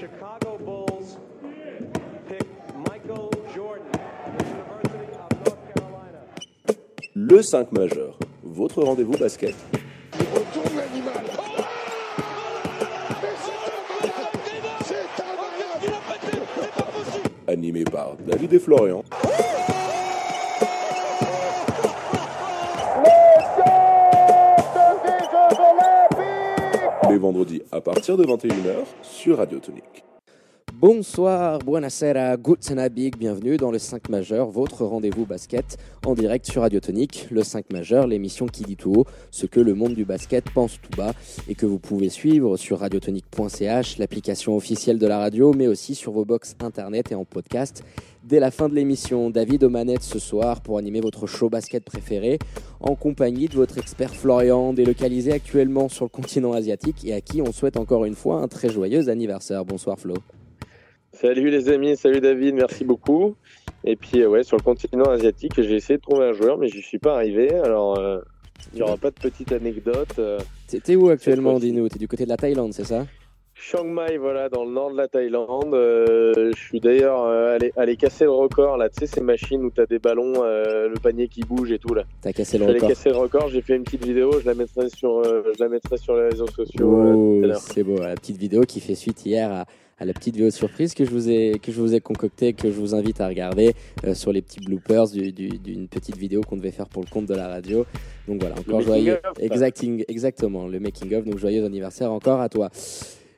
Chicago Bulls pick Michael Jordan University of North Carolina. Le 5 majeur, votre rendez-vous basket. Il retourne l'animal. Mais c'est incroyable. C'est incroyable. Animé par David et Florian. Vendredis à partir de 21h sur Radio Tonique. Bonsoir, buonasera, guten Abend, bienvenue dans le 5 majeur, votre rendez-vous basket en direct sur Radio Tonique. Le 5 majeur, l'émission qui dit tout haut ce que le monde du basket pense tout bas et que vous pouvez suivre sur radiotonique.ch, l'application officielle de la radio, mais aussi sur vos box internet et en podcast. Dès la fin de l'émission, David Omanette ce soir pour animer votre show basket préféré en compagnie de votre expert Florian, délocalisé actuellement sur le continent asiatique et à qui on souhaite encore une fois un très joyeux anniversaire. Bonsoir Flo. Salut les amis, salut David, merci beaucoup. Et puis euh, ouais, sur le continent asiatique, j'ai essayé de trouver un joueur, mais j'y suis pas arrivé. Alors euh, il n'y aura pas de petite anecdote. euh. T'es où actuellement. Dino T'es du côté de la Thaïlande, c'est ça? Chiang Mai, voilà, dans le nord de la Thaïlande. Euh, je suis d'ailleurs euh, allé, allé casser le record là. Tu sais ces machines où t'as des ballons, euh, le panier qui bouge et tout là. T'as cassé le record. casser le record. J'ai fait une petite vidéo. Je la mettrai sur, je la mettrai sur les réseaux sociaux. Oh, c'est beau, la petite vidéo qui fait suite hier à, à la petite vidéo surprise que je vous ai que je vous ai concoctée, que je vous invite à regarder euh, sur les petits bloopers du- du- d'une petite vidéo qu'on devait faire pour le compte de la radio. Donc voilà, encore joyeux, exacting, exactement, le making of. Donc joyeux anniversaire encore à toi.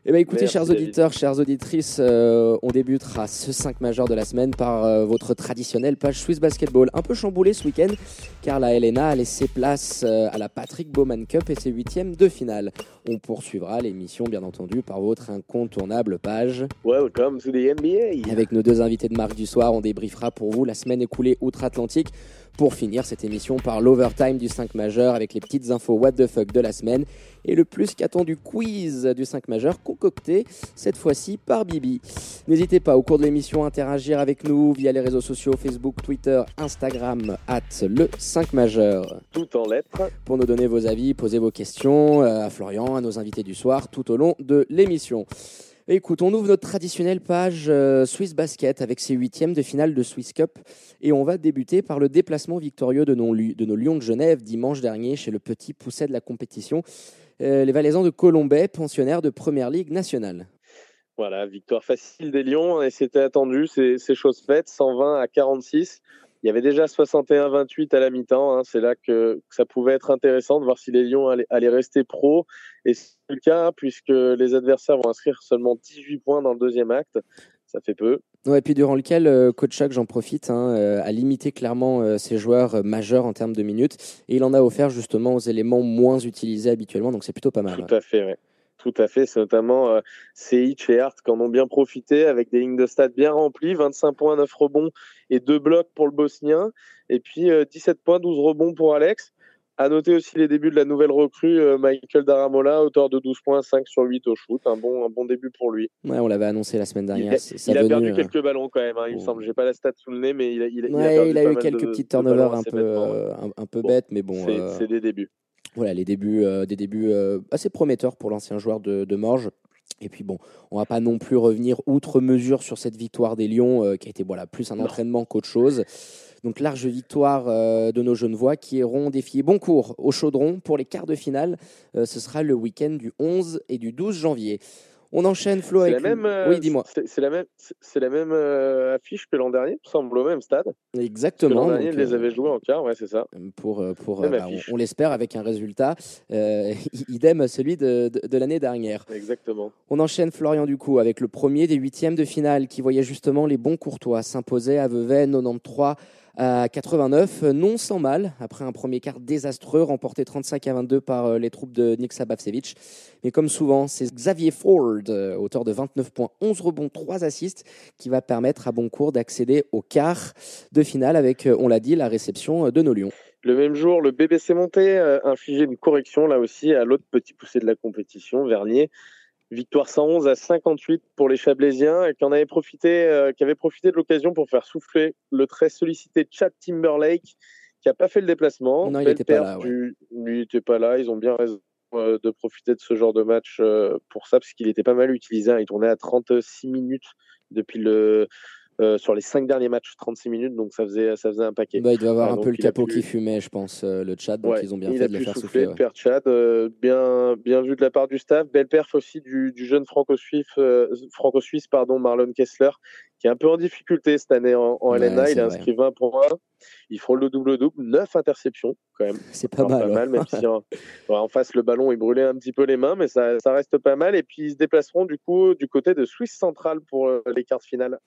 Eh bien, écoutez, chers auditeurs, chères auditrices, euh, on débutera ce 5 majeur de la semaine par euh, votre traditionnelle page Swiss Basketball. Un peu chamboulée ce week-end, car la LNA a laissé place euh, à la Patrick Bowman Cup et ses huitièmes de finale. On poursuivra l'émission, bien entendu, par votre incontournable page. Welcome to the NBA. Avec nos deux invités de marque du soir, on débriefera pour vous la semaine écoulée outre-Atlantique. Pour finir cette émission par l'overtime du 5 majeur avec les petites infos what the fuck de la semaine et le plus qu'attendu quiz du 5 majeur concocté cette fois-ci par Bibi. N'hésitez pas au cours de l'émission à interagir avec nous via les réseaux sociaux Facebook, Twitter, Instagram, at le 5 majeur Tout en lettres. pour nous donner vos avis, poser vos questions euh, à Florian, à nos invités du soir tout au long de l'émission. Écoute, on ouvre notre traditionnelle page euh, Swiss Basket avec ses huitièmes de finale de Swiss Cup et on va débuter par le déplacement victorieux de nos, Lions de Genève dimanche dernier chez le petit pousset de la compétition, euh, les Valaisans de Colombay, pensionnaires de Première Ligue nationale. Voilà, victoire facile des Lions et c'était attendu, c'est chose faite, 120 à 46. Il y avait déjà 61-28 à la mi-temps, hein, c'est là que, que ça pouvait être intéressant de voir si les Lions allaient, allaient rester pro. Et c'est le cas puisque les adversaires vont inscrire seulement 18 points dans le deuxième acte, ça fait peu. Ouais, et puis durant lequel euh, Coach j'en profite, hein, euh, a limité clairement euh, ses joueurs euh, majeurs en termes de minutes et il en a offert justement aux éléments moins utilisés habituellement, donc c'est plutôt pas mal. Tout à fait, ouais. Tout à fait, c'est notamment euh, et Hart qui en ont bien profité avec des lignes de stade bien remplies, 25 points, 9 rebonds et 2 blocs pour le Bosnien, et puis euh, 17 points, 12 rebonds pour Alex. À noter aussi les débuts de la nouvelle recrue euh, Michael Daramola, auteur de 12 points, 5 sur 8 au shoot, un bon, un bon début pour lui. Ouais, on l'avait annoncé la semaine Il, dernière. a- il a perdu euh, quelques ballons quand même, hein, il me bon. semble. J'ai pas la stat sous le nez, mais il a, il a, il a Ouais, perdu il a pas eu quelques de- petits de turnovers un peu, euh, un, un peu Bon, bêtes, mais bon, euh, c'est des débuts. Voilà, les débuts, euh, des débuts euh, assez prometteurs pour l'ancien joueur de, de Morges. Et puis bon, on va pas non plus revenir outre mesure sur cette victoire des Lions, euh, qui a été voilà plus un entraînement qu'autre chose. Donc large victoire euh, de nos Genevois qui iront défier bon cours au Chaudron pour les quarts de finale. Euh, ce sera le week-end du 11 et du 12 janvier. On enchaîne Flo avec la même, euh, oui dis-moi c'est- la même, c'est- c'est la même euh, affiche que l'an dernier, me semble au même stade. Exactement. L'an dernier, ils les euh, avaient joués en quart, ouais, c'est ça. pour, bah, on, on l'espère avec un résultat euh, idem celui de, de- de l'année dernière. Exactement. On enchaîne Florian du coup avec le premier des huitièmes de finale qui voyait justement les bons Courtois s'imposer à Vevey 93 à 89, euh, non sans mal, après un premier quart désastreux remporté 35 à 22 par euh, les troupes de Nick Sabavsevic. Mais comme souvent, c'est Xavier Ford, euh, auteur de 29 points, 11 rebonds, 3 assists, qui va permettre à Boncourt d'accéder au quart de finale avec, euh, on l'a dit, la réception de nos Lions. Le même jour, le BBC Monté infligé une correction là aussi à l'autre petit poussé de la compétition, Vernier. Victoire 111 à 58 pour les Chablaisiens et qui en avait profité, euh, qui avait profité de l'occasion pour faire souffler le très sollicité Chad Timberlake qui a pas fait le déplacement. Non, il pas là, ouais. du- n'était pas là. Ils ont bien raison euh, de profiter de ce genre de match euh, pour ça, parce qu'il était pas mal utilisé. hein. Il tournait à 36 minutes depuis le. Euh, sur les cinq derniers matchs, 36 minutes, donc ça faisait, ça faisait un paquet. Bah, il doit avoir Ah, un peu le capot pu- qui fumait, je pense, euh, le chat, donc Ouais, ils ont bien il fait a de le faire souffler, souffler. le ouais. père Chad, euh, bien, bien vu de la part du staff. Belle perf aussi du, du jeune franco-suisse, euh, franco-suisse pardon, Marlon Kessler, qui est un peu en difficulté cette année en, en Ouais, LNA. Il a inscrit 20 points. Il frôle le double-double, 9 interceptions quand même. C'est pas mal. ouais. même si en, ouais, en face le ballon il brûlait un petit peu les mains, mais ça, ça reste pas mal. Et puis ils se déplaceront du coup du côté de Suisse Central pour euh, les quarts finales.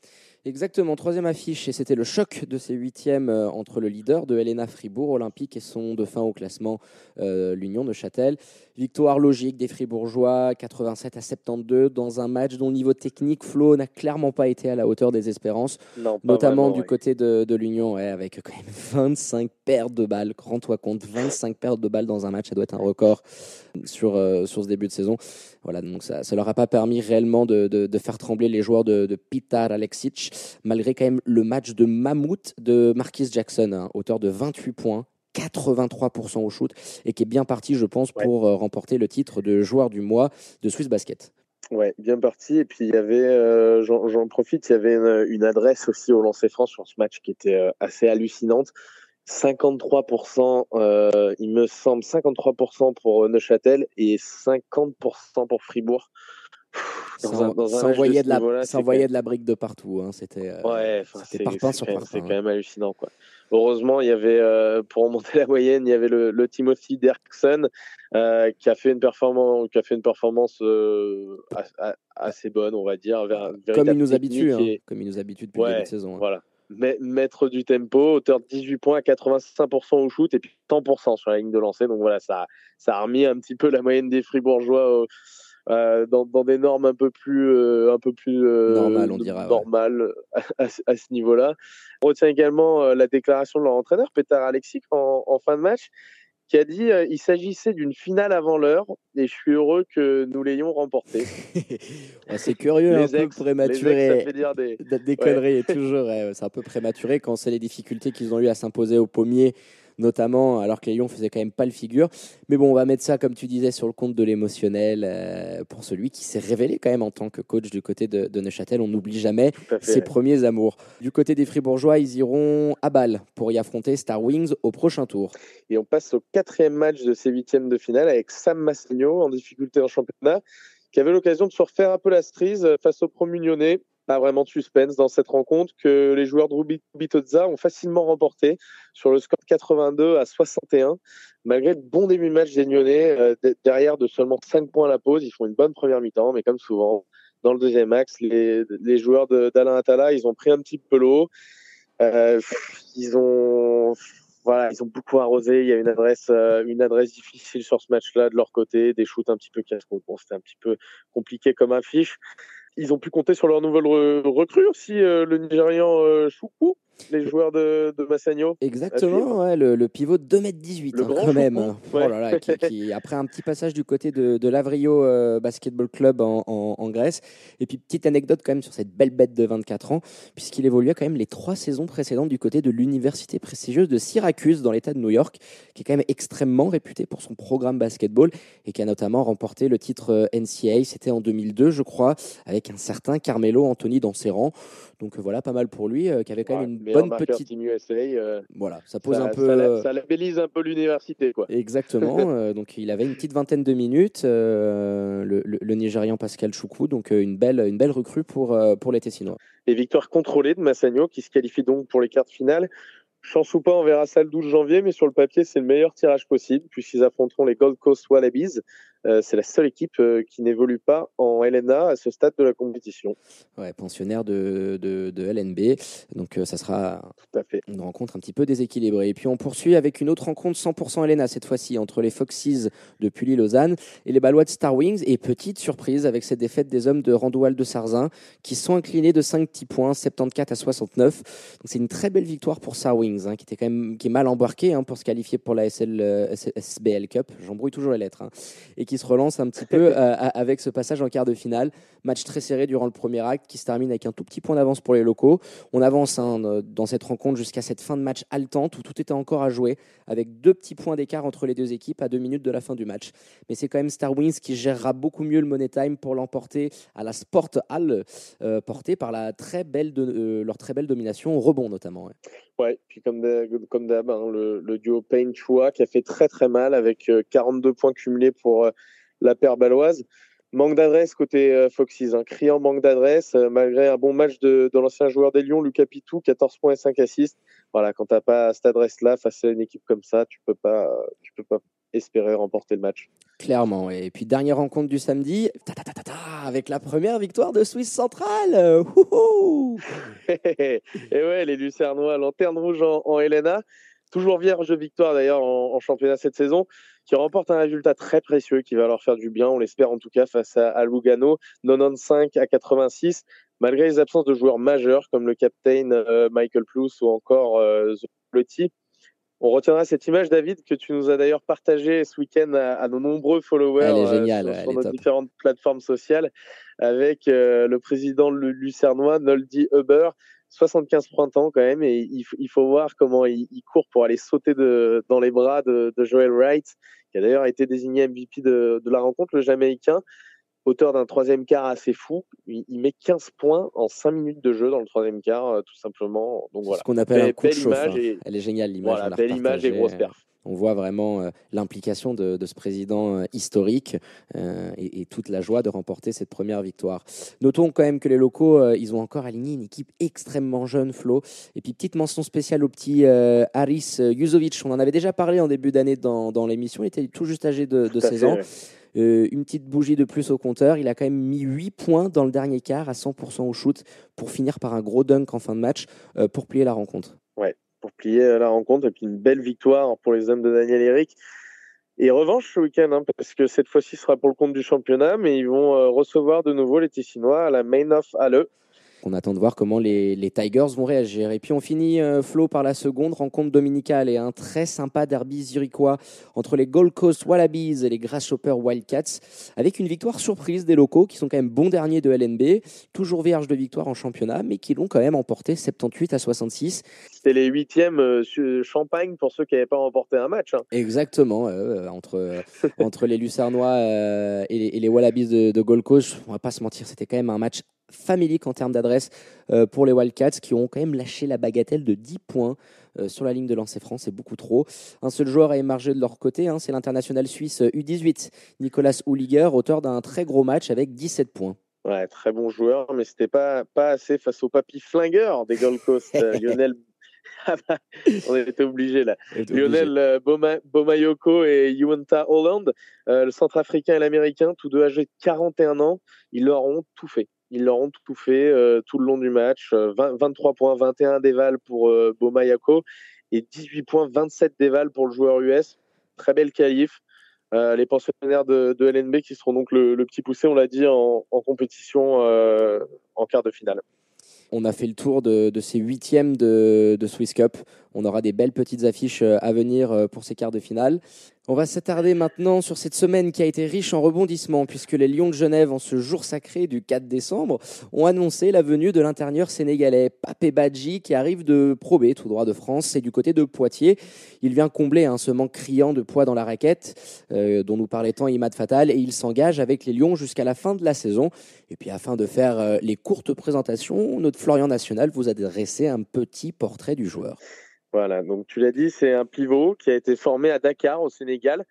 Exactement, troisième affiche, et c'était le choc de ces huitièmes euh, entre le leader de Helena Fribourg Olympique et son dauphin au classement, euh, l'Union de Châtel. Victoire logique des Fribourgeois, 87 à 72, dans un match dont le niveau technique, Flo, n'a clairement pas été à la hauteur des espérances, Non, notamment vraiment, du ouais. côté de, de l'Union, ouais, avec quand même 25 pertes de balles. Rends-toi compte, 25 pertes de balles dans un match, ça doit être un record sur, euh, sur ce début de saison. Voilà, donc ça ne leur a pas permis réellement de, de- de faire trembler les joueurs de, de Pitar Alexic, malgré quand même le match de mammouth de Marquis Jackson, hein, auteur de 28 points. 83% au shoot et qui est bien parti, je pense, pour euh, remporter le titre de joueur du mois de Swiss Basket. Ouais, bien parti. Et puis il y avait, euh, j'en profite, il y avait une, adresse aussi au lancer franc sur ce match qui était euh, assez hallucinante. 53%, euh, il me semble, 53% pour Neuchâtel et 50% pour Fribourg. Match de la, de la brique de partout. hein. C'était euh, Ouais, parpaing sur parpaing, c'est hein. quand même hallucinant. Quoi. Heureusement, il y avait, euh, pour remonter la moyenne, il y avait le, le Timothy Derksen euh, qui a fait une performance, qui a fait une performance euh, as- as- assez bonne, on va dire. vers- Comme il nous habitue, hein. et- comme il nous habitue depuis le Ouais, début de saison. hein. Voilà. Ma- Maître du tempo, auteur de 18 points, 85% au shoot et puis 100% sur la ligne de lancer. Donc voilà, ça, ça a remis un petit peu la moyenne des Fribourgeois euh, euh, dans, dans des normes un peu plus, euh, un peu plus euh, Normales, on dira, ouais. normales à, ce- à ce niveau-là. On retient également euh, la déclaration de leur entraîneur, Petar Alexic, en, en fin de match, qui a dit euh, il s'agissait d'une finale avant l'heure et je suis heureux que nous l'ayons remportée. Ouais, c'est curieux, un les peu les prématuré. ex, ça fait dire des, Des, des conneries, toujours. ouais, c'est un peu prématuré quand c'est les difficultés qu'ils ont eu à s'imposer au pommier, notamment alors que les Lions faisaient quand même pas le figure. Mais bon, on va mettre ça, comme tu disais, sur le compte de l'émotionnel euh, pour celui qui s'est révélé quand même en tant que coach du côté de, de Neuchâtel. On n'oublie jamais ses premiers amours. Du côté des Fribourgeois, ils iront à Bâle pour y affronter Star Wings au prochain tour. Et on passe au quatrième match de ces huitièmes de finale avec Sam Massigno en difficulté en championnat, qui avait l'occasion de se refaire un peu la cerise face au Promugnonnais. Pas vraiment de suspense dans cette rencontre que les joueurs de Rubi ont facilement remporté sur le score 82 à 61. Malgré le bon début de match des Lyonnais, euh, de- derrière de seulement 5 points à la pause, ils font une bonne première mi-temps, mais comme souvent, dans le deuxième axe, les, les joueurs de- d'Alain Attala, ils ont pris un petit peu l'eau. Euh, ils ont voilà, ils ont beaucoup arrosé. Il y a une adresse, euh, une adresse difficile sur ce match-là de leur côté, des shoots un petit peu casse-croûte. Bon, c'était un petit peu compliqué comme affiche. Ils ont pu compter sur leur nouvelle re- recrue aussi, euh, le Nigérian euh, Choukou, les joueurs de, de Massagno. Exactement, ouais, le, le pivot de 2m18 Le hein, grand quand même. hein. ouais. Oh là là, qui, qui, après un petit passage du côté de, de l'Avrio euh, Basketball Club en, en- en Grèce. Et puis petite anecdote quand même sur cette belle bête de 24 ans, puisqu'il évoluait quand même les trois saisons précédentes du côté de l'université prestigieuse de Syracuse dans l'État de New York, qui est quand même extrêmement réputé pour son programme basketball et qui a notamment remporté le titre euh, NCAA, c'était en 2002 je crois, avec un certain Carmelo Anthony dans ses rangs. Donc euh, voilà, pas mal pour lui, euh, qui avait quand même une bonne petite... Team USA. euh, Voilà, ça pose ça, un peu... ça, euh, la- ça labellise un peu l'université, quoi. Exactement. euh, donc il avait une petite vingtaine de minutes, euh, le, le- le Nigérian Pascal Choukou. Donc une belle, une belle recrue pour, pour les Tessinois. Et victoire contrôlée de Massagno qui se qualifie donc pour les quarts de finale. Chance ou pas, on verra ça le 12 janvier, mais sur le papier, c'est le meilleur tirage possible puisqu'ils affronteront les Gold Coast Wallabies. Euh, c'est la seule équipe euh, qui n'évolue pas en LNA à ce stade de la compétition. Ouais, pensionnaire de, de, de LNB. Donc euh, ça sera Tout à fait. une rencontre un petit peu déséquilibrée. Et puis on poursuit avec une autre rencontre 100% LNA cette fois-ci entre les Foxes de Pully-Lausanne et les Balois de Star Wings. Et petite surprise avec cette défaite des hommes de Randoual de Sarzin qui sont inclinés de 5 petits points, 74 à 69. Donc c'est une très belle victoire pour Star Wings hein, qui était quand même qui est mal embarqué hein, pour se qualifier pour la SL, SBL Cup. J'embrouille toujours les lettres. hein. et qui qui se relance un petit peu euh, avec ce passage en quart de finale. Match très serré durant le premier acte qui se termine avec un tout petit point d'avance pour les locaux. On avance hein, dans cette rencontre jusqu'à cette fin de match haletante où tout était encore à jouer avec deux petits points d'écart entre les deux équipes à deux minutes de la fin du match. Mais c'est quand même Star Wings qui gérera beaucoup mieux le Money Time pour l'emporter à la Sport Hall, euh, portée par la très belle de, leur très belle domination au rebond notamment. Ouais, puis comme d'hab, hein, le, duo Payne-Chua qui a fait très très mal avec 42 euh, points cumulés pour euh, la paire baloise. Manque d'adresse côté euh, Foxys, un hein. criant manque d'adresse, malgré un bon match de, l'ancien joueur des Lions, Lucas Pitou, 14 points et 5 assists. Voilà, quand tu n'as pas cette adresse-là face à une équipe comme ça, tu peux pas, tu peux pas espérer remporter le match. Clairement. Et puis, dernière rencontre du samedi, avec la première victoire de Suisse Centrale. et ouais, les Lucernois, lanterne rouge en, en Helena, toujours vierge de victoire d'ailleurs en, championnat cette saison, qui remporte un résultat très précieux qui va leur faire du bien, on l'espère en tout cas, face à, Lugano, 95 à 86, malgré les absences de joueurs majeurs comme le captain euh, Michael Plus ou encore euh, on retiendra cette image, David, que tu nous as d'ailleurs partagée ce week-end à, nos nombreux followers euh, sur, nos différentes plateformes sociales avec euh, le président lucernois, Noldy Huber. 75 printemps quand même, et il, faut voir comment il, court pour aller sauter dans les bras de, Joel Wright, qui a d'ailleurs été désigné MVP de, de la rencontre, le Jamaïcain auteur d'un troisième quart assez fou. Il, met 15 points en 5 minutes de jeu dans le troisième quart, euh, tout simplement. Donc voilà. Ce qu'on appelle un coup de chauffe. Hein. Elle est géniale l'image. Voilà, belle image et grosse perf. On voit vraiment euh, l'implication de, ce président euh, historique et, toute la joie de remporter cette première victoire. Notons quand même que les locaux, ils ont encore aligné une équipe extrêmement jeune, Flo. Et puis petite mention spéciale au petit Haris Juzovic. On en avait déjà parlé en début d'année dans, l'émission. Il était tout juste âgé de, 16 ans. Euh, une petite bougie de plus au compteur. Il a quand même mis 8 points dans le dernier quart à 100% au shoot pour finir par un gros dunk en fin de match euh, pour plier la rencontre. Ouais, pour plier euh, la rencontre et puis une belle victoire pour les hommes de Daniel Eric. Et revanche ce week-end, hein, parce que cette fois-ci sera pour le compte du championnat, mais ils vont recevoir de nouveau les Tessinois à la Main of Halle. On attend de voir comment les, Tigers vont réagir. Et puis on finit euh, Flo par la seconde rencontre dominicale et un très sympa derby zurichois entre les Gold Coast Wallabies et les Grasshoppers Wildcats, avec une victoire surprise des locaux qui sont quand même bons derniers de LNB, toujours vierges de victoire en championnat, mais qui l'ont quand même emporté 78 à 66. C'était les huitièmes euh, champagne pour ceux qui n'avaient pas remporté un match. Hein. Exactement, euh, entre, entre les Lucernois et, les, Wallabies de, de Gold Coast, on va pas se mentir, c'était quand même un match familique en termes d'adresse euh, pour les Wildcats qui ont quand même lâché la bagatelle de 10 points euh, sur la ligne de lancer France, c'est beaucoup trop. Un seul joueur a émergé de leur côté, hein, c'est l'international suisse U18, Nicolas Houlliger, auteur d'un très gros match avec 17 points. Ouais, très bon joueur, mais c'était pas, pas assez face au papy flingueur des Gold Coast, euh, Lionel. On était obligé là. Lionel Bomayoko et Yuanta Holland, le centrafricain et l'américain, tous deux âgés de 41 ans, ils leur ont tout fait. Ils leur ont tout fait euh, tout le long du match. 23 euh, points, 21 déval pour euh, Bomayako et 18 points, 27 déval pour le joueur US. Très belle qualif. les pensionnaires de, LNB qui seront donc le, petit poussé, on l'a dit, en, compétition en quart de finale. On a fait le tour de, ces huitièmes de, de Swiss Cup. On aura des belles petites affiches à venir pour ces quarts de finale. On va s'attarder maintenant sur cette semaine qui a été riche en rebondissements, puisque les Lions de Genève, en ce jour sacré du 4 décembre, ont annoncé la venue de l'intérieur sénégalais Papé Badji, qui arrive de Pro B, tout droit de France, c'est du côté de Poitiers. Il vient combler un ce manque criant de poids dans la raquette, euh, dont nous parlait tant Imad Fatal, et il s'engage avec les Lions jusqu'à la fin de la saison. Et puis afin de faire euh, les courtes présentations, notre Florian National vous a dressé un petit portrait du joueur. Voilà, donc tu l'as dit, c'est un pivot qui a été formé à Dakar, au Sénégal,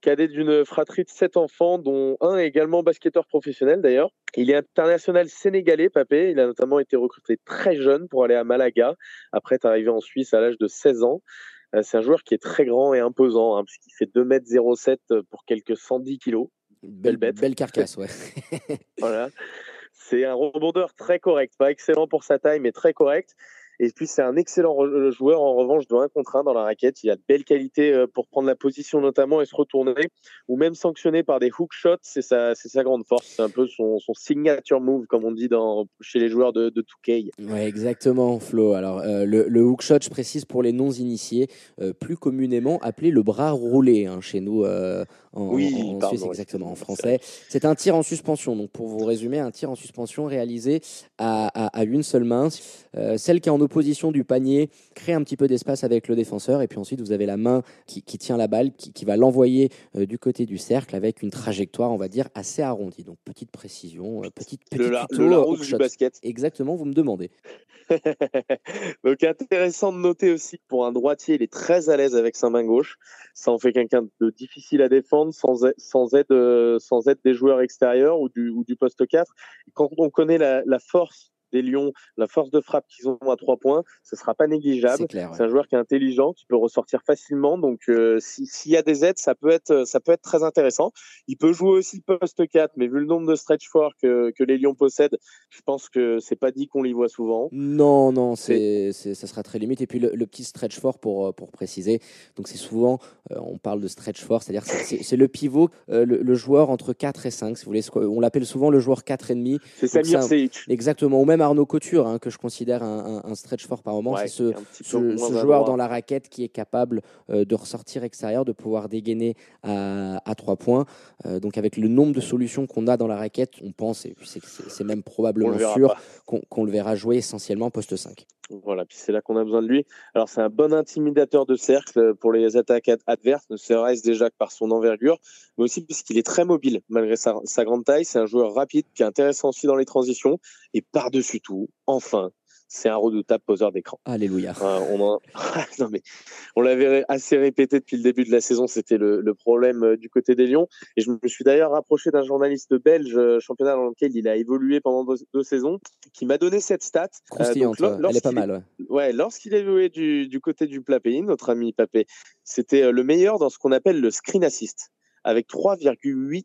cadet d'une fratrie de sept enfants, dont un est également basketteur professionnel d'ailleurs. Il est international sénégalais, Papé. Il a notamment été recruté très jeune pour aller à Malaga, après être arrivé en Suisse à l'âge de 16 ans. Euh, c'est un joueur qui est très grand et imposant, hein, puisqu'il fait 2m07 pour quelques 110 kilos. Belle bête. Belle carcasse, ouais. voilà. C'est un rebondeur très correct, pas excellent pour sa taille, mais très correct. Et puis c'est un excellent joueur en revanche de 1 contre 1 dans la raquette. Il a de belles qualités euh, pour prendre la position notamment et se retourner, ou même sanctionner par des hook shots. C'est sa, grande force. C'est un peu son, son, signature move, comme on dit dans, chez les joueurs de, de 2K. Ouais, exactement, Flo. Alors euh, le, le, hook shot, je précise pour les non initiés, euh, plus communément appelé le bras roulé hein, chez nous en, oui, en, Suisse, exactement, en français. C'est un tir en suspension. Donc pour vous résumer, un tir en suspension réalisé à, à, à une seule main. Euh, celle qui est en opposition du panier crée un petit peu d'espace avec le défenseur. Et puis ensuite, vous avez la main qui, qui tient la balle, qui, qui va l'envoyer euh, du côté du cercle avec une trajectoire, on va dire, assez arrondie. Donc petite précision, euh, petite, petite le, la, le du basket. Exactement, vous me demandez. Donc intéressant de noter aussi que pour un droitier, il est très à l'aise avec sa main gauche. Ça en fait quelqu'un de difficile à défendre sans, sans, aide, sans aide des joueurs extérieurs ou du, ou du poste 4. Quand on connaît la, la force des Lions, la force de frappe qu'ils ont à trois points, ce sera pas négligeable. C'est ouais. un joueur qui est intelligent, qui peut ressortir facilement. Donc, euh, s'il y a des aides, ça peut être, ça peut être très intéressant. Il peut jouer aussi poste 4, mais vu le nombre de stretch four que, que les Lions possèdent, je pense que c'est pas dit qu'on l'y voit souvent. Non, non, c'est, ça sera très limite. Et puis le, le, petit stretch four pour, pour préciser. Donc, c'est souvent, euh, on parle de stretch four, c'est-à-dire c'est, c'est le pivot, euh, le, le, joueur entre 4 et 5, si vous voulez. On l'appelle souvent le joueur 4 et demi. C'est Samir. Exactement. Ou même Arnaud Couture, hein, que je considère un, un, un, stretch fort par moment. Ouais, c'est ce, ce, ce joueur dans la raquette qui est capable euh, de ressortir extérieur, de pouvoir dégainer à, à 3 points. Euh, donc avec le nombre de solutions qu'on a dans la raquette, on pense, et c'est même probablement sûr, qu'on qu le verra jouer essentiellement poste 5. Voilà, puis c'est là qu'on a besoin de lui. Alors c'est un bon intimidateur de cercle pour les attaques adverses, ne serait-ce déjà que par son envergure, mais aussi puisqu'il est très mobile malgré sa, sa grande taille. C'est un joueur rapide qui est intéressant aussi dans les transitions. Et par-dessus tout, enfin, c'est un redoutable poseur d'écran. Alléluia. Euh, on en... non, mais on l'avait assez répété depuis le début de la saison, c'était le, le, problème euh, du côté des Lions. Et je me suis d'ailleurs rapproché d'un journaliste belge, euh, championnat dans lequel il a évolué pendant deux, deux saisons, qui m'a donné cette stat. Croustillante, euh, elle est pas mal. Ouais, ouais lorsqu'il évoluait du, du côté du Plapéine, notre ami Papé, c'était le meilleur dans ce qu'on appelle le screen assist, avec 3,8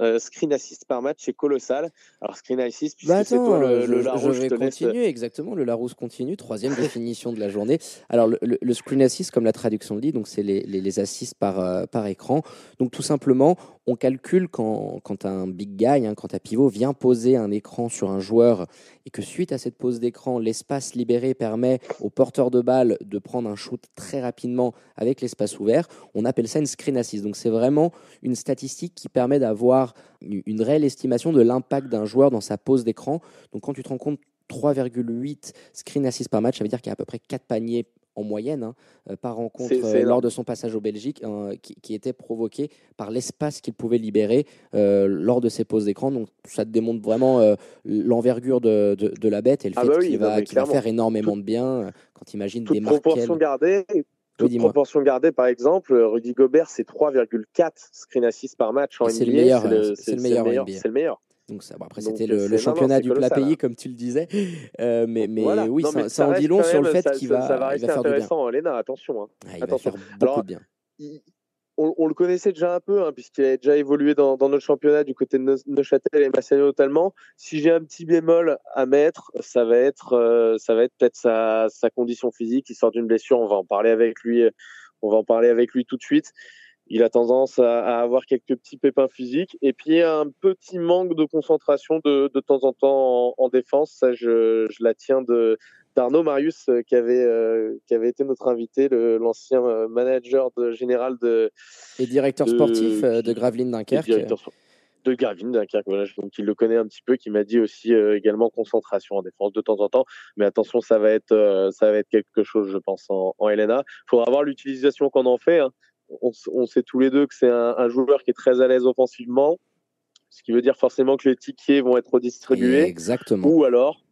euh, screen assist par match, c'est colossal. Alors, screen assist, puisque bah c'est toi le, je, le Larousse. Je vais continuer, laisse... exactement. Le Larousse continue, troisième définition de la journée. Alors, le, le, le, screen assist, comme la traduction le dit, donc c'est les, les, les assists par, euh, par écran. Donc, tout simplement, on calcule quand, un big guy, hein, quand un pivot vient poser un écran sur un joueur et que suite à cette pose d'écran, l'espace libéré permet au porteur de balle de prendre un shoot très rapidement avec l'espace ouvert, on appelle ça une screen assist. Donc c'est vraiment une statistique qui permet d'avoir une réelle estimation de l'impact d'un joueur dans sa pose d'écran. Donc quand tu te rends compte 3,8 screen assist par match, ça veut dire qu'il y a à peu près 4 paniers en moyenne hein, euh, par rencontre euh, lors de son passage au Belgique, euh, qui, qui était provoqué par l'espace qu'il pouvait libérer euh, lors de ses pauses d'écran. Donc ça démontre vraiment euh, l'envergure de, de, de la bête et le Ah fait bah oui, qu'il va, qu'il va faire énormément de bien quand tu imagines des Toute proportion gardée, toute proportion gardée, par exemple, Rudy Gobert, c'est 3,4 screen assists par match en NBA. le meilleur, c'est le meilleur. C'est le meilleur. Donc ça, bon, après c'était euh, le, non, non, championnat du plat pays hein. comme tu le disais, Euh, mais, mais Voilà. oui, Non, ça, mais ça en dit long sur le fait qu'il va, ça va rester va faire du bien. intéressant, Elena, attention. hein. Ah, il va Attention. faire beaucoup Alors, de bien. il- on, on le connaissait déjà un peu, hein, puisqu'il avait déjà évolué dans, dans notre championnat du côté de Neu- Neuchâtel et Massagno notamment. Si j'ai un petit bémol à mettre, ça va être, euh, ça va être peut-être sa, sa condition physique. Il sort d'une blessure, on va en parler avec lui. On va en parler avec lui tout de suite. Il a tendance à, à avoir quelques petits pépins physiques et puis un petit manque de concentration de, de temps en temps en, en défense. Ça, je, je la tiens de d'Arnaud Marius euh, qui avait euh, qui avait été notre invité, l'ancien euh, manager de, général de Et directeur de- sportif de Gravelines Dunkerque. de Gravin Dunkerque. Voilà, donc il le connaît un petit peu, qui m'a dit aussi euh, également concentration en défense de temps en temps. Mais attention, ça va être euh, ça va être quelque chose, je pense, en, en Helena. Faudra voir l'utilisation qu'on en fait. hein. On, sait tous les deux que c'est un, un joueur qui est très à l'aise offensivement, ce qui veut dire forcément que les tickets vont être redistribués. Exactement. Ou alors,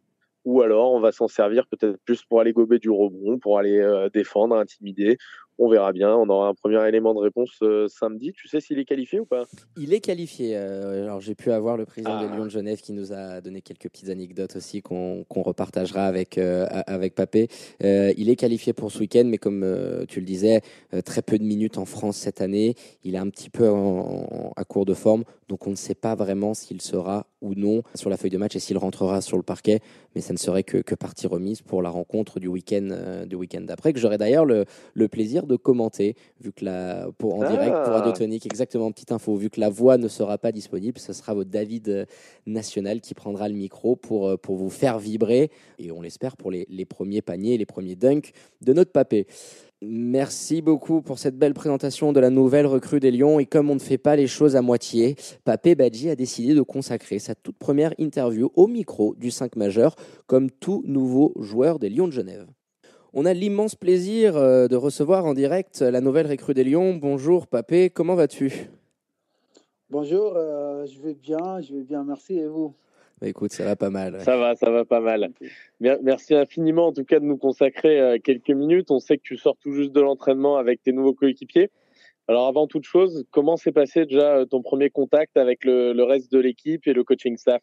ou alors on va s'en servir peut-être plus pour aller gober du rebond, pour aller euh, défendre, intimider, on verra bien. On aura un premier élément de réponse euh, samedi. Tu sais s'il est qualifié ou pas? Il est qualifié. Euh, alors j'ai pu avoir le président Ah. de Lyon de Genève qui nous a donné quelques petites anecdotes aussi qu'on repartagera avec, euh, avec Papé. Il est qualifié pour ce week-end, mais comme tu le disais, très peu de minutes en France cette année. Il est un petit peu en- en- à court de forme, donc on ne sait pas vraiment s'il sera ou non sur la feuille de match et s'il rentrera sur le parquet. Mais ça ne serait que, que partie remise pour la rencontre du week-end du week-end d'après, que j'aurai d'ailleurs le, le plaisir de commenter, vu que la, pour, en Ah. direct pour Radio Tonique, exactement, petite info, vu que la voix ne sera pas disponible, ce sera votre David euh, National qui prendra le micro pour, euh, pour vous faire vibrer, et on l'espère pour les, les premiers paniers, les premiers dunks de notre papé. Merci beaucoup pour cette belle présentation de la nouvelle recrue des Lions. Et comme on ne fait pas les choses à moitié, Papé Badji a décidé de consacrer sa toute première interview au micro du 5 majeur, comme tout nouveau joueur des Lions de Genève. On a l'immense plaisir euh, de recevoir en direct la nouvelle recrue des Lions. Bonjour Papé, comment vas-tu? Bonjour, euh, je vais bien, je vais bien, merci. Et vous? Bah, Écoute, ça va pas mal. ouais. Ça va, ça va pas mal. Mer- Merci infiniment en tout cas de nous consacrer euh, quelques minutes. On sait que tu sors tout juste de l'entraînement avec tes nouveaux coéquipiers. Alors avant toute chose, comment s'est passé déjà ton premier contact avec le, le reste de l'équipe et le coaching staff?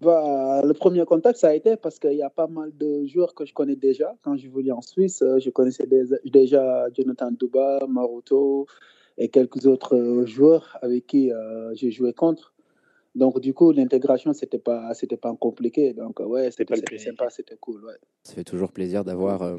Bah, Le premier contact, ça a été parce qu'il y a pas mal de joueurs que je connais déjà. Quand je voulais en Suisse, euh, je connaissais des- déjà Jonathan Duba, Maruto et quelques autres euh, joueurs avec qui euh, j'ai joué contre. Donc, du coup, l'intégration, c'était pas, c'était pas compliqué. Donc, ouais, c'était sympa, c'était cool. Ouais. Ça fait toujours plaisir d'avoir euh,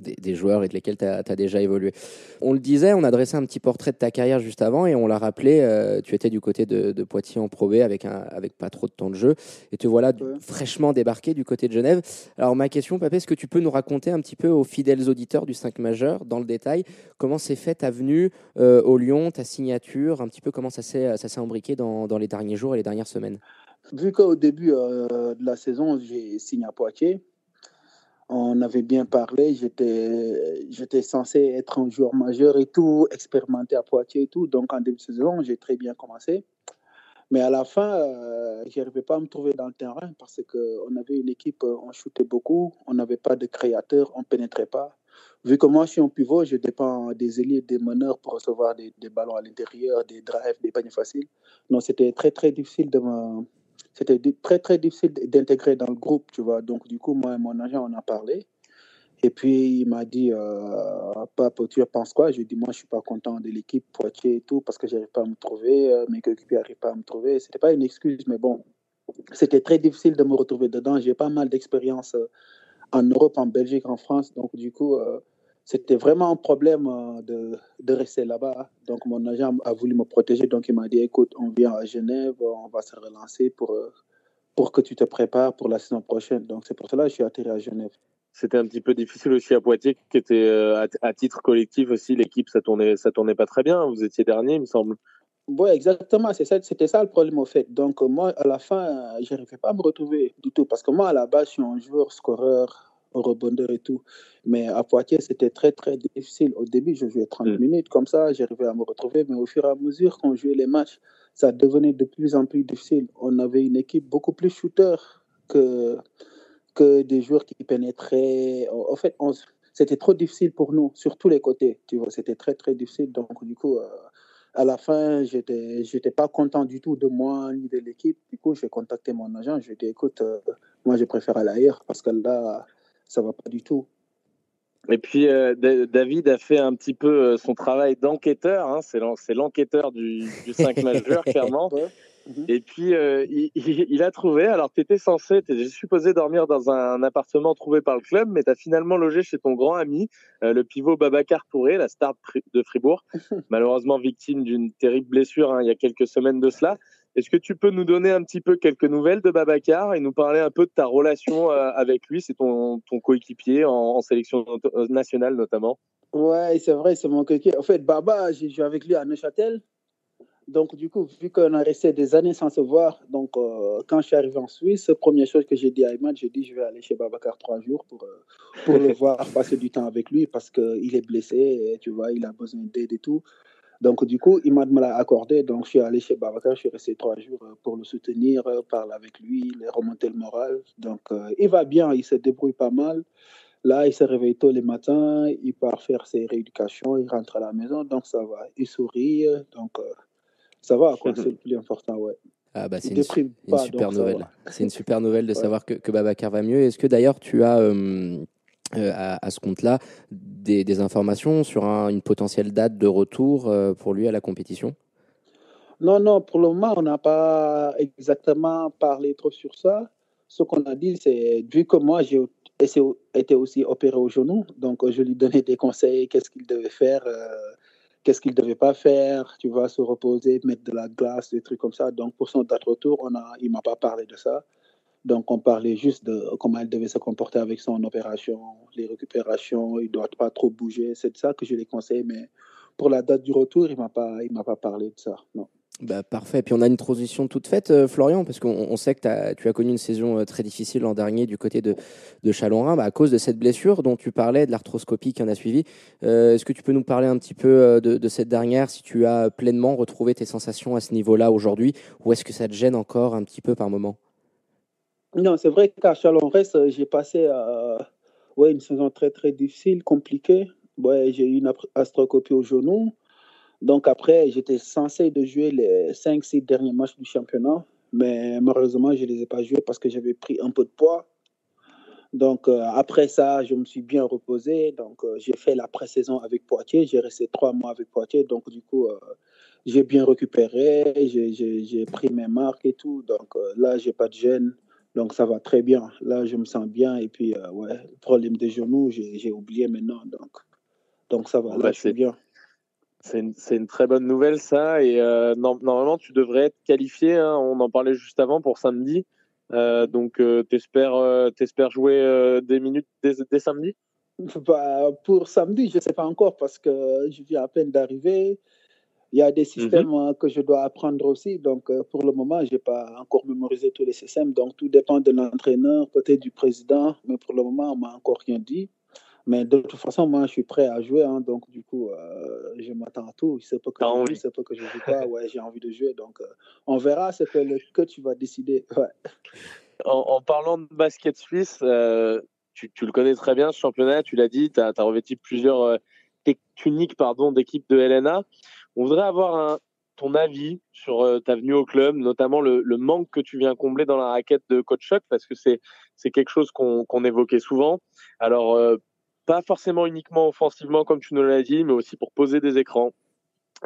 des, des joueurs et de lesquels tu as, déjà évolué. On le disait, on a dressé un petit portrait de ta carrière juste avant et on l'a rappelé, euh, tu étais du côté de, de Poitiers en Pro B avec, un, avec pas trop de temps de jeu et te voilà Ouais. fraîchement débarqué du côté de Genève. Alors ma question, Papé, est-ce que tu peux nous raconter un petit peu aux fidèles auditeurs du 5 majeur, dans le détail, comment s'est fait ta venue euh, au Lyon, ta signature, un petit peu comment ça s'est ça s'est imbriqué dans, dans les derniers jours et les dernières semaines? Vu qu'au début euh, de la saison, j'ai signé à Poitiers, on avait bien parlé, j'étais censé être un joueur majeur et tout, expérimenté à Poitiers et tout. Donc en début de saison, j'ai très bien commencé. Mais à la fin, euh, je n'arrivais pas à me trouver dans le terrain parce qu'on avait une équipe, euh, on shootait beaucoup, on n'avait pas de créateurs, on ne pénétrait pas. Vu que moi, je suis un pivot, je dépends des ailiers, des meneurs pour recevoir des, des ballons à l'intérieur, des drives, des paniers faciles. Donc c'était très, très difficile de me, c'était très très difficile d'intégrer dans le groupe, tu vois. Donc du coup, moi et mon agent, on a parlé. Et puis il m'a dit, euh, Pape, tu penses quoi? J'ai dit, moi, je suis pas content de l'équipe Poitiers et tout parce que j'arrive pas à me trouver, euh, mes coéquipiers n'arrivent pas à me trouver. C'était pas une excuse, mais bon, c'était très difficile de me retrouver dedans. J'ai pas mal d'expérience euh, en Europe, en Belgique, en France. Donc du coup, euh, c'était vraiment un problème euh, de, de rester là-bas. Donc mon agent a voulu me protéger. Donc il m'a dit, écoute, on vient à Genève, on va se relancer pour, euh, pour que tu te prépares pour la saison prochaine. Donc c'est pour cela que je suis atterri à Genève. C'était un petit peu difficile aussi à Poitiers, qui était euh, à, à titre collectif aussi l'équipe, ça tournait, ça tournait pas très bien. Vous étiez dernier, il me semble. Oui, exactement. C'était ça le problème au fait. Donc moi, à la fin, je n'arrivais pas à me retrouver du tout. Parce que moi, à la base, je suis un joueur scoreur, rebondeur et tout. Mais à Poitiers, c'était très, très difficile. Au début, je jouais 30 Mm. minutes comme ça, j'arrivais à me retrouver. Mais au fur et à mesure qu'on jouait les matchs, ça devenait de plus en plus difficile. On avait une équipe beaucoup plus shooter que, que des joueurs qui pénétraient. En fait, on c'était trop difficile pour nous, sur tous les côtés. Tu vois, c'était très, très difficile. Donc, du coup, euh, à la fin, j'étais, j'étais pas content du tout de moi ni de l'équipe. Du coup, j'ai contacté mon agent. Je lui ai dit, écoute, euh, moi, je préfère aller ailleurs parce que là, ça va pas du tout. Et puis euh, Da- David a fait un petit peu euh, son travail d'enquêteur. Hein, c'est l'en- c'est l'enquêteur du, du 5 majeur, clairement. Mhm. Et puis, euh, il, il- il a trouvé, alors tu étais censé, tu étais supposé dormir dans un appartement trouvé par le club, mais tu as finalement logé chez ton grand ami, euh, le pivot Babacar Touré, la star de Fribourg, malheureusement victime d'une terrible blessure hein, il y a quelques semaines de cela. Est-ce que tu peux nous donner un petit peu quelques nouvelles de Babacar et nous parler un peu de ta relation euh, avec lui? C'est ton, ton coéquipier en, en sélection not- nationale notamment. Ouais, c'est vrai, c'est mon coéquipier. En fait, Baba, j'ai joué avec lui à Neuchâtel. Donc, du coup, vu qu'on a resté des années sans se voir, donc euh, quand je suis arrivé en Suisse, première chose que j'ai dit à Imad, j'ai dit je vais aller chez Babacar trois jours pour, euh, pour le voir, passer du temps avec lui parce qu'il est blessé, et, tu vois, il a besoin d'aide et tout. Donc, du coup, Imad me l'a accordé. Donc, je suis allé chez Babacar, je suis resté trois jours euh, pour le soutenir, euh, parler avec lui, lui remonter le moral. Donc, euh, il va bien, il se débrouille pas mal. Là, il se réveille tôt les matins, il part faire ses rééducations, il rentre à la maison, donc ça va. Il sourit, donc euh, ça va, quoi. C'est le plus important, ouais. Ah bah c'est une, super nouvelle. C'est une super nouvelle de Ouais. savoir que, que Babacar va mieux. Est-ce que d'ailleurs tu as euh, euh, à, ce compte-là des, informations sur un- une potentielle date de retour euh, pour lui à la compétition? Non, non, pour le moment, on n'a pas exactement parlé trop sur ça. Ce qu'on a dit, c'est, vu que moi, j'ai été aussi opéré au genou, donc euh, je lui donnais des conseils, qu'est-ce qu'il devait faire, qu'est-ce qu'il ne devait pas faire, tu vois, se reposer, mettre de la glace, des trucs comme ça. Donc, pour son date de retour, on a, il ne m'a pas parlé de ça. Donc, on parlait juste de comment il devait se comporter avec son opération, les récupérations, il ne doit pas trop bouger. C'est de ça que je les conseille, mais pour la date du retour, il ne m'a pas, parlé de ça, non. Bah, parfait. Puis on a une transition toute faite, euh, Florian, parce qu'on on sait que tu as connu une saison euh, très difficile l'an dernier du côté de, de Chalon-Rhin bah, à cause de cette blessure dont tu parlais, de l'arthroscopie qui en a suivi. Euh, Est-ce que tu peux nous parler un petit peu de, de cette dernière, si tu as pleinement retrouvé tes sensations à ce niveau-là aujourd'hui, ou est-ce que ça te gêne encore un petit peu par moment? Non, c'est vrai qu'à Chalon-Rest, euh, j'ai passé euh, une saison très, très difficile, compliquée. J'ai eu une astrocopie au genou. Donc après, j'étais censé de jouer les 5-6 derniers matchs du championnat. Mais malheureusement, je ne les ai pas joués parce que j'avais pris un peu de poids. Donc euh, après ça, je me suis bien reposé. Donc j'ai fait la pré-saison avec Poitiers. J'ai resté trois mois avec Poitiers. Donc du coup, j'ai bien récupéré. J'ai- pris mes marques et tout. Donc là, j'ai pas de gêne. Donc ça va très bien. Là, je me sens bien. Et puis, euh, ouais, le problème des genoux, j'ai oublié maintenant. Donc, donc ça va. Bon, Là, bah, je suis c'est- bien. C'est une, très bonne nouvelle, ça. Et euh, non- normalement, tu devrais être qualifié. hein, on en parlait juste avant pour samedi. Euh, donc, t'espères, euh, t'espères jouer des minutes dès, dès samedi? Bah, pour samedi, je ne sais pas encore parce que je viens à peine d'arriver. Il y a des systèmes euh, que je dois apprendre aussi. Donc, euh, pour le moment, je n'ai pas encore mémorisé tous les systèmes. Donc, tout dépend de l'entraîneur, peut-être du président. Mais pour le moment, on m'a encore rien dit. Mais de toute façon, moi, je suis prêt à jouer. hein. donc, du coup, euh, je m'attends à tout. Ne pas que je envie. sait pas que je ne joue pas. Ouais, j'ai envie de jouer. Donc, euh, on verra ce que le coach va décider. Ouais. en, en parlant de basket suisse, euh, tu, tu le connais très bien, ce championnat. Tu l'as dit, tu as, revêtu plusieurs techniques pardon, d'équipe de LNA. On voudrait avoir un, ton avis sur euh, ta venue au club, notamment le, le manque que tu viens combler dans la raquette de Coach Choc, parce que c'est quelque chose qu'on évoquait souvent. Alors, euh, pas forcément uniquement offensivement, comme tu nous l'as dit, mais aussi pour poser des écrans.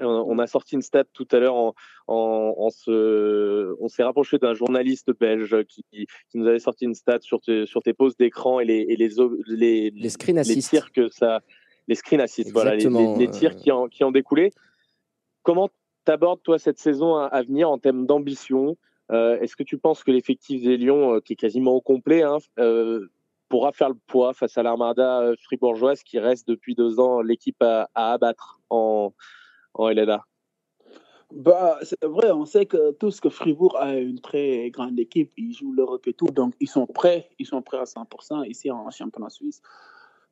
Euh, On a sorti une stat tout à l'heure en, en, en se, on s'est rapproché d'un journaliste belge qui, qui nous avait sorti une stat sur tes, sur tes poses d'écran et les, et les, les, Les screen les tirs que ça, les screen assists, voilà, les, tirs qui en, qui en découlaient. Comment t'abordes toi cette saison à, venir en termes d'ambition? Euh, Est-ce que tu penses que l'effectif des Lions, euh, qui est quasiment au complet, hein, euh, pourra faire le poids face à l'Armada fribourgeoise qui reste depuis deux ans l'équipe à, abattre en, en Bah, c'est vrai, on sait que tout ce que Fribourg a une très grande équipe, ils jouent l'Europe et tout, donc ils sont prêts, ils sont prêts à 100% ici en championnat suisse.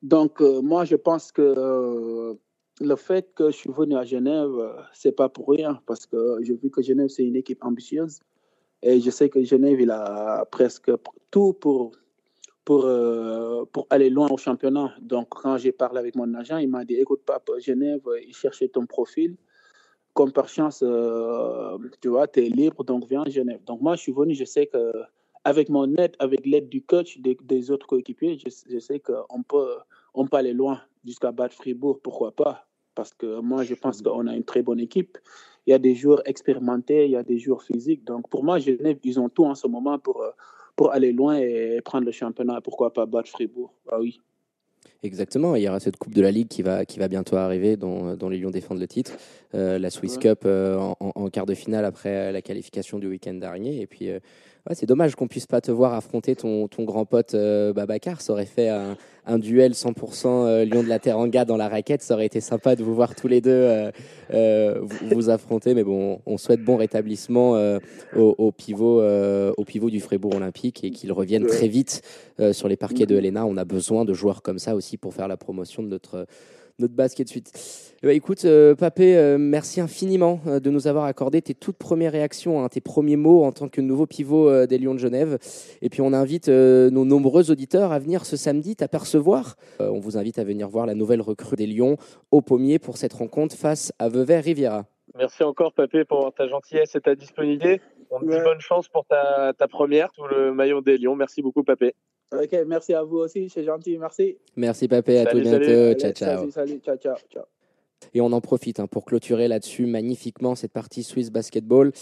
Donc moi, je pense que le fait que je suis venu à Genève, euh, c'est pas pour rien, parce que j'ai vu que Genève, c'est une équipe ambitieuse, et je sais que Genève, il a presque tout pour, pour, euh, pour aller loin au championnat. Donc quand j'ai parlé avec mon agent, il m'a dit, écoute, papa, Genève, il cherchait ton profil comme par chance, euh, tu vois, tu es libre, donc viens à Genève. Donc moi, je suis venu, je sais que avec mon aide, avec l'aide du coach, des, des autres coéquipiers, je, je sais qu'on peut, on peut aller loin jusqu'à battre Fribourg, pourquoi pas? Parce que moi, je pense qu'on a une très bonne équipe. Il y a des joueurs expérimentés, il y a des joueurs physiques. Donc pour moi, Genève, ils ont tout en ce moment pour, euh, pour aller loin et prendre le championnat, pourquoi pas battre Fribourg? Ah oui. Exactement, il y aura cette Coupe de la Ligue qui va, qui va bientôt arriver, dont, dont les Lions défendent le titre. Euh, la Swiss Ouais. Cup euh, en, en- en quart de finale après la qualification du week-end dernier. Et puis, euh, ouais, c'est dommage qu'on puisse pas te voir affronter ton, ton grand pote euh, Babacar. Ça aurait fait un, un duel 100% euh, Lion de la Teranga dans la raquette. Ça aurait été sympa de vous voir tous les deux euh, euh, vous, vous affronter. Mais bon, on souhaite bon rétablissement au, au pivot, au pivot du Fribourg Olympique et qu'il revienne très vite sur les parquets de Helena. On a besoin de joueurs comme ça aussi pour faire la promotion de notre, notre basket suite. Eh ben, écoute, euh, Papé, euh, merci infiniment euh, de nous avoir accordé tes toutes premières réactions, hein, tes premiers mots en tant que nouveau pivot euh, des Lions de Genève. Et puis on invite euh, nos nombreux auditeurs à venir ce samedi t'apercevoir. Euh, on vous invite à venir voir la nouvelle recrue des Lions au pommier pour cette rencontre face à Vevey Riviera. Merci encore, Papé, pour ta gentillesse et ta disponibilité. On te dit Ouais. bonne chance pour ta, ta première, tout le maillot des Lions. Merci beaucoup, Papé. Ok, merci à vous aussi, c'est gentil, merci. Merci Papé, à Salut, tout bientôt. Ciao, ciao. Salut, salut, ciao, ciao, ciao. Et on en profite hein, pour clôturer là-dessus magnifiquement cette partie Swiss Basketball.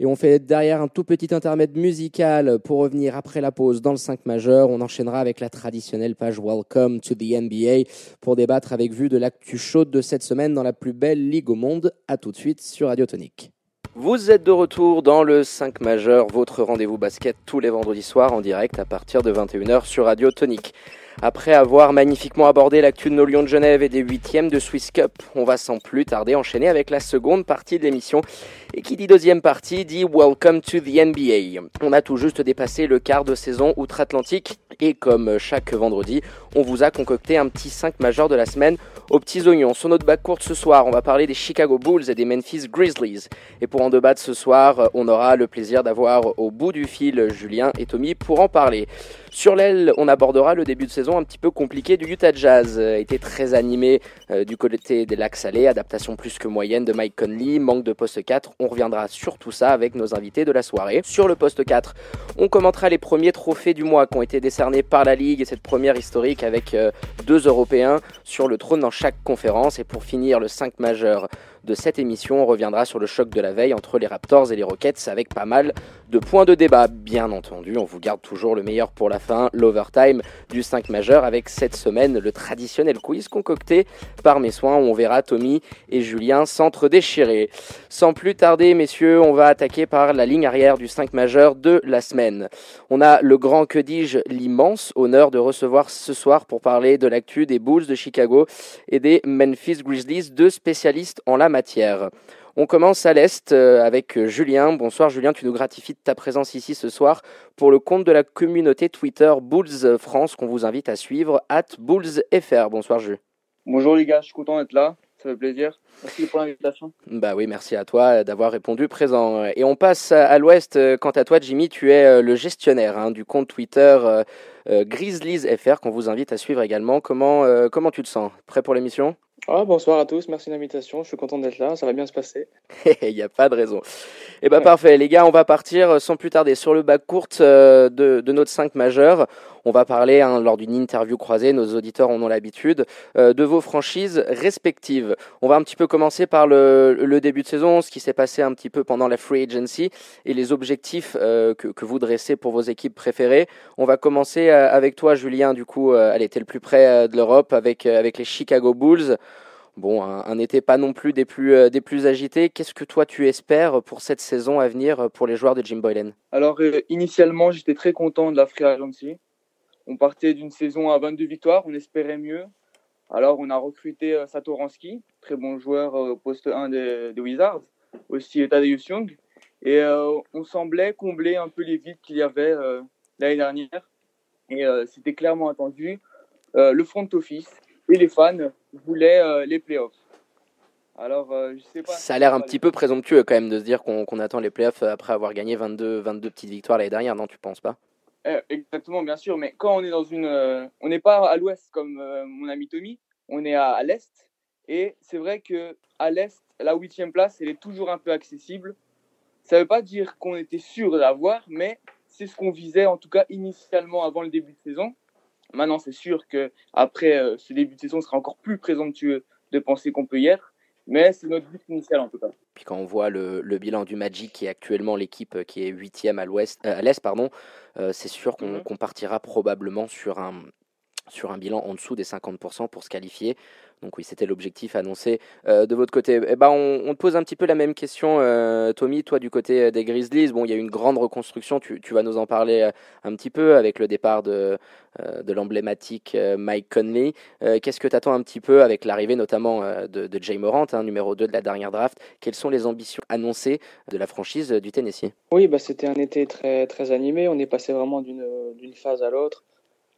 Et on fait derrière un tout petit intermède musical pour revenir après la pause dans le 5 majeur. On enchaînera avec la traditionnelle page Welcome to the NBA pour débattre avec vue de l'actu chaude de cette semaine dans la plus belle ligue au monde. À tout de suite sur Radio Tonique. Vous êtes de retour dans le 5 majeur, votre rendez-vous basket tous les vendredis soirs en direct à partir de 21h sur Radio Tonique. Après avoir magnifiquement abordé l'actu de nos Lions de Genève et des huitièmes de Swiss Cup, on va sans plus tarder enchaîner avec la seconde partie de l'émission. Et qui dit deuxième partie dit Welcome to the NBA. On a tout juste dépassé le quart de saison outre-Atlantique et comme chaque vendredi, on vous a concocté un petit 5 majeur de la semaine aux petits oignons. Sur notre bac courte ce soir, on va parler des Chicago Bulls et des Memphis Grizzlies. Et pour en débattre ce soir, on aura le plaisir d'avoir au bout du fil Julien et Tommy pour en parler. Sur l'aile, on abordera le début de saison un petit peu compliqué du Utah Jazz. Euh, été très animé euh, du côté des lacs salés, adaptation plus que moyenne de Mike Conley, manque de poste 4. On reviendra sur tout ça avec nos invités de la soirée. Sur le poste 4, on commentera les premiers trophées du mois qui ont été décernés par la Ligue et cette première historique avec euh, deux Européens sur le trône dans chaque conférence. Et pour finir, le 5 majeur de cette émission, on reviendra sur le choc de la veille entre les Raptors et les Rockets avec pas mal de points de débat. Bien entendu, on vous garde toujours le meilleur pour la fin, l'overtime du 5 majeur avec cette semaine le traditionnel quiz concocté par mes soins où on verra Tommy et Julien s'entre-déchirer. Sans plus tarder, messieurs, on va attaquer par la ligne arrière du 5 majeur de la semaine. On a le grand, que dis-je, l'immense honneur de recevoir ce soir pour parler de l'actu des Bulls de Chicago et des Memphis Grizzlies, deux spécialistes en la matière. On commence à l'Est euh, avec Julien. Bonsoir Julien, tu nous gratifies de ta présence ici ce soir pour le compte de la communauté Twitter Bulls France qu'on vous invite à suivre, at BullsFR. Bonsoir Jules. Bonjour les gars, je suis content d'être là, ça fait plaisir. Merci pour l'invitation. Bah oui, merci à toi d'avoir répondu présent. Et on passe à l'ouest. Quant à toi, Jimmy, tu es euh, le gestionnaire hein, du compte Twitter euh, euh, GrizzliesFR qu'on vous invite à suivre également. Comment, euh, comment tu te sens? Prêt pour l'émission? Ah, bonsoir à tous, merci de l'invitation, je suis content d'être là, ça va bien se passer. Il n'y a pas de raison. Eh ben parfait, les gars, on va partir sans plus tarder sur le bac courte euh, de, de notre 5 majeur. On va parler hein, lors d'une interview croisée, nos auditeurs en ont l'habitude, euh, de vos franchises respectives. On va un petit peu commencer par le, début de saison, ce qui s'est passé un petit peu pendant la free agency et les objectifs euh, que, vous dressez pour vos équipes préférées. On va commencer euh, avec toi, Julien. Du coup, elle était le plus près de l'Europe avec, les Chicago Bulls. Bon, un, été pas non plus des plus, agités. Qu'est-ce que toi tu espères pour cette saison à venir pour les joueurs de Jim Boylan? Alors, initialement, j'étais très content de la Free Agency. On partait d'une saison à 22 victoires, on espérait mieux. Alors, on a recruté euh, Satoransky, très bon joueur euh, au poste 1 des, Wizards, aussi Tadeusz Young. Et euh, on semblait combler un peu les vides qu'il y avait euh, l'année dernière. Et euh, c'était clairement attendu. Le front office et les fans voulaient les playoffs. Alors, je sais pas. Ça a l'air un petit peu présomptueux quand même de se dire qu'on attend les playoffs après avoir gagné 22, 22 petites victoires l'année dernière, non Tu penses pas? Exactement, bien sûr, mais quand on est dans une, euh, on n'est pas à l'ouest comme euh, mon ami Tommy, on est à, l'est, et c'est vrai que à l'est, la huitième place, elle est toujours un peu accessible. Ça ne veut pas dire qu'on était sûr de l'avoir, mais c'est ce qu'on visait en tout cas initialement avant le début de saison. Maintenant, c'est sûr que après euh, ce début de saison sera encore plus présomptueux de penser qu'on peut y être, mais c'est notre but initial en tout cas. Puis quand on voit le, le bilan du Magic, qui est actuellement l'équipe euh, qui est huitième à l'ouest, euh, à l'est, pardon, euh, c'est sûr qu'on Mhm. qu'on partira probablement sur un sur un bilan en dessous des 50% pour se qualifier. Donc oui, c'était l'objectif annoncé euh, de votre côté. Eh ben, on, te pose un petit peu la même question, euh, Tommy, toi du côté euh, des Grizzlies. Bon, il y a eu une grande reconstruction, tu, vas nous en parler un petit peu avec le départ de, de l'emblématique Mike Conley. Qu'est-ce que tu attends un petit peu avec l'arrivée notamment de, Jay Morant, hein, numéro 2 de la dernière draft? Quelles sont les ambitions annoncées de la franchise du Tennessee? Oui, bah, c'était un été très, très animé. On est passé vraiment d'une phase à l'autre.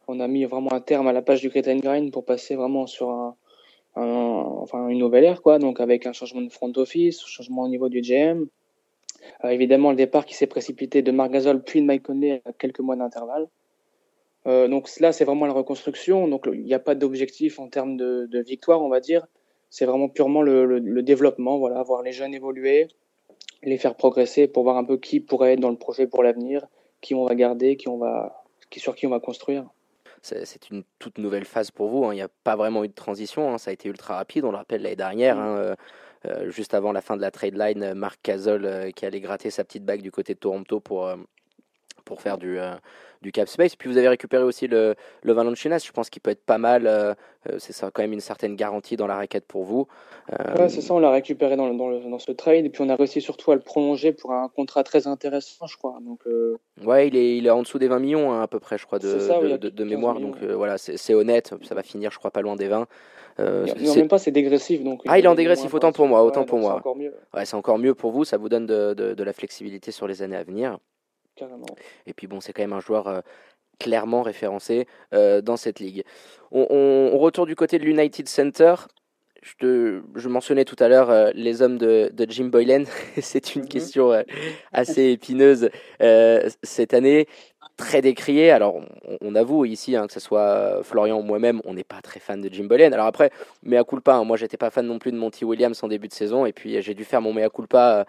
On a mis vraiment un terme à la page du Cretan Grind pour passer vraiment sur une nouvelle ère. Donc avec un changement de front office, un changement au niveau du GM. Euh, évidemment, le départ qui s'est précipité de Marc puis de Mike Conley à quelques mois d'intervalle. Euh, donc là, c'est vraiment la reconstruction. Donc il n'y a pas d'objectif en termes de, victoire, on va dire. C'est vraiment purement le, développement, voilà, voir les jeunes évoluer, les faire progresser pour voir un peu qui pourrait être dans le projet pour l'avenir, qui on va garder, sur qui on va construire c'est une toute nouvelle phase pour vous. Hein. Il n'y a pas vraiment eu de transition. Hein. Ça a été ultra rapide. On le rappelle l'année dernière, hein, euh, euh, juste avant la fin de la trade line, Marc Casol euh, qui allait gratter sa petite bague du côté de Toronto pour, pour faire du, du cap space. Puis vous avez récupéré aussi le, le Valenciennes, je pense qu'il peut être pas mal. Euh, euh, c'est ça, quand même une certaine garantie dans la raquette pour vous. Euh, ouais, c'est ça, on l'a récupéré dans, dans, le, dans, ce trade. Et puis on a réussi surtout à le prolonger pour un contrat très intéressant, je crois. Donc, Ouais, il est, il est en dessous des 20 millions hein, à peu près, je crois, de, ça, de, de, de, mémoire. Millions, donc voilà, c'est honnête, ça va finir, je crois, pas loin des 20. Euh, non, même pas, c'est dégressif. Donc ah, il est en dégressif, autant pour moi, autant ouais, pour moi. C'est encore mieux. Ouais, c'est encore mieux pour vous, ça vous donne de, de, de, la flexibilité sur les années à venir. Carrément. Et puis bon, c'est quand même un joueur euh, clairement référencé euh, dans cette ligue. On, on, on, retourne du côté de l'United Center. Je, te, je, mentionnais tout à l'heure euh, les hommes de, de Jim Boylan. C'est une mm -hmm. question assez épineuse cette année, très décriée. Alors, on, on avoue ici, hein, que ce soit Florian ou moi-même, on n'est pas très fan de Jim Boylan. Alors après, mea culpa, hein, moi j'étais pas fan non plus de Monty Williams en début de saison, et puis j'ai dû faire mon mea culpa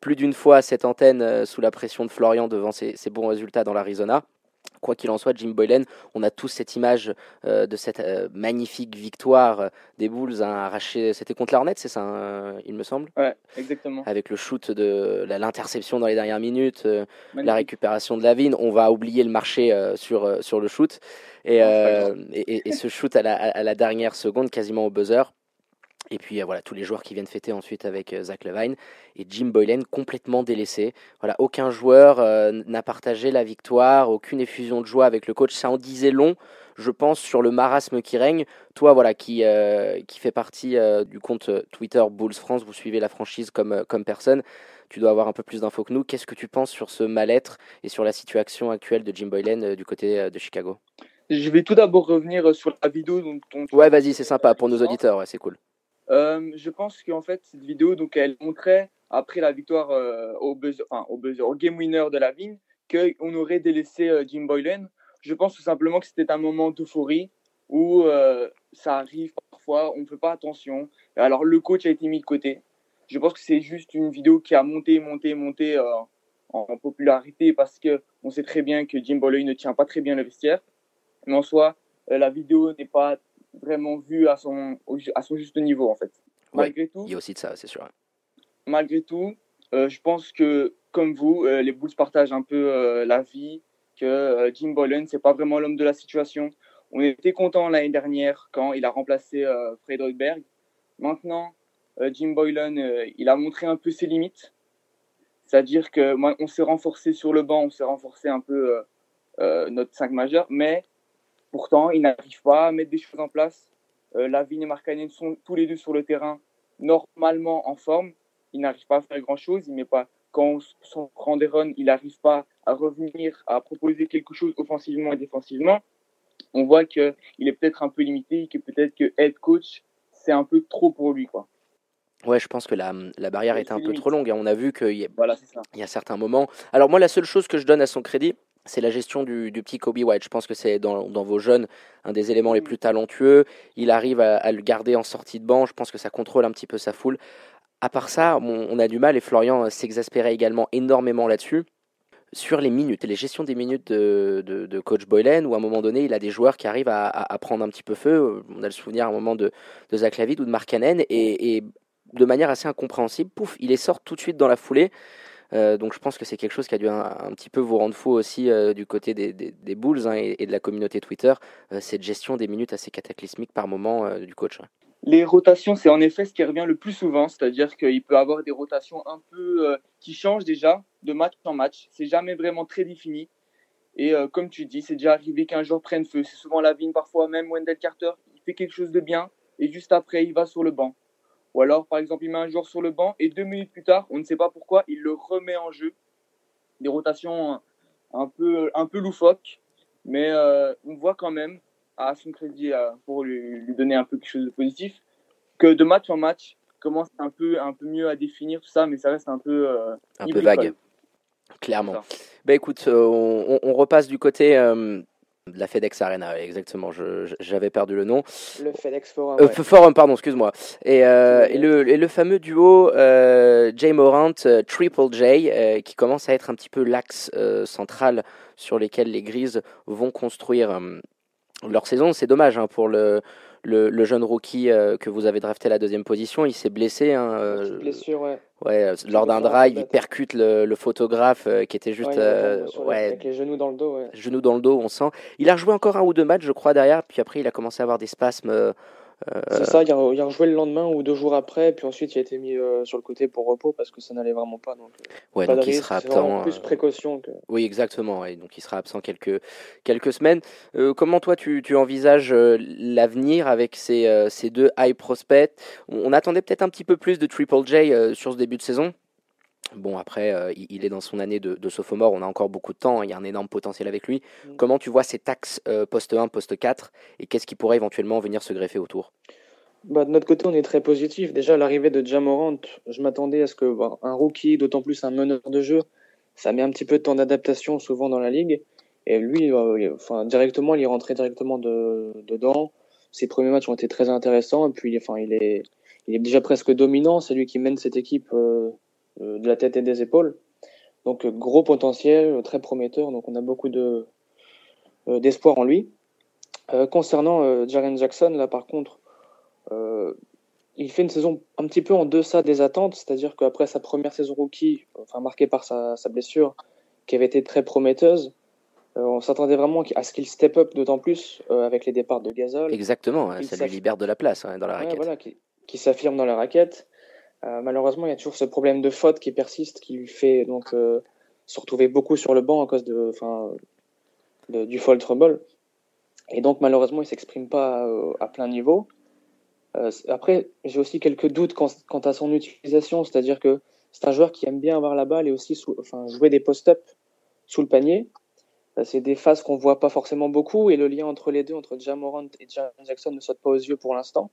plus d'une fois à cette antenne sous la pression de Florian devant ses, ses bons résultats dans l'Arizona quoi qu'il en soit, Jim Boylan, on a tous cette image euh, de cette euh, magnifique victoire euh, des Bulls hein. C'était contre l'Arnett, c'est ça, hein, il me semble Ouais, exactement. Avec le shoot de l'interception dans les dernières minutes, euh, la récupération de Lavine. On va oublier le marché euh, sur, sur le shoot. Et, et, et, et, ce shoot à la, à la dernière seconde, quasiment au buzzer. Et puis euh, voilà, tous les joueurs qui viennent fêter ensuite avec euh, Zach Levine et Jim Boylan complètement délaissé. Voilà, aucun joueur euh, n'a partagé la victoire, aucune effusion de joie avec le coach. Ça en disait long, je pense, sur le marasme qui règne. Toi, voilà, qui, euh, qui fait partie du compte Twitter Bulls France, vous suivez la franchise comme, comme personne. Tu dois avoir un peu plus d'infos que nous. Qu'est-ce que tu penses sur ce mal-être et sur la situation actuelle de Jim Boylan du côté de Chicago? Je vais tout d'abord revenir sur la vidéo dont on... Ouais, vas-y, c'est sympa pour nos auditeurs, ouais, c'est cool. Euh, je pense qu'en fait, cette vidéo, donc, elle montrait, après la victoire euh, au, buzzer, enfin, au, buzzer, au game winner de la Vigne, qu'on aurait délaissé euh, Jim Boylan. Je pense tout simplement que c'était un moment d'euphorie où ça arrive parfois, on ne fait pas attention. Alors, le coach a été mis de côté. Je pense que c'est juste une vidéo qui a monté, monté, monté en popularité parce qu'on sait très bien que Jim Boylan ne tient pas très bien le vestiaire. Mais en soi, la vidéo n'est pas vraiment vu à son, à son juste niveau, en fait. Malgré ouais, tout. Il y a aussi de ça, c'est sûr. Malgré tout, euh, je pense que, comme vous, euh, les Bulls partagent un peu euh, la vie, que euh, Jim Boylan, c'est pas vraiment l'homme de la situation. On était content l'année dernière quand il a remplacé Fred Hoiberg. Maintenant, Jim Boylan, il a montré un peu ses limites. C'est-à-dire que moi, on s'est renforcé sur le banc, on s'est renforcé un peu notre 5 majeur, mais Pourtant, il n'arrive pas à mettre des choses en place. Euh, Lavigne et Markkanen sont tous les deux sur le terrain normalement en forme. Il n'arrive pas à faire grand-chose. Il met pas quand on prend des runs, il n'arrive pas à revenir à proposer quelque chose offensivement et défensivement. On voit qu'il est peut-être un peu limité et que peut-être que head coach, c'est un peu trop pour lui. Quoi. Ouais, je pense que la, la barrière est un peu trop longue. On a vu qu'il y, voilà, y a certains moments. Alors, moi, la seule chose que je donne à son crédit, c'est la gestion du, du, petit Kobe White. Je pense que c'est dans, dans, vos jeunes un des éléments les plus talentueux. Il arrive à, à, le garder en sortie de banc. Je pense que ça contrôle un petit peu sa foule. À part ça, on, on a du mal et Florian s'exaspérait également énormément là-dessus. Sur les minutes, les gestions des minutes de, de, de, coach Boylan, où à un moment donné, il a des joueurs qui arrivent à, à, à, prendre un petit peu feu. On a le souvenir à un moment de, de Zach Lavid ou de Mark Cannon, et, et de manière assez incompréhensible, pouf, il les sort tout de suite dans la foulée. Euh, donc je pense que c'est quelque chose qui a dû un, petit peu vous rendre fou aussi euh, du côté des, des, Bulls hein, et, de la communauté Twitter, euh, cette gestion des minutes assez cataclysmique par moment du coach. Les rotations, c'est en effet ce qui revient le plus souvent, c'est-à-dire qu'il peut avoir des rotations un peu qui changent déjà de match en match. C'est jamais vraiment très défini. Et comme tu dis, c'est déjà arrivé qu'un joueur prenne feu. C'est souvent la vigne, parfois même Wendell Carter, il fait quelque chose de bien et juste après, il va sur le banc. Ou alors, par exemple, il met un joueur sur le banc et deux minutes plus tard, on ne sait pas pourquoi, il le remet en jeu. Des rotations un peu, un peu loufoques, mais euh, on voit quand même, à son crédit, euh, pour lui, lui, donner un peu quelque chose de positif, que de match en match, commence un peu, un peu mieux à définir tout ça, mais ça reste un peu. Euh, un peu vague. Clairement. Bah écoute, on, on, repasse du côté euh, de la FedEx Arena, exactement. J'avais perdu le nom. Le FedEx Forum. Euh, Forum, pardon, excuse-moi. Et, et, le, et, le, fameux duo Jay Morant, Triple J, qui commence à être un petit peu l'axe central sur lesquels les Grises vont construire leur saison. C'est dommage hein, pour le le, jeune rookie euh, que vous avez drafté à la deuxième position, il s'est blessé. Hein, euh, blessure, ouais. Ouais, euh, lors d'un drive, il percute le, photographe qui était juste. Ouais, avec les genoux dans le dos. Genoux dans le dos, on sent. Il a rejoué encore un ou deux matchs, je crois, derrière, puis après, il a commencé à avoir des spasmes c'est ça, il a, rejoué le lendemain ou deux jours après, puis ensuite il a été mis euh, sur le côté pour repos parce que ça n'allait vraiment pas. Donc, euh, ouais, donc il sera absent. Plus euh, précaution que... Oui, exactement. Ouais, donc il sera absent quelques, quelques semaines. comment toi tu, tu envisages l'avenir avec ces, ces deux high prospects? On attendait peut-être un petit peu plus de Triple J sur ce début de saison Bon, après, euh, il est dans son année de, sophomore, on a encore beaucoup de temps, hein, il y a un énorme potentiel avec lui. Mm. Comment tu vois ces taxes euh, poste 1, poste 4 et qu'est-ce qui pourrait éventuellement venir se greffer autour? Bah, De notre côté, on est très positif. Déjà, l'arrivée de Jamorant, je m'attendais à ce que bah, un rookie, d'autant plus un meneur de jeu, ça met un petit peu de temps d'adaptation souvent dans la ligue. Et lui, euh, enfin, directement, il est rentré directement de, dedans. Ses premiers matchs ont été très intéressants. Et puis, enfin, il, est, il est déjà presque dominant. C'est lui qui mène cette équipe euh, de la tête et des épaules. Donc euh, gros potentiel, très prometteur. Donc on a beaucoup de euh, d'espoir en lui. concernant Jaren Jackson, là par contre, il fait une saison un petit peu en deçà des attentes, c'est-à-dire qu'après sa première saison rookie, enfin marquée par sa, sa blessure, qui avait été très prometteuse, on s'attendait vraiment à ce qu'il step up d'autant plus avec les départs de Gasol. Exactement, ça lui libère de la place hein, dans la raquette. voilà, qui, qui s'affirme dans la raquette. Euh, malheureusement, il y a toujours ce problème de faute qui persiste, qui lui fait donc euh, se retrouver beaucoup sur le banc à cause de, enfin, du fall trouble. Et donc, malheureusement, il s'exprime pas euh, à plein niveau. après, j'ai aussi quelques doutes quant, à son utilisation, c'est-à-dire que c'est un joueur qui aime bien avoir la balle et aussi enfin, jouer des post-up sous le panier. C'est des phases qu'on voit pas forcément beaucoup et le lien entre les deux, entre Jamorant et Jackson, ne saute pas aux yeux pour l'instant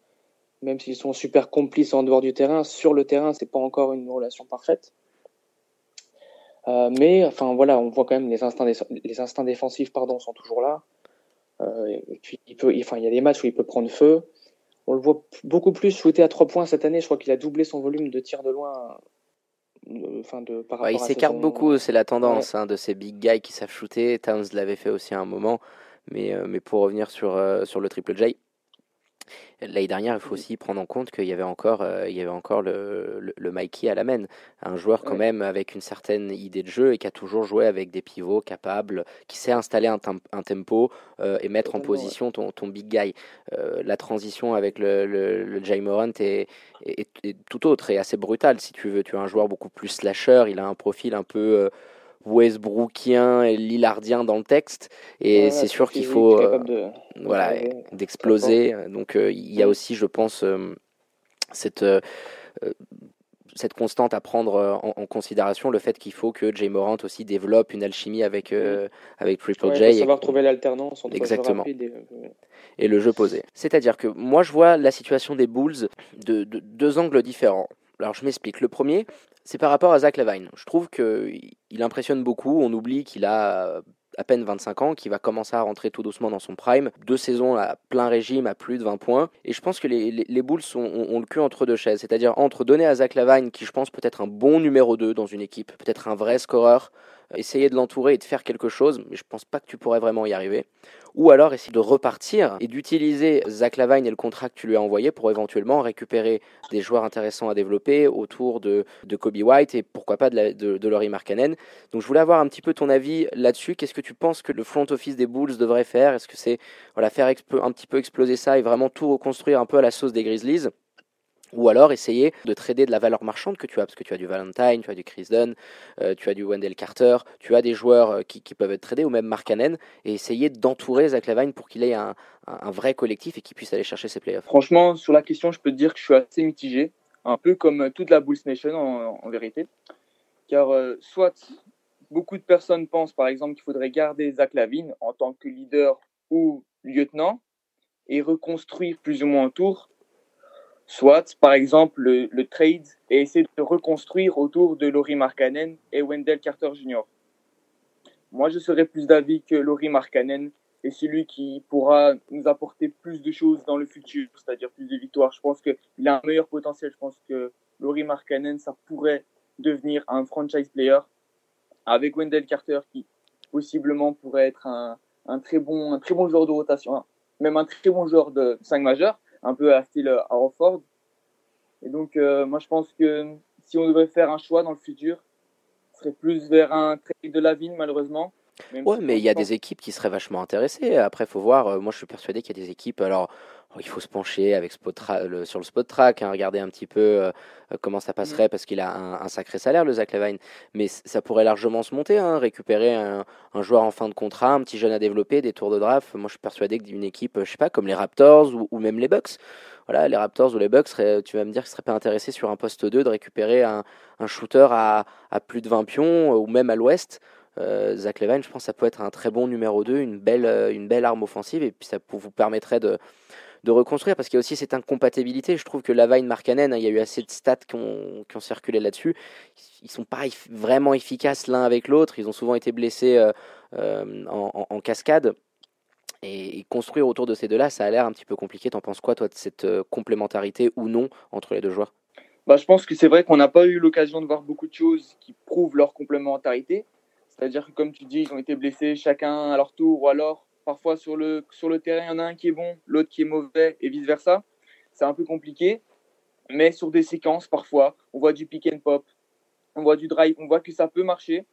même s'ils sont super complices en dehors du terrain, sur le terrain, c'est pas encore une relation parfaite. Euh, mais enfin voilà, on voit quand même les instincts, les instincts défensifs pardon, sont toujours là. Euh, et puis il peut, enfin il y a des matchs où il peut prendre feu. On le voit beaucoup plus shooter à trois points cette année. Je crois qu'il a doublé son volume de tir de loin. Euh, enfin de, par ouais, il s'écarte beaucoup, c'est la tendance hein, de ces big guys qui savent shooter. Towns l'avait fait aussi à un moment, mais, mais pour revenir sur, sur le triple J, L'année dernière, il faut aussi prendre en compte qu'il y avait encore, euh, il y avait encore le, le, Mikey à la main, un joueur quand même avec une certaine idée de jeu et qui a toujours joué avec des pivots capables, qui sait installer un, un tempo euh, et mettre en position ton, ton big guy. Euh, la transition avec le, le, le Jay Morant est, est, tout autre et assez brutale si tu veux. Tu as un joueur beaucoup plus slasher, il a un profil un peu Westbrookien et Lillardien dans le texte. Et c'est sûr qu'il faut euh, voilà, d'exploser. Donc euh, il y a mm. aussi, je pense, euh, cette cette constante à prendre en, considération, le fait qu'il faut que Jay Morant aussi développe une alchimie avec, mm. avec Triple J. Il faut savoir trouver l'alternance entre Exactement. et, et, le jeu posé. C'est-à-dire que moi, je vois la situation des Bulls de, de deux angles différents. Alors, je m'explique. Le premier, c'est par rapport à Zach Lavine. Je trouve qu'il impressionne beaucoup. On oublie qu'il a à peine 25 ans, qu'il va commencer à rentrer tout doucement dans son prime. Deux saisons à plein régime, à plus de 20 points. Et je pense que les, Bulls ont, le cul entre deux chaises. C'est-à-dire entre donner à Zach Lavine, qui je pense peut être un bon numéro 2 dans une équipe, peut-être un vrai scoreur, essayer de l'entourer et de faire quelque chose, mais je pense pas que tu pourrais vraiment y arriver. Ou alors essayer de repartir et d'utiliser Zach Lavine et le contrat que tu lui as envoyé pour éventuellement récupérer des joueurs intéressants à développer autour de, de Kobe White et pourquoi pas de, de, de Laurie Markkanen. Donc je voulais avoir un petit peu ton avis là-dessus. Qu'est-ce que tu penses que le front office des Bulls devrait faire? Est-ce que c'est voilà, faire un petit peu exploser ça et vraiment tout reconstruire un peu à la sauce des Grizzlies? Ou alors essayer de trader de la valeur marchande que tu as, parce que tu as du Valentine, tu as du Chris Dunn, euh, tu as du Wendell Carter, tu as des joueurs euh, qui, peuvent être tradés, ou même Mark Cannon, et essayer d'entourer Zach Lavine pour qu'il ait un, vrai collectif et qu'il puisse aller chercher ses playoffs. Franchement, sur la question, je peux te dire que je suis assez mitigé, un peu comme toute la Bulls Nation en, vérité. Car euh, soit beaucoup de personnes pensent par exemple qu'il faudrait garder Zach Lavine en tant que leader ou lieutenant et reconstruire plus ou moins autour soit par exemple le, trade et essayer de reconstruire autour de Laurie Markkanen et Wendell Carter Jr. Moi, je serais plus d'avis que Laurie Markkanen est celui qui pourra nous apporter plus de choses dans le futur, c'est-à-dire plus de victoires. Je pense qu'il a un meilleur potentiel. Je pense que Laurie Markkanen, ça pourrait devenir un franchise player avec Wendell Carter qui possiblement pourrait être un, très bon un très bon joueur de rotation, hein. même un très bon joueur de 5 majeur, un peu à style Harford. Et donc euh, moi je pense que si on devrait faire un choix dans le futur, ce serait plus vers un trade de la vigne malheureusement. ouais, mais il y a des équipes qui seraient vachement intéressées. Après, il faut voir. Euh, moi, je suis persuadé qu'il y a des équipes. Alors, il faut se pencher avec spot le, sur le spot track, hein, regarder un petit peu euh, comment ça passerait parce qu'il a un, un, sacré salaire, le Zach Levine. Mais ça pourrait largement se monter, hein, récupérer un, un, joueur en fin de contrat, un petit jeune à développer, des tours de draft. Moi, je suis persuadé qu'une équipe, je sais pas, comme les Raptors ou, ou, même les Bucks, voilà, les Raptors ou les Bucks, tu vas me dire qu'ils seraient pas intéressés sur un poste 2 de récupérer un, un shooter à, à, plus de 20 pions ou même à l'ouest. Euh, Zach Levine, je pense que ça peut être un très bon numéro 2, une belle, une belle arme offensive, et puis ça vous permettrait de, de reconstruire parce qu'il y a aussi cette incompatibilité. Je trouve que Lavine Markkanen, hein, il y a eu assez de stats qui ont, circulé là-dessus. Ils sont pas vraiment efficaces l'un avec l'autre. Ils ont souvent été blessés euh, euh, en, cascade. Et, construire autour de ces deux-là, ça a l'air un petit peu compliqué. T'en penses quoi, toi, de cette euh, complémentarité ou non entre les deux joueurs? Bah, Je pense que c'est vrai qu'on n'a pas eu l'occasion de voir beaucoup de choses qui prouvent leur complémentarité. C'est-à-dire que, comme tu dis, ils ont été blessés chacun à leur tour, ou alors Parfois, sur le, terrain, il y en a un qui est bon, l'autre qui est mauvais, et vice-versa. C'est un peu compliqué. Mais sur des séquences, parfois, on voit du pick and pop, on voit du drive, on voit que ça peut marcher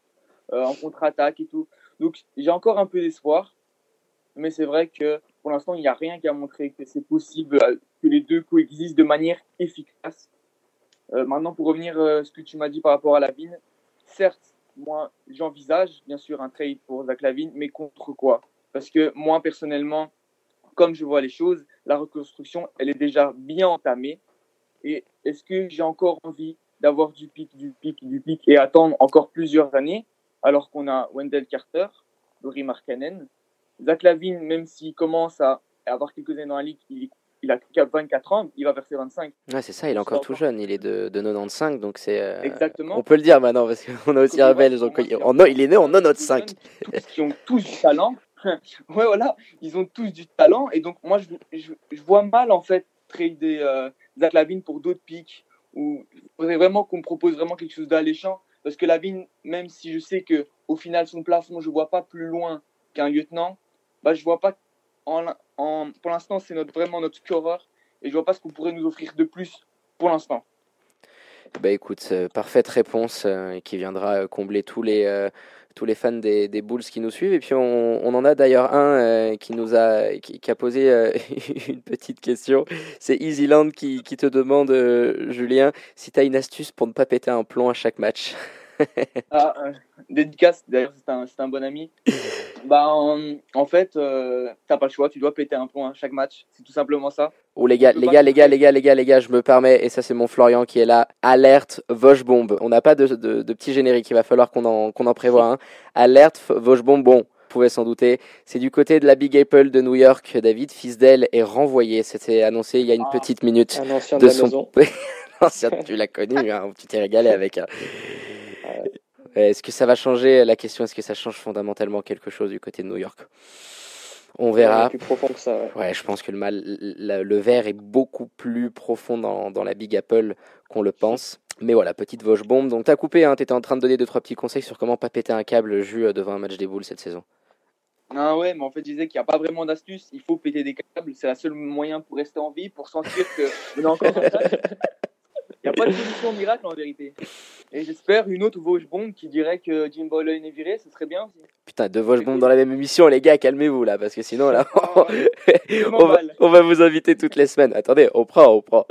euh, en contre-attaque et tout. Donc, j'ai encore un peu d'espoir. Mais c'est vrai que pour l'instant, il n'y a rien qui a montré que c'est possible euh, que les deux coexistent de manière efficace. Euh, maintenant, pour revenir à ce que tu m'as dit par rapport à la vigne, certes, moi, j'envisage bien sûr un trade pour Zach Lavine, mais contre quoi? Parce que moi, personnellement, comme je vois les choses, la reconstruction, elle est déjà bien entamée. Et est-ce que j'ai encore envie d'avoir du pic, du pic, du pic et attendre encore plusieurs années alors qu'on a Wendell Carter, Laurie Markkanen, Zach Lavine, même s'il commence à avoir quelques années dans la ligue, il, il a 24 ans, il va verser 25. Ouais, c'est ça, il est encore tout jeune, il est de, de 95, donc c'est. Euh, Exactement. On peut le dire maintenant, parce qu'on a aussi un belge, donc il, il est né en 95. Tous qui ont tous du talent, ouais, voilà, ils ont tous du talent. Et donc, moi, je, je, vois mal, en fait, trader euh, Zach pour d'autres pics. Ou faudrait vraiment qu'on me propose vraiment quelque chose d'alléchant. Parce que Lavine, même si je sais que au final, son plafond, je vois pas plus loin qu'un lieutenant, bah, je vois pas. En, en, pour l'instant, c'est notre, vraiment notre scoreur. Et je vois pas ce qu'on pourrait nous offrir de plus pour l'instant. Bah écoute, euh, parfaite réponse euh, qui viendra euh, combler tous les, tous les fans des, des, Bulls qui nous suivent. Et puis on, on en a d'ailleurs un euh, qui nous a, qui, qui a posé euh, une petite question. C'est Easyland qui, qui te demande, euh, Julien, si tu as une astuce pour ne pas péter un plomb à chaque match. ah, dédicace, d'ailleurs c'est un, un, bon ami. bah, en, en fait, euh, t'as pas le choix, tu dois péter un plomb à chaque match, c'est tout simplement ça. Oh les gars, les gars, les gars, les gars, les gars, les gars, je me permets, et ça c'est mon Florian qui est là, alerte Vosgebombe. On n'a pas de, de, de, petit générique, il va falloir qu'on en, qu'on en prévoit un. Hein. Alerte Vosgebombe, bon, vous pouvez s'en douter. C'est du côté de la Big Apple de New York. David Fisdale est renvoyé. C'était annoncé il y a une ah, petite minute. Un ancien de, de son. ancien, tu l'as connu, hein, tu t'es régalé avec. Hein. Est-ce que ça va changer la question? Est-ce que ça change fondamentalement quelque chose du côté de New York? On verra. Plus profond que ça. Ouais. ouais. je pense que le mal, le, le verre est beaucoup plus profond dans, dans la Big Apple qu'on le pense. Mais voilà, petite Vosge bombe. Donc t'as coupé, hein, t'étais en train de donner deux trois petits conseils sur comment pas péter un câble jus devant un match des boules cette saison. Ah ouais, mais en fait, je disais qu'il n'y a pas vraiment d'astuce. Il faut péter des câbles. C'est le seul moyen pour rester en vie, pour sentir que on est encore en Il n'y a pas de solution miracle en vérité. Et j'espère une autre Vosge bombe qui dirait que Jim Boylan est viré, ce serait bien aussi. Putain, deux Vosge bombes dans la même émission, les gars, calmez-vous là, parce que sinon là, on, va, on, va, vous inviter toutes les semaines. Attendez, on prend, on prend.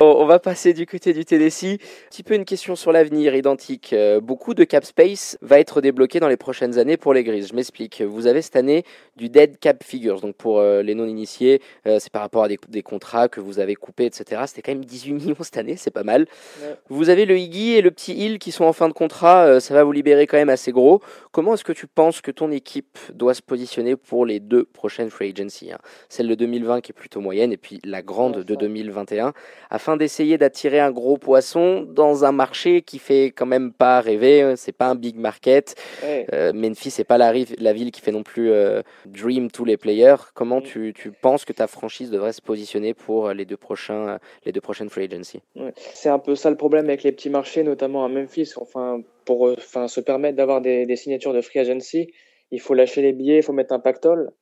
On, on va passer du côté du Tennessee. Un petit peu une question sur l'avenir, identique. Euh, beaucoup de cap space va être débloqué dans les prochaines années pour les Grises. Je m'explique. Vous avez cette année du dead cap figures, donc pour euh, les non-initiés, euh, c'est par rapport à des, des, contrats que vous avez coupés, etc. C'était quand même 18 millions cette année, c'est pas mal. Ouais. Vous avez le Iggy et le petits Hill qui sont en fin de contrat, euh, ça va vous libérer quand même assez gros. Comment est-ce que tu penses que ton équipe doit se positionner pour les deux prochaines free agency hein? Celle de 2020 qui est plutôt moyenne et puis la grande de 2021, afin d'essayer d'attirer un gros poisson dans un marché qui fait quand même pas rêver. Hein. C'est pas un big market. Euh, Memphis, c'est pas la, la, ville qui fait non plus euh, dream tous les players. Comment mm. tu, tu, penses que ta franchise devrait se positionner pour les deux prochains, les deux prochaines free agency? C'est un peu ça le problème avec les petits marchés, notamment à Memphis. Enfin, pour enfin, se permettre d'avoir des, des, signatures de free agency, il faut lâcher les billets, il faut mettre un pactole.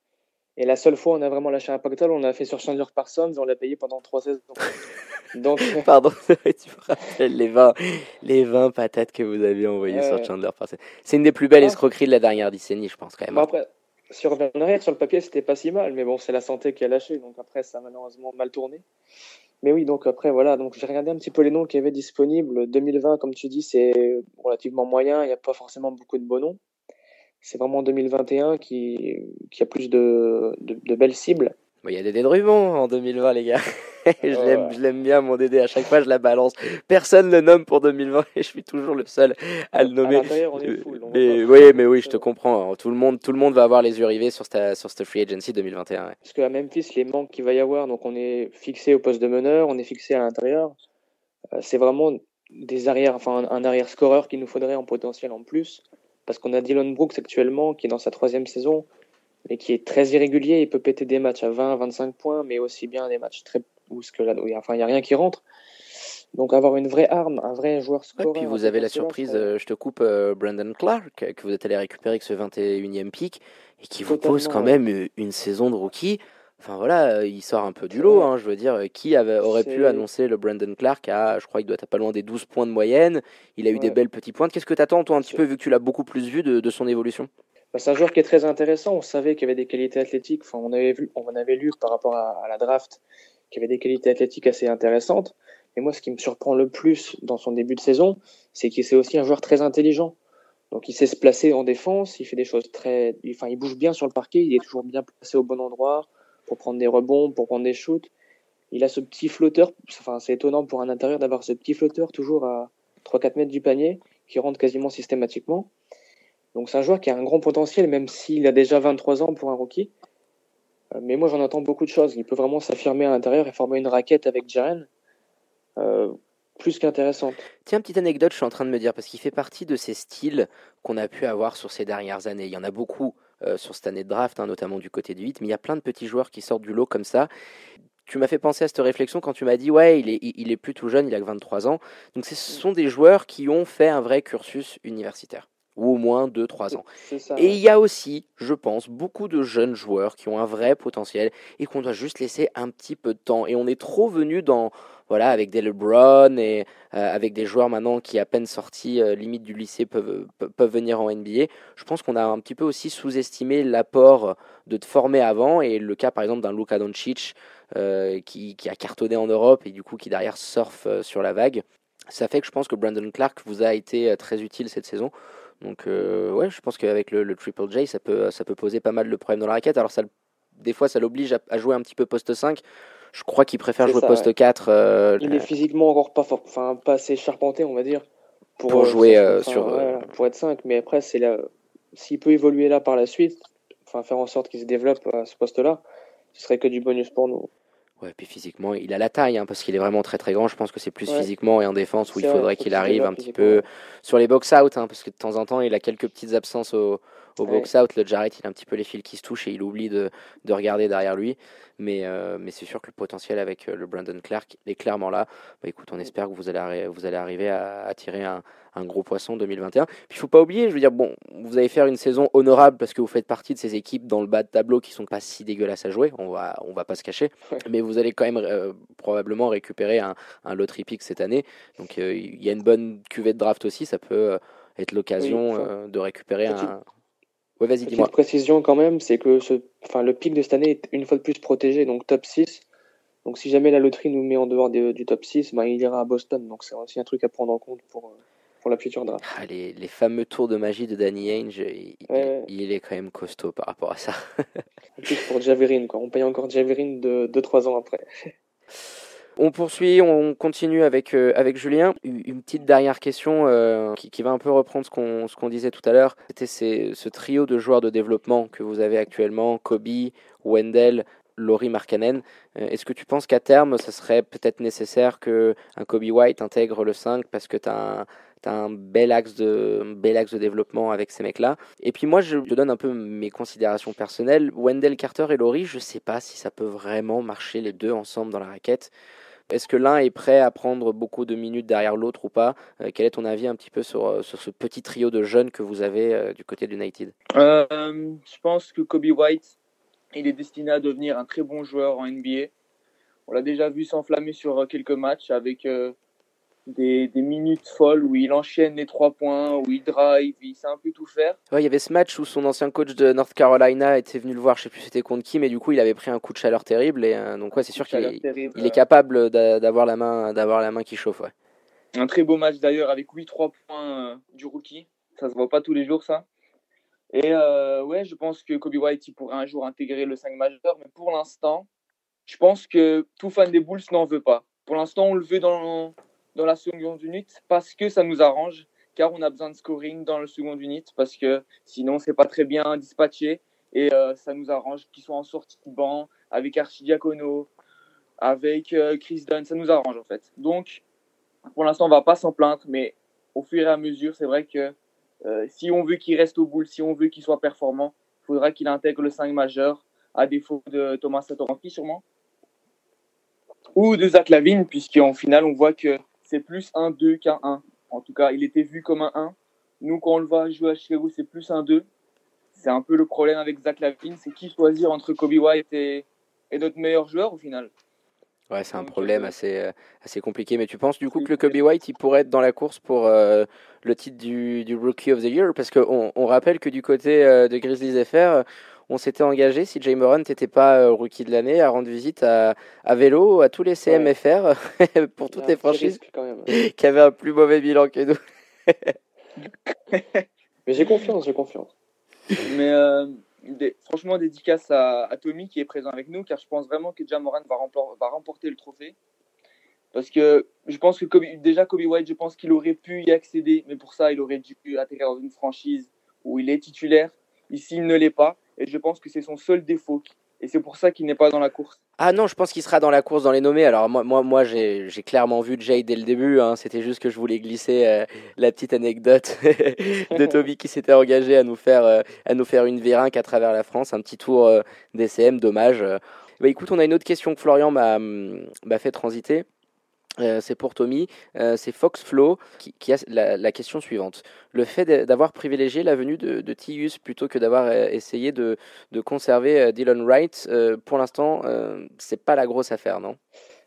Et la seule fois où on a vraiment lâché un pactole, on a fait sur Chandler Parsons, on l'a payé pendant trois saisons. Donc... Pardon, tu me rappelles les 20, les 20 patates que vous aviez envoyées sur Chandler Parsons. C'est une des plus belles escroqueries de la dernière décennie, je pense quand même. Bon, après, sur sur le papier, c'était pas si mal, mais bon, c'est la santé qui a lâché, donc après, ça a malheureusement mal tourné. Mais oui, donc après, voilà, donc j'ai regardé un petit peu les noms qui avaient disponibles. 2020, comme tu dis, c'est relativement moyen, il n'y a pas forcément beaucoup de beaux noms. C'est vraiment 2021 qui, qui a plus de, de, belles cibles. Il y a Dédé Drummond en 2020, les gars. je l'aime bien, mon Dédé. À chaque fois, je la balance. Personne ne le nomme pour 2020 et je suis toujours le seul à le nommer. À on est full, mais, oui, mais oui, je te comprends. Tout le, monde, tout le monde va avoir les yeux rivés sur cette, sur cette free agency 2021. Parce qu'à Memphis, les manques qu'il va y avoir, donc on est fixé au poste de meneur, on est fixé à l'intérieur. Euh, c'est vraiment des arrières, enfin un arrière scoreur qu'il nous faudrait en potentiel en plus parce qu'on a Dylan Brooks actuellement qui est dans sa troisième saison et qui est très irrégulier. Il peut péter des matchs à 20, 25 points, mais aussi bien des matchs très où ce que là, enfin il y a rien qui rentre. Donc avoir une vraie arme, un vrai joueur scoreur. Et puis vous avez la surprise, euh, je te coupe, euh, Brandon Clark, que vous êtes allé récupérer avec ce 21e pick et qui vous pose quand même une saison de rookie. Enfin voilà, euh, il sort un peu du lot. Hein, je veux dire, euh, qui avait, aurait pu annoncer le Brandon Clark à, je crois qu'il doit être pas loin des 12 points de moyenne. Il a eu des belles petits points. Qu'est-ce que tu attends, toi, un petit peu, vu que tu l'as beaucoup plus vu de, son évolution? Bah, C'est un joueur qui est très intéressant. On savait qu'il avait des qualités athlétiques. Enfin, on avait vu, on avait lu par rapport à, la draft qu'il avait des qualités athlétiques assez intéressantes. Et moi, ce qui me surprend le plus dans son début de saison, c'est qu'il c'est aussi un joueur très intelligent. Donc, il sait se placer en défense. Il fait des choses très, enfin, il bouge bien sur le parquet. Il est toujours bien placé au bon endroit pour prendre des rebonds, pour prendre des shoots. Il a ce petit flotteur, enfin, c'est étonnant pour un intérieur d'avoir ce petit flotteur toujours à 3-4 mètres du panier qui rentre quasiment systématiquement. Donc c'est un joueur qui a un grand potentiel, même s'il a déjà 23 ans pour un rookie. Euh, mais moi j'en attends beaucoup de choses. Il peut vraiment s'affirmer à l'intérieur et former une raquette avec Jaren. Euh, plus qu'intéressante. Tiens, petite anecdote, je suis en train de me dire, parce qu'il fait partie de ces styles qu'on a pu avoir sur ces dernières années. Il y en a beaucoup euh, sur cette année de draft, hein, notamment du côté du 8, mais il y a plein de petits joueurs qui sortent du lot comme ça. Tu m'as fait penser à cette réflexion quand tu m'as dit ouais, il est, il est plus tout jeune, il a que 23 ans. Donc ce sont des joueurs qui ont fait un vrai cursus universitaire ou au moins 2-3 ans. et il y a aussi, je pense, beaucoup de jeunes joueurs qui ont un vrai potentiel et qu'on doit juste laisser un petit peu de temps. Et on est trop venu dans, voilà, avec des LeBron et euh, avec des joueurs maintenant qui à peine sortis euh, limite du lycée peuvent, peuvent venir en NBA. Je pense qu'on a un petit peu aussi sous-estimé l'apport de te former avant et le cas par exemple d'un Luka Doncic euh, qui, qui, a cartonné en Europe et du coup qui derrière surfe sur la vague. Ça fait que je pense que Brandon Clark vous a été très utile cette saison. Donc ouais, je pense qu'avec le, Triple J, ça peut, ça peut poser pas mal de problèmes dans la raquette. Alors ça, des fois, ça l'oblige à, à, jouer un petit peu poste 5. Je crois qu'il préfère jouer poste 4. Euh, il est physiquement encore pas, enfin, pas assez charpenté, on va dire. Pour, euh, jouer euh, sur. pour être 5, mais après, c'est là. S'il peut évoluer là par la suite, enfin, faire en sorte qu'il se développe à ce poste-là, ce serait que du bonus pour nous. Ouais, puis physiquement, il a la taille, hein, parce qu'il est vraiment très très grand. Je pense que c'est plus physiquement et en défense où il faudrait qu'il arrive un petit peu sur les box-out, hein, parce que de temps en temps, il a quelques petites absences au, au box-out. Le Jarrett, il a un petit peu les fils qui se touchent et il oublie de, de regarder derrière lui. Mais, euh, mais c'est sûr que le potentiel avec euh, le Brandon Clark est clairement là. Bah, écoute, on espère que vous allez, vous allez arriver à, à tirer un, un, gros poisson 2021. Puis il faut pas oublier, je veux dire, bon, vous allez faire une saison honorable parce que vous faites partie de ces équipes dans le bas de tableau qui sont pas si dégueulasses à jouer. On va, on va pas se cacher. Mais vous allez quand même euh, probablement récupérer un, un lottery pick cette année. Donc il y a une bonne cuvée de draft aussi. Ça peut être l'occasion de récupérer un Ouais, vas-y, dis-moi. Une précision quand même, c'est que ce, enfin, le pic de cette année est une fois de plus protégé, donc top 6. Donc si jamais la loterie nous met en dehors du top 6, bah, il ira à Boston. Donc c'est aussi un truc à prendre en compte pour, euh, pour la future draft. Ah, les, les, fameux tours de magie de Danny Ainge, il, est quand même costaud par rapport à ça. en plus pour Javerin, quoi. on paye encore Javerin de 2-3 ans après. On poursuit, on continue avec, euh, avec Julien. Une petite dernière question euh, qui, qui, va un peu reprendre ce qu'on disait tout à l'heure. C'était ce trio de joueurs de développement que vous avez actuellement, Kobe, Wendell, Laurie Markkanen. Euh, est-ce que tu penses qu'à terme, ce serait peut-être nécessaire qu'un Kobe White intègre le 5 parce que tu as un T'as un bel axe de bel axe de développement avec ces mecs-là? Et puis moi, je te donne un peu mes considérations personnelles. Wendell Carter et Laurie, je sais pas si ça peut vraiment marcher les deux ensemble dans la raquette. Est-ce que l'un est prêt à prendre beaucoup de minutes derrière l'autre ou pas? Euh, Quel est ton avis un petit peu sur, euh, sur ce petit trio de jeunes que vous avez euh, du côté d'United Je pense que Kobe White, il est destiné à devenir un très bon joueur en NBA. On l'a déjà vu s'enflammer sur quelques matchs avec des, des, minutes folles où il enchaîne les trois points, où il drive, il sait un peu tout faire. Ouais, il y avait ce match où son ancien coach de North Carolina était venu le voir, je sais plus c'était contre qui, mais du coup il avait pris un coup de chaleur terrible et euh, donc ouais, c'est sûr qu'il est, il est capable d'avoir la main, d'avoir la main qui chauffe. Ouais. Un très beau match d'ailleurs avec 8-3 points euh, du rookie, ça se voit pas tous les jours ça. Et euh, ouais, je pense que Kobe White il pourrait un jour intégrer le 5 majeur, mais pour l'instant, je pense que tout fan des Bulls n'en veut pas. Pour l'instant, on le veut dans dans la seconde unit parce que ça nous arrange, car on a besoin de scoring dans le second unit parce que sinon c'est pas très bien dispatché et euh, ça nous arrange qu'ils soient en sortie de banc avec Archidiacono, avec euh, Chris Dunn, ça nous arrange en fait. Donc pour l'instant on va pas s'en plaindre, mais au fur et à mesure c'est vrai que euh, si on veut qu'il reste au boule, si on veut qu'il soit performant, il faudra qu'il intègre le 5 majeur à défaut de Thomas Satoranski sûrement ou de Zach Lavine puisqu'en final on voit que c'est plus un 2 qu'un 1. En tout cas, il était vu comme un 1. Nous, quand on le voit jouer à Chicago, c'est plus un 2. C'est un peu le problème avec Zach Lavine, c'est qui choisir entre Kobe White et, et notre meilleur joueur au final. Ouais, c'est un problème euh, assez, euh, assez compliqué. Mais tu penses du coup que le Kobe White, il pourrait être dans la course pour euh, le titre du, du, Rookie of the Year? Parce qu'on on rappelle que du côté de Grizzlies FR, on s'était engagé, si Jay Moran n'était pas euh, rookie de l'année, à rendre visite à, à, vélo à tous les CMFR pour toutes les franchises qui avaient un plus mauvais bilan que nous. Mais j'ai confiance, j'ai confiance. Mais euh, franchement, dédicace à, à, Tommy qui est présent avec nous, car je pense vraiment que Jay Moran va, va, remporter le trophée. Parce que je pense que déjà Kobe White, je pense qu'il aurait pu y accéder, mais pour ça, il aurait dû atterrir dans une franchise où il est titulaire. Ici, il ne l'est pas. Et je pense que c'est son seul défaut. Et c'est pour ça qu'il n'est pas dans la course. Ah non, je pense qu'il sera dans la course dans les nommés. Alors moi, moi, moi j'ai clairement vu Jay dès le début. Hein. C'était juste que je voulais glisser euh, la petite anecdote de Toby qui s'était engagé à nous faire, euh, à nous faire une V5 à travers la France. Un petit tour euh, d'ECM, dommage. Bah, écoute, on a une autre question que Florian m'a fait transiter. Euh, c'est pour Tommy, euh, c'est Foxflow qui, qui a la, question suivante. Le fait d'avoir privilégié la venue de, Tius plutôt que d'avoir euh, essayé de, conserver Dylan Wright, pour l'instant, c'est pas la grosse affaire, non?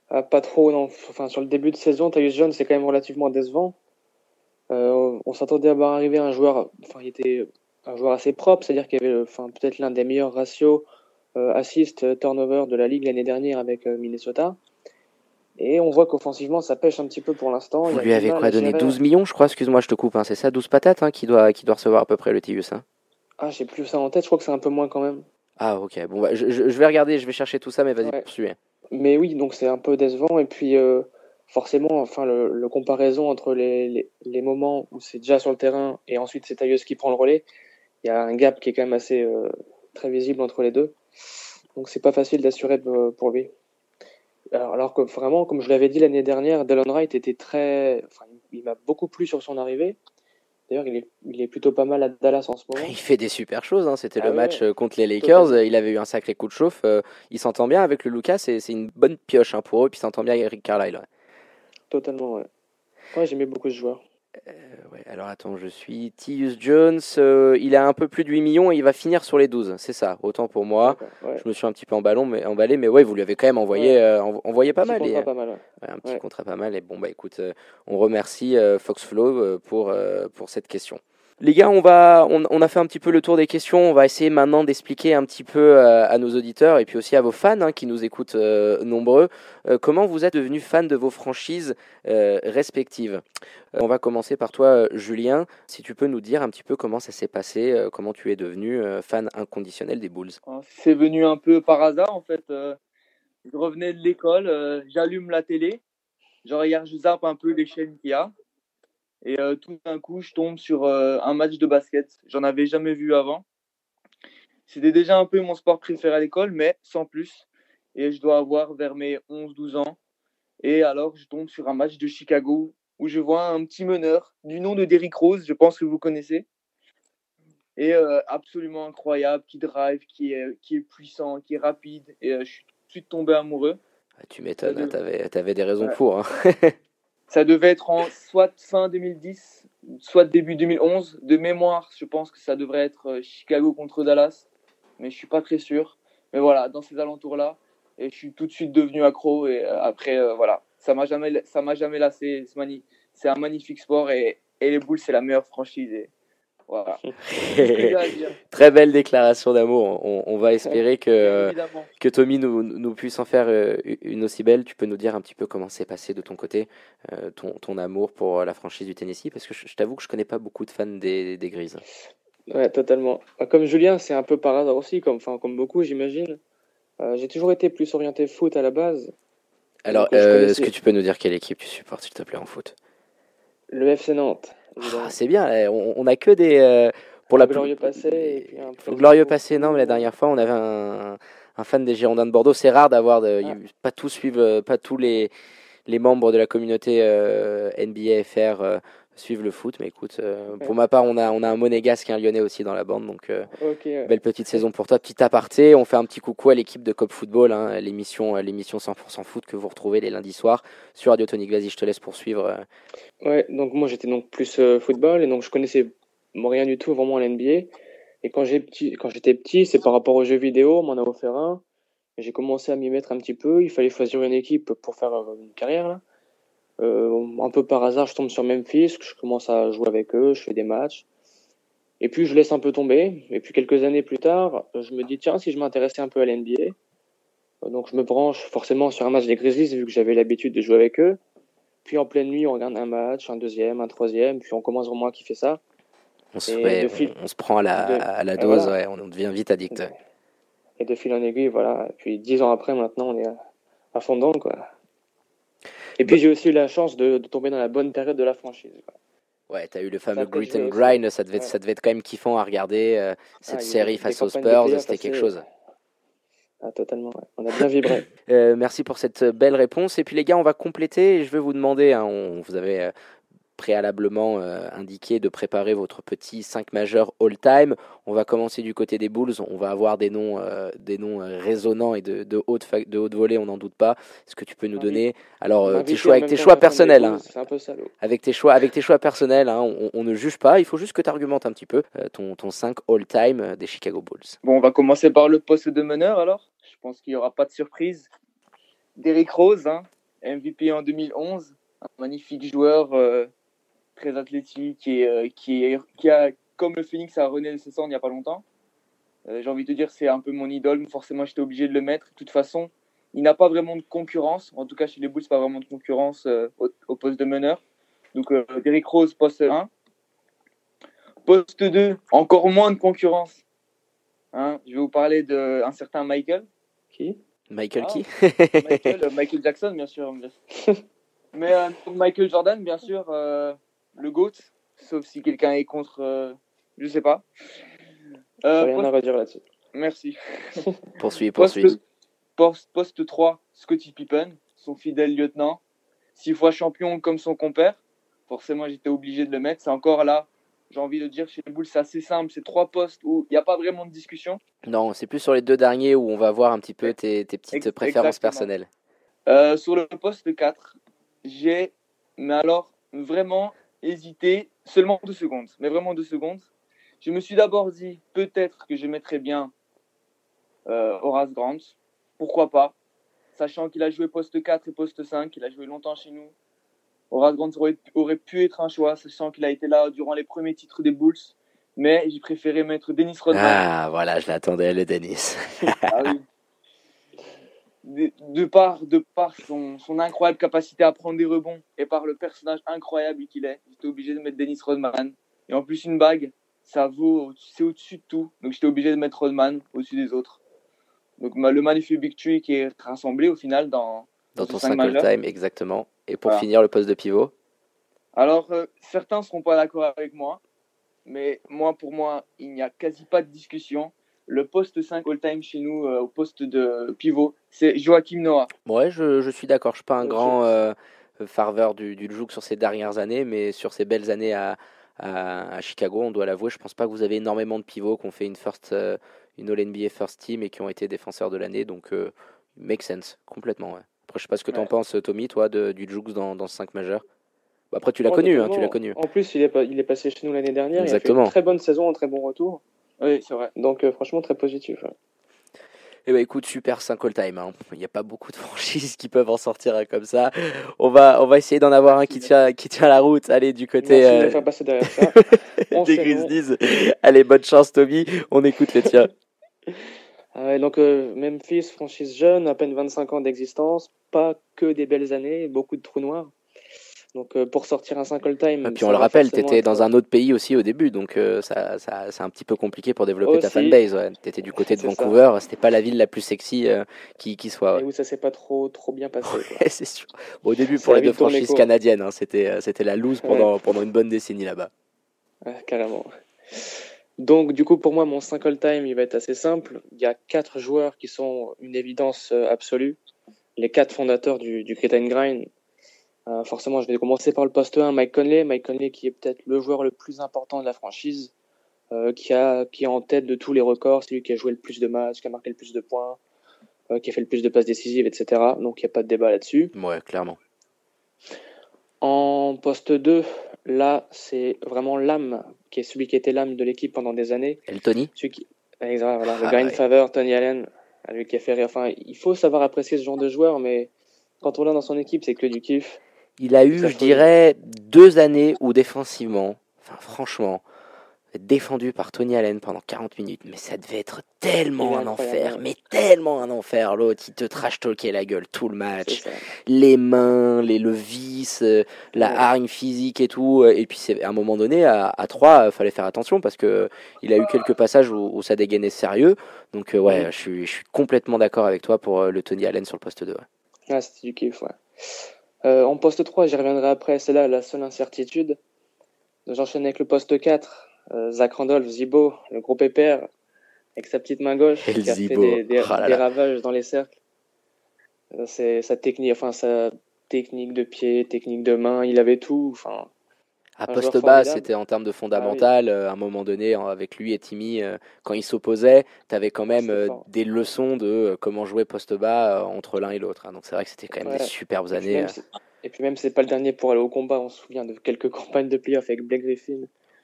Ah, Pas trop, non. Enfin, sur le début de saison, Tyus Jones, c'est quand même relativement décevant. on s'attendait à voir arriver un joueur, enfin, il était un joueur assez propre, c'est-à-dire qu'il avait enfin, peut-être l'un des meilleurs ratios assist-turnover de la ligue l'année dernière avec Minnesota. Et on voit qu'offensivement, ça pêche un petit peu pour l'instant. Vous lui avez quoi donné 12 millions, je crois Excuse-moi, je te coupe. Hein. C'est ça, 12 patates hein, qui, doit, qui doit recevoir à peu près le Tius hein. Ah, j'ai plus ça en tête. Je crois que c'est un peu moins quand même. Ah, ok. Bon, bah, je, je, vais regarder, je vais chercher tout ça, mais vas-y, ouais. Mais oui, donc c'est un peu décevant. Et puis, euh, forcément, enfin, le, le, comparaison entre les, les, les moments où c'est déjà sur le terrain et ensuite c'est Tailleuse qui prend le relais, il y a un gap qui est quand même assez euh, très visible entre les deux. Donc, c'est pas facile d'assurer pour lui. Alors, que vraiment, comme je l'avais dit l'année dernière, Dylan Wright était très. Enfin, il m'a beaucoup plu sur son arrivée. D'ailleurs, il est, il est, plutôt pas mal à Dallas en ce moment. Il fait des super choses. Hein. C'était ah le match euh, contre les Lakers. Il avait eu un sacré coup de chauffe. Euh, il s'entend bien avec le Lucas. C'est une bonne pioche hein, pour eux. Puis il s'entend bien avec Eric Carlisle. Totalement, ouais. Ouais, j'aimais beaucoup ce joueur. Euh, ouais, alors attends, je suis Tius Jones. Euh, il a un peu plus de 8 millions et il va finir sur les 12. C'est ça, autant pour moi. Je me suis un petit peu emballé, mais, emballé, mais ouais, vous lui avez quand même envoyé, euh, envoyé pas, mal, pas mal. un petit contrat pas mal. Et bon, bah écoute, on remercie Foxflow pour, pour cette question. Les gars, on, va, on, a fait un petit peu le tour des questions. On va essayer maintenant d'expliquer un petit peu euh, à, nos auditeurs et puis aussi à vos fans hein, qui nous écoutent euh, nombreux euh, comment vous êtes devenus fans de vos franchises respectives. on va commencer par toi, Julien. Si tu peux nous dire un petit peu comment ça s'est passé, comment tu es devenu fan inconditionnel des Bulls. C'est venu un peu par hasard en fait. je revenais de l'école, j'allume la télé, je regarde, je zappe un peu les chaînes qu'il y a. Et euh, tout d'un coup, je tombe sur euh, un match de basket. J'en avais jamais vu avant. C'était déjà un peu mon sport préféré à l'école, mais sans plus. Et je dois avoir vers mes 11-12 ans. Et alors, je tombe sur un match de Chicago où je vois un petit meneur du nom de Derrick Rose, je pense que vous connaissez. Et euh, absolument incroyable, qui drive, qui est, qui est puissant, qui est rapide. Et je suis tout de suite tombé amoureux. Ah, tu m'étonnes, Ça hein, t'avais avais des raisons Ouais. pour. hein. Ça devait être soit fin 2010, soit début 2011. De mémoire, je pense que ça devrait être euh, Chicago contre Dallas, mais je suis pas très sûr. Mais voilà, dans ces alentours-là, et je suis tout de suite devenu accro. Et euh, après, euh, voilà, ça m'a jamais, ça m'a jamais lassé. C'est un magnifique sport et, les Bulls, c'est la meilleure franchise. Voilà. Très belle déclaration d'amour. On, on va espérer que, évidemment. que Tommy nous, nous puisse en faire euh, une aussi belle. Tu peux nous dire un petit peu comment s'est passé de ton côté, euh, ton, ton amour pour la franchise du Tennessee? Parce que je, je t'avoue que je connais pas beaucoup de fans des, des Grises. Ouais, totalement. Bah, Comme Julien, c'est un peu par hasard aussi, comme, enfin, comme beaucoup, j'imagine. Euh, j'ai toujours été plus orienté foot à la base. Alors, euh, est-ce que tu peux nous dire quelle équipe tu supportes, s'il te plaît, en foot? Le FC Nantes. Ah, C'est bien, eh, on, on a que des. euh, pour la Le glorieux passé et puis un peu glorieux passé, non, mais la dernière fois, on avait un, un fan des Girondins de Bordeaux. C'est rare d'avoir. De, Ah. Pas tous suivent, euh, pas tous les, les membres de la communauté euh, NBA FR euh, suivent le foot. Mais écoute, euh, pour ma part, on a, on a un monégasque et un lyonnais aussi dans la bande. Donc, euh, ouais. belle petite saison pour toi. Petit aparté, on fait un petit coucou à l'équipe de Cop Football, hein, l'émission, euh, l'émission 100% foot que vous retrouvez les lundis soirs sur Radio Tonic. Vas-y, je te laisse poursuivre. Ouais, donc moi j'étais donc plus football et donc je connaissais rien du tout vraiment à l'NBA. Et quand j'ai petit, j'étais petit, c'est par rapport aux jeux vidéo, on m'en a offert un. J'ai commencé à m'y mettre un petit peu. Il fallait choisir une équipe pour faire une carrière là. Euh, un peu par hasard, je tombe sur Memphis, je commence à jouer avec eux, je fais des matchs. Et puis je laisse un peu tomber. Et puis quelques années plus tard, je me dis tiens si je m'intéressais un peu à l'NBA. Euh, Donc je me branche forcément sur un match des Grizzlies vu que j'avais l'habitude de jouer avec eux. Puis en pleine nuit, on regarde un match, un deuxième, un troisième, puis on commence vraiment à kiffer ça. On se, ouais, fil- on, on se prend à la, de- à la et dose, voilà. ouais, on devient vite addict. Et de fil en aiguille, voilà. Et puis dix ans après, maintenant, on est à, à fond dedans, quoi. Et puis j'ai aussi eu la chance de, de tomber dans la bonne période de la franchise. Ouais, t'as eu le fameux Grit and. Grind, ça devait, être, Ouais. ça devait être quand même kiffant à regarder. euh, cette Ah, a série face aux Spurs, c'était quelque chose. Ah, totalement, ouais. On a bien vibré. Euh, merci pour cette belle réponse. Et puis les gars, on va compléter. Et je vais vous demander, hein, on vous euh, préalablement euh, indiqué de préparer votre petit 5 majeur all-time. On va commencer du côté des Bulls. On va avoir des noms, euh, des noms euh, résonnants et de, de, haute, de haute volée, on n'en doute pas. Est-ce que tu peux nous donner? Alors euh, tes choix avec tes choix personnels hein. Un peu avec tes choix, avec tes choix personnels, hein, on, on ne juge pas. Il faut juste que tu argumentes un petit peu ton, ton 5 all-time des Chicago Bulls. Bon, on va commencer par le poste de meneur alors. Je pense qu'il n'y aura pas de surprise. Derrick Rose, hein, MVP en 2011, un magnifique joueur très athlétique et euh, qui, est, qui a, comme le Phoenix, a rené de ses cendres il n'y a pas longtemps. Euh, J'ai envie de te dire, c'est un peu mon idole, forcément j'étais obligé de le mettre. De toute façon, il n'a pas vraiment de concurrence. En tout cas, chez les Bulls, pas vraiment de concurrence euh, au, au poste de meneur. Donc, euh, Derrick Rose, poste 1. Poste 2, encore moins de concurrence. Hein, je vais vous parler d'un certain Michael. Qui? Michael Ah. qui? Michael, euh, Michael Jackson, bien sûr. Mais Michael Jordan, bien sûr, le GOAT. Sauf si quelqu'un est contre, euh, je sais pas. Euh, Rien à redire là-dessus. Merci. Poursuis, poursuis. Poste, poste, poste 3, Scottie Pippen, son fidèle lieutenant. Six fois champion comme son compère. Forcément, j'étais obligé de le mettre. C'est encore là, j'ai envie de dire, chez les Bulls, c'est assez simple. C'est trois postes où il n'y a pas vraiment de discussion. Non, c'est plus sur les deux derniers où on va voir un petit peu tes, tes petites préférences personnelles. Euh, sur le poste 4, j'ai, mais alors, vraiment hésité seulement deux secondes, mais vraiment deux secondes. Je me suis d'abord dit, peut-être que je mettrais bien euh, Horace Grant. Pourquoi pas? Sachant qu'il a joué poste 4 et poste 5, il a joué longtemps chez nous. Horace Grant aurait, aurait pu être un choix, sachant qu'il a été là durant les premiers titres des Bulls. Mais j'ai préféré mettre Dennis Rodman. Ah, voilà, je l'attendais, le Dennis. Ah oui. De, par, de par son, son incroyable capacité à prendre des rebonds et par le personnage incroyable qu'il est, j'étais obligé de mettre Dennis Rodman. Et en plus, une bague, ça vaut, c'est au-dessus de tout. Donc j'étais obligé de mettre Rodman au-dessus des autres. Donc le magnifique Big Tree qui est rassemblé au final dans, dans ce ton cinq 5 majeur. all-time, exactement. Et pour Voilà. finir, le poste de pivot Alors, euh, certains ne seront pas d'accord avec moi, mais moi, pour moi, il n'y a quasi pas de discussion. Le poste 5 all-time chez nous, euh, au poste de pivot, c'est Joachim Noah. Ouais, je, je suis d'accord. Je suis pas un grand euh, farveur du, du sur ces dernières années, mais sur ces belles années à, à, à Chicago, on doit l'avouer, je pense pas que vous avez énormément de pivots qui ont fait une first, euh, une All NBA First Team et qui ont été défenseurs de l'année, donc euh, make sense complètement. Ouais. Après, je sais pas ce que t'en Ouais. penses, Tommy, toi, de, du Jouk dans, dans ce 5 majeur. Bah, après, tu l'as Oh, connu, hein, tu l'as connu. En plus, il est, il est passé chez nous l'année dernière. Il a fait Exactement. une très bonne saison, un très bon retour. Oui, c'est vrai. Donc, euh, franchement, très positif. ouais. Eh ben écoute, super 5 all-time. hein. Il n'y a pas beaucoup de franchises qui peuvent en sortir hein, comme ça. On va, on va essayer d'en avoir un qui tient, qui tient la route. Allez, du côté Merci de euh, me faire passer derrière ça. des. Grizzlies. Allez, bonne chance, Tommy. On écoute les tiens. Ah ouais, donc euh, Memphis, franchise jeune, à peine 25 ans d'existence, pas que des belles années, beaucoup de trous noirs. Donc euh, pour sortir un 5 all-time. Et puis on le rappelle, tu étais dans un autre pays aussi au début, donc euh, ça, ça, c'est un petit peu compliqué pour développer ta fanbase. Ouais. Tu étais du côté de. Vancouver, c'était pas la ville la plus sexy euh, qui, qui soit. Et où ça s'est pas trop trop bien passé. Ouais, c'est sûr. Au début, pour les deux franchises canadiennes, hein, c'était, c'était la loose pendant, pendant une bonne décennie là-bas. Carrément. Donc, du coup, pour moi, mon 5 all-time, il va être assez simple. Il y a quatre joueurs qui sont une évidence absolue. Les quatre fondateurs du, du Grit and Grind. Euh, forcément, je vais commencer par le poste 1, Mike Conley. Mike Conley qui est peut-être le joueur le plus important de la franchise, euh, qui, a, qui est en tête de tous les records. C'est lui qui a joué le plus de matchs, qui a marqué le plus de points, euh, qui a fait le plus de passes décisives, etc. Donc, il n'y a pas de débat là-dessus. Ouais, clairement. En poste 2, là, c'est vraiment l'âme, qui est celui qui était l'âme de l'équipe pendant des années. Et le Tony Celui qui... Exact, voilà, le Ah, grind ouais. favor, Tony Allen, lui qui a fait rire. Enfin, il faut savoir apprécier ce genre de joueur, mais quand on l'a dans son équipe, c'est que du kiff. Il a eu, Ça je dirais, deux années où défensivement, enfin franchement, défendu par Tony Allen pendant 40 minutes, mais ça devait être tellement un enfer, mais tellement un enfer. L'autre, il te trash talkait la gueule tout le match, les mains, les le vice, euh, la Ouais. hargne physique et tout. Et puis à un moment donné, à, à 3, fallait faire attention parce que il a eu quelques passages où, où ça dégainait sérieux. Donc euh, ouais, Mhm. je suis, je suis complètement d'accord avec toi pour euh, le Tony Allen sur le poste 2. ouais. Ah, c'était du kiff, ouais. Euh, en poste 3, j'y reviendrai après, c'est là la seule incertitude. J'enchaîne avec le poste 4, euh, Zach Randolph, Zibo, le gros pépère, avec sa petite main gauche, qui a Zibo. fait des, des- Ah des ravages dans les cercles. Euh, C'est sa technique, enfin sa technique de pied, technique de main, il avait tout. Enfin, À Un poste bas. Ah c'était en termes de fondamental. euh, à un moment donné, avec lui et Timmy, euh, quand ils s'opposaient, tu avais quand même euh, des leçons de comment jouer poste bas entre l'un et l'autre. hein. Donc c'est vrai que c'était quand même Ouais. des superbes Et puis années. même, Et puis même, c'est pas le dernier pour aller au combat. On se souvient de quelques campagnes de playoff avec Blake Griffin.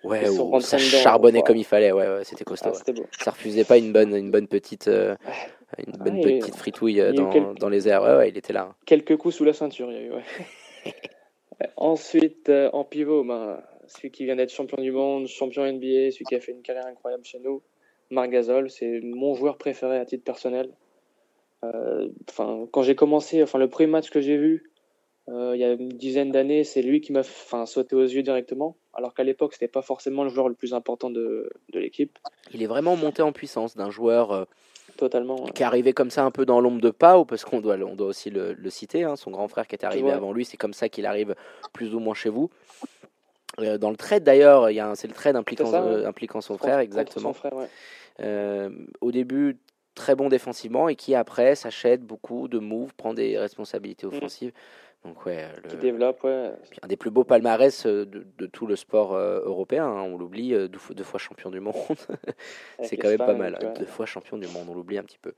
Ouais, où ça charbonnait comme il fallait. Ouais, ouais, c'était costaud. Ah, ouais. c'était beau. Ça refusait pas une bonne, une bonne petite, euh, une Ah, bonne petite fritouille dans, quelques- dans les airs. Ouais, ouais, il était là. hein. Quelques coups sous la ceinture, il y a eu. Ensuite, euh, en pivot, ben, celui qui vient d'être champion du monde, champion NBA, celui qui a fait une carrière incroyable chez nous, Marc Gasol, c'est mon joueur préféré à titre personnel. Euh, quand j'ai commencé, enfin le premier match que j'ai vu, euh, il y a une dizaine d'années, c'est lui qui m'a sauté aux yeux directement, alors qu'à l'époque, c'était pas forcément le joueur le plus important de, de l'équipe, Il est vraiment monté en puissance d'un joueur totalement. ouais. qui est arrivé comme ça un peu dans l'ombre de Pau, parce qu'on doit, on doit aussi le, le citer, hein, son grand frère qui est arrivé avant lui, c'est comme ça qu'il arrive plus ou moins chez vous. Euh, dans le trade d'ailleurs, il y a un- c'est le trade impliquant, ça, ouais. euh, impliquant son frère, contre exactement. Son frère, ouais. Euh, au début, très bon défensivement et qui après s'achète beaucoup de moves, prend des responsabilités Mm. offensives. Donc ouais, le- Qui développe, ouais. un des plus beaux palmarès euh, de, de tout le sport euh, européen, hein, on l'oublie, euh, deux, fois- deux fois champion du monde. C'est quand même pas mal, hein, ouais. deux fois champion du monde, on l'oublie un petit peu.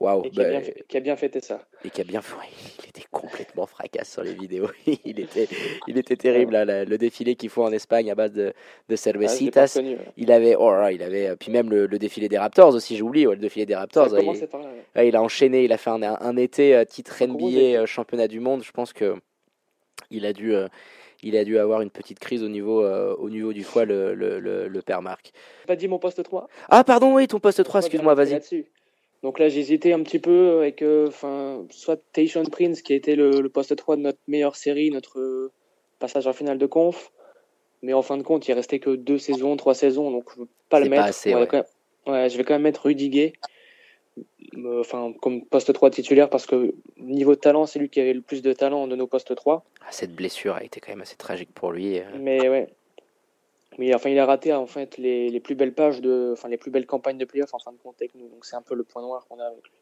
Waouh, Et qui, a bah, bien fait- qui a bien fêté ça. et qui a bien fait. Il était complètement fracasse sur les vidéos. il, était, il était terrible, là, le, le défilé qu'ils font en Espagne à base de, de Ah, cervecitas. ouais. il avait, oh il avait, euh, puis même le, le défilé des Raptors aussi, j'oublie, ouais, le défilé des Ça Raptors. commencé il, par là, ouais. ouais, il a enchaîné, il a fait un, un été euh, titre NBA, été. euh, championnat du monde. Je pense que il a dû, euh, il a dû avoir une petite crise au niveau, euh, au niveau du foie, le, le, le, le père Marc. Pas dit mon poste 3 Ah, pardon, oui, ton poste 3, Pourquoi excuse-moi, vas-y. Donc là, j'hésitais un petit peu avec euh, enfin, soit Tayshaun Prince, qui a été le, le poste 3 de notre meilleure série, notre euh, passage en finale de conf. Mais en fin de compte, il restait que deux saisons, trois saisons, donc je veux pas le pas mettre. assez, ouais. quand même- ouais, je vais quand même mettre Rudy Gay. euh, enfin, comme poste 3 titulaire parce que niveau talent, c'est lui qui avait le plus de talent de nos postes 3. Ah, Cette blessure a été quand même assez tragique pour lui. Mais ouais. Mais enfin, il a raté en fait les, les plus belles pages de, enfin les plus belles campagnes de playoffs en fin de compte avec nous. Donc c'est un peu le point noir qu'on a avec lui.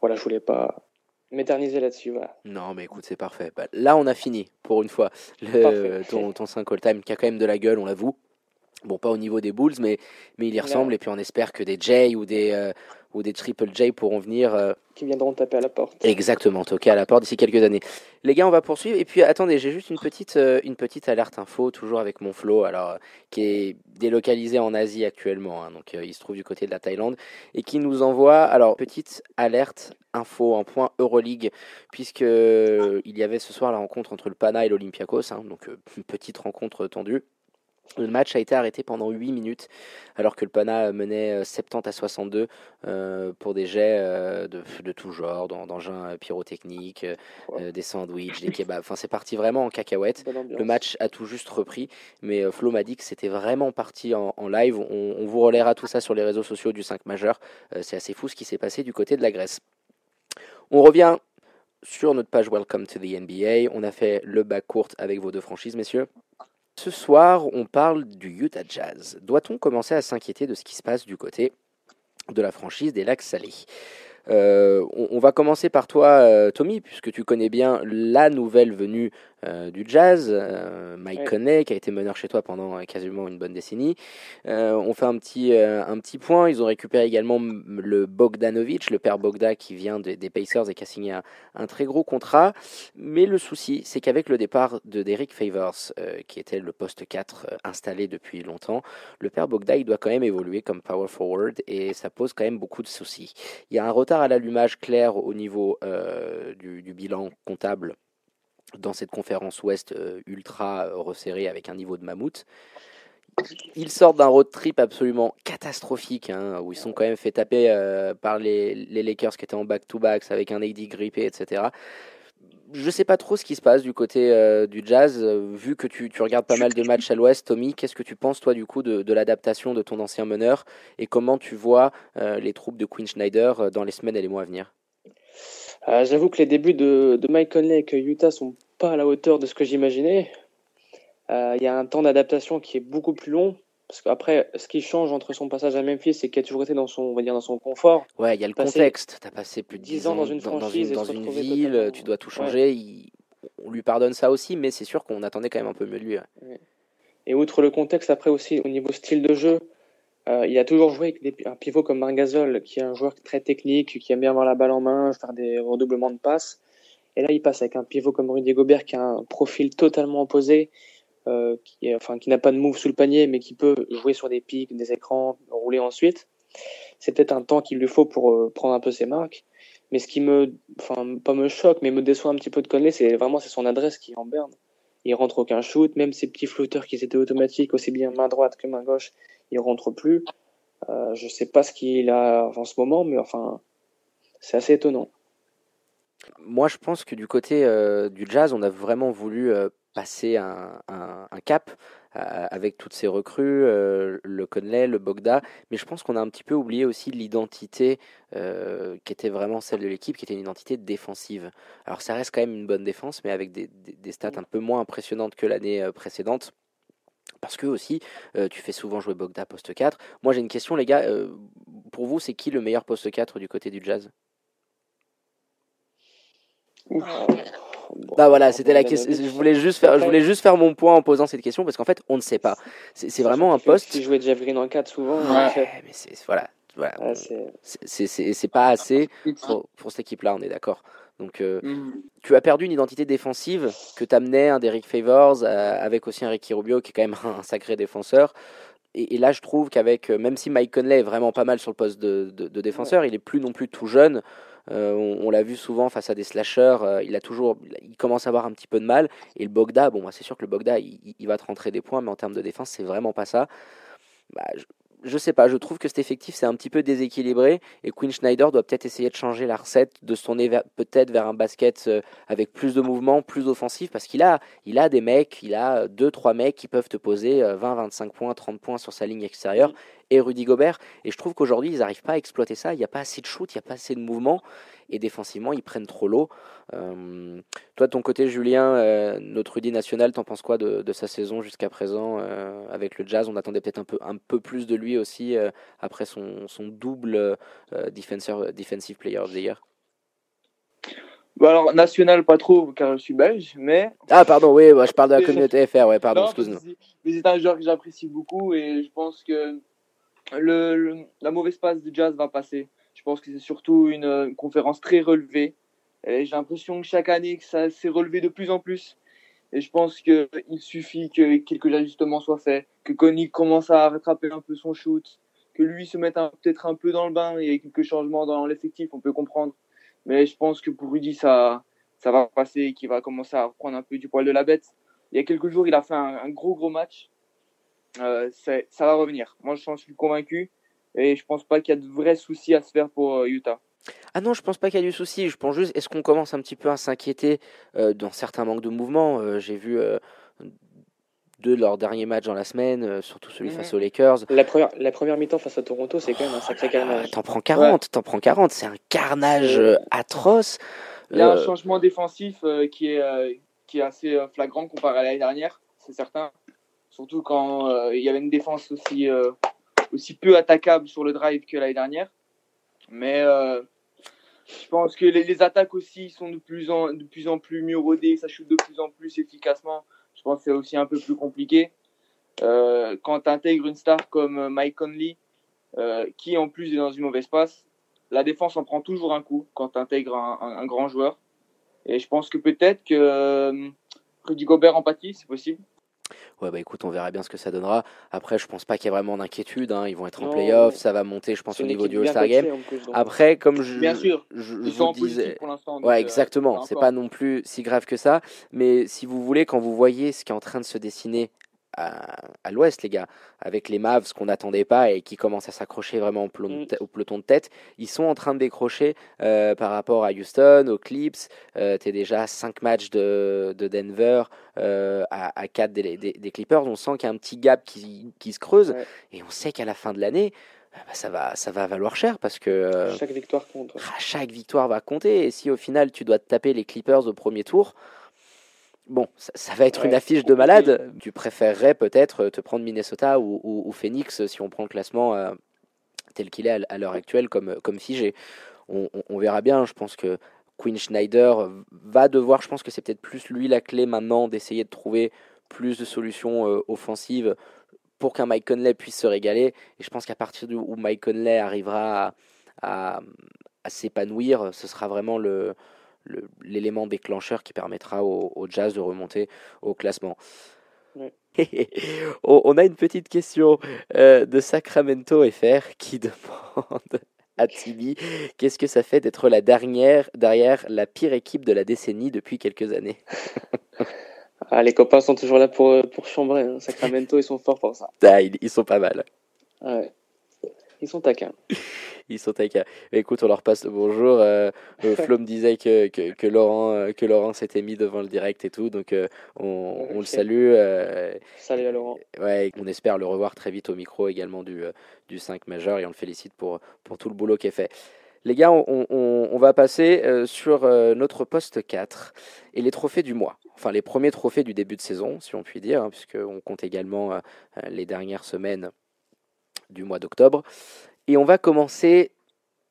Voilà, je voulais pas m'éterniser là-dessus. Voilà. Non, mais écoute, c'est parfait. Bah, là, on a fini pour une fois. Le- ton, ton 5 all-time qui a quand même de la gueule, on l'avoue. Bon, pas au niveau des Bulls, mais, mais il y ressemble. Et puis on espère que des J ou des, euh, ou des Triple J pourront venir euh, Qui viendront taper à la porte. exactement toquer à la porte d'ici quelques années. Les gars, on va poursuivre. Et puis attendez, j'ai juste une petite, euh, une petite alerte info, toujours avec mon flow, alors, euh, qui est délocalisé en Asie actuellement. hein. donc euh, il se trouve du côté de la Thaïlande. Et qui nous envoie, alors, petite alerte info en point Euroleague, puisque il y avait ce soir la rencontre entre le Pana et l'Olympiakos. hein. donc une petite rencontre tendue. Le match a été arrêté pendant 8 minutes, alors que le Pana menait euh, 70 à 62 euh, pour des jets euh, de, de tout genre, d'en- d'engins euh, pyrotechniques, euh, euh, des sandwichs, des kebabs. Enfin, c'est parti vraiment en cacahuète. Le match a tout juste repris, mais Flo m'a dit que c'était vraiment parti en, en live. On, on vous relaiera tout ça sur les réseaux sociaux du 5 majeur. C'est assez fou ce qui s'est passé du côté de la Grèce. On revient sur notre page Welcome to the NBA. On a fait le bac court avec vos deux franchises, messieurs. Ce soir, on parle du Utah Jazz. Doit-on commencer à s'inquiéter de ce qui se passe du côté de la franchise des Lacs Salés? Euh, on, va commencer par toi, euh, Tommy, puisque tu connais bien la nouvelle venue euh, du jazz, euh, Mike Ouais. Conley, qui a été meneur chez toi pendant euh, quasiment une bonne décennie. On fait un petit, un petit point. Ils ont récupéré également le Bogdanovic, le père Bogda, qui vient des- des Pacers et qui a signé un, un très gros contrat. Mais le souci, c'est qu'avec le départ de Derek Favors, qui était le poste 4 euh, installé depuis longtemps, le père Bogda, il doit quand même évoluer comme power forward et ça pose quand même beaucoup de soucis. Il y a un retard à l'allumage clair au niveau euh, du, du bilan comptable dans cette conférence ouest euh, ultra euh, resserrée avec un niveau de mammouth. Ils sortent d'un road trip absolument catastrophique, hein, où ils sont quand même fait taper euh, par les, Lakers qui étaient en back-to-backs avec un AD grippé, etc. Je sais pas trop ce qui se passe du côté du Jazz, vu que tu, regardes pas mal de matchs à l'Ouest, Tommy. Qu'est-ce que tu penses toi du coup de, l'adaptation de ton ancien meneur et comment tu vois les troupes de Quinn Schneider dans les semaines et les mois à venir? Euh, J'avoue que les débuts de, de Mike Conley avec Utah sont pas à la hauteur de ce que j'imaginais. Euh, Il y a un temps d'adaptation qui est beaucoup plus long. Parce qu'après, ce qui change entre son passage à Memphis, c'est qu'il a toujours été dans son, on va dire, dans son confort. Ouais, il y a le contexte. Tu as passé plus de 10 10 ans ans dans une dans, franchise une, dans une ville, totalement- tu dois tout Ouais. changer. il- on lui pardonne ça aussi, mais c'est sûr qu'on attendait quand même un peu mieux de lui. ouais. Et outre le contexte, après aussi, au niveau style de jeu, euh, il a toujours joué avec un pivot comme Margasol, qui est un joueur très technique, qui aime bien avoir la balle en main, faire des redoublements de passes. Et là, il passe avec un pivot comme Rudy Gobert, qui a un profil totalement opposé, euh, qui, enfin, qui n'a pas de move sous le panier, mais qui peut jouer sur des pics, des écrans, rouler ensuite. C'est peut-être un temps qu'il lui faut pour euh, prendre un peu ses marques. Mais ce qui me, enfin, pas me choque, mais me déçoit un petit peu de Conley, c'est vraiment c'est son adresse qui est en berne. Il rentre aucun shoot, même ses petits flotteurs qui étaient automatiques, aussi bien main droite que main gauche, il rentre plus. Euh, je sais pas ce qu'il a en ce moment, mais enfin, c'est assez étonnant. Moi, je pense que du côté euh, du jazz, on a vraiment voulu euh, passer un, un- un cap euh, avec toutes ces recrues, le Conley, le Bogda, mais je pense qu'on a un petit peu oublié aussi l'identité qui était vraiment celle de l'équipe, qui était une identité défensive. Alors ça reste quand même une bonne défense, mais avec des, des- des stats un peu moins impressionnantes que l'année précédente. Parce que aussi, euh, tu fais souvent jouer Bogda poste 4. Moi j'ai une question les gars, euh, pour vous c'est qui le meilleur poste 4 du côté du jazz? Bon, Bah voilà, c'était la question. Je voulais juste faire, je voulais juste faire mon point en posant cette question parce qu'en fait, on ne sait pas. C'est c'est vraiment un poste. jouer Jeff Green en 4 souvent. Ouais. euh, mais c'est voilà, ouais, c'est pas assez pour, pour cette équipe-là, on est d'accord. Donc, euh, Mhm. tu as perdu une identité défensive que t'amenait un Derrick Favors euh, avec aussi un Ricky Rubio qui est quand même un sacré défenseur. Et, et là, je trouve qu'avec, euh, même si Mike Conley est vraiment pas mal sur le poste de, de- de défenseur, il est plus non plus tout jeune. Euh, on on l'a vu souvent face à des slashers. euh, il a toujours, il commence à avoir un petit peu de mal. Et le Bogda, bon, moi, c'est sûr que le Bogda, il, il- il va te rentrer des points, mais en termes de défense, c'est vraiment pas ça. Bah, je, je sais pas, je trouve que cet effectif c'est un petit peu déséquilibré et Quinn Schneider doit peut-être essayer de changer la recette, de se tourner peut-être vers un basket euh, avec plus de mouvement, plus offensif, parce qu'il a, il a des mecs, il a deux, trois mecs qui peuvent te poser euh, 20, 25 points, 30 points sur sa ligne extérieure et Rudy Gobert. Et je trouve qu'aujourd'hui, ils n'arrivent pas à exploiter ça. Il n'y a pas assez de shoot, il n'y a pas assez de mouvement. Et défensivement, ils prennent trop l'eau. Euh, toi, de ton côté, Julien, euh, notre Rudy national, t'en penses quoi de, de sa saison jusqu'à présent euh, avec le Jazz? On attendait peut-être un peu, un peu plus de lui aussi après son, son double defenseur, defensive player of the year. Bah alors, national, pas trop, car je suis belge, mais. Ah, pardon, oui, bah, je parle de la communauté FR, ouais, pardon, excuse-nous. Mais c'est un joueur que j'apprécie beaucoup et je pense que le, le, la mauvaise passe du Jazz va passer. Je pense que c'est surtout une, une, conférence très relevée. J'ai l'impression que chaque année, que ça s'est relevé de plus en plus. Et je pense qu'il suffit que quelques ajustements soient faits, que Connie commence à rattraper un peu son shoot, que lui se mette peut-être un peu dans le bain et quelques changements dans l'effectif, on peut comprendre. Mais je pense que pour Rudy, ça, va passer et qu'il va commencer à prendre un peu du poil de la bête. Il y a quelques jours, il a fait un, un gros, gros match. Euh, ça va revenir. Moi, je suis convaincu. Et je pense pas qu'il y a de vrais soucis à se faire pour euh, Utah. Ah non, je pense pas qu'il y a du souci. Je pense juste, est-ce qu'on commence un petit peu à s'inquiéter euh, dans certains manques de mouvement? Euh, J'ai vu euh, deux de leurs derniers matchs dans la semaine, surtout celui mmh. face aux Lakers. La première, la première mi-temps face à Toronto, c'est quand même un sacré oh carnage. T'en prends 40, ouais. t'en prends 40. C'est un carnage atroce. Il y a un changement défensif qui, est, qui est assez flagrant comparé à l'année dernière, c'est certain. Surtout quand il y avait une défense aussi aussi peu attaquable sur le drive que l'année dernière. Mais euh, je pense que les, attaques aussi sont de plus, en, de plus en plus mieux rodées, ça shoot de plus en plus efficacement. Je pense que c'est aussi un peu plus compliqué. Euh, quand tu une star comme Mike Conley, euh, qui en plus est dans une mauvaise passe, la défense en prend toujours un coup quand tu un, un, grand joueur. Et je pense que peut-être que euh, Rudy Gobert en pâtit, c'est possible. Ouais, bah écoute, on verra bien ce que ça donnera. Après, je pense pas qu'il y ait vraiment d'inquiétude. Hein. Ils vont être en playoff, ça va monter, je pense, au niveau du All-Star Game. Plus, Après, comme je, bien sûr, je, ils sont vous disais, pour l'instant. Ouais, exactement. Euh, c'est pas non plus si grave que ça. Mais si vous voulez, quand vous voyez ce qui est en train de se dessiner à, à l'ouest, les gars, avec les Mavs qu'on n'attendait pas et qui commencent à s'accrocher vraiment au peloton, de au peloton de tête. Ils sont en train de décrocher euh, par rapport à Houston, aux Clips. Euh, tu es déjà à 5 matchs de, de Denver euh, à, à 4 des, des, des, Clippers. On sent qu'il y a un petit gap qui, qui se creuse ouais. et on sait qu'à la fin de l'année, bah, ça, va, ça va valoir cher parce que euh, chaque victoire compte. Ouais. Chaque victoire va compter et si au final tu dois te taper les Clippers au premier tour, Bon, ça, ça, va être ouais, une affiche de malade. Tu préférerais peut-être te prendre Minnesota ou, ou, ou, Phoenix si on prend le classement euh, tel qu'il est à, à l'heure actuelle comme, comme figé. On, on, on, verra bien. Je pense que Quinn Schneider va devoir, je pense que c'est peut-être plus lui la clé maintenant d'essayer de trouver plus de solutions euh, offensives pour qu'un Mike Conley puisse se régaler. Et je pense qu'à partir du où Mike Conley arrivera à, à, à s'épanouir, ce sera vraiment le, l'élément déclencheur qui permettra au, au, Jazz de remonter au classement. Ouais. on a une petite question euh, de Sacramento FR qui demande à Tibi qu'est-ce que ça fait d'être la dernière derrière la pire équipe de la décennie depuis quelques années? Ah, Les copains sont toujours là pour, pour chambrer. Hein. Sacramento, ils sont forts pour ça. Ah, ils, ils sont pas mal. Ouais. Ils sont taquins. Ils sont taquins. Écoute, on leur passe le bonjour. Euh, Flo me disait que, que, que, Laurent, euh, que Laurent s'était mis devant le direct et tout, donc euh, on, okay. on, le salue. Euh, Salut à Laurent. Ouais, on espère le revoir très vite au micro également du, euh, du 5 majeur et on le félicite pour, pour tout le boulot qui est fait. Les gars, on, on, on va passer euh, sur notre poste 4 et les trophées du mois. Enfin, les premiers trophées du début de saison, si on peut dire, hein, puisqu'on compte également les dernières semaines du mois d'octobre. Et on va commencer,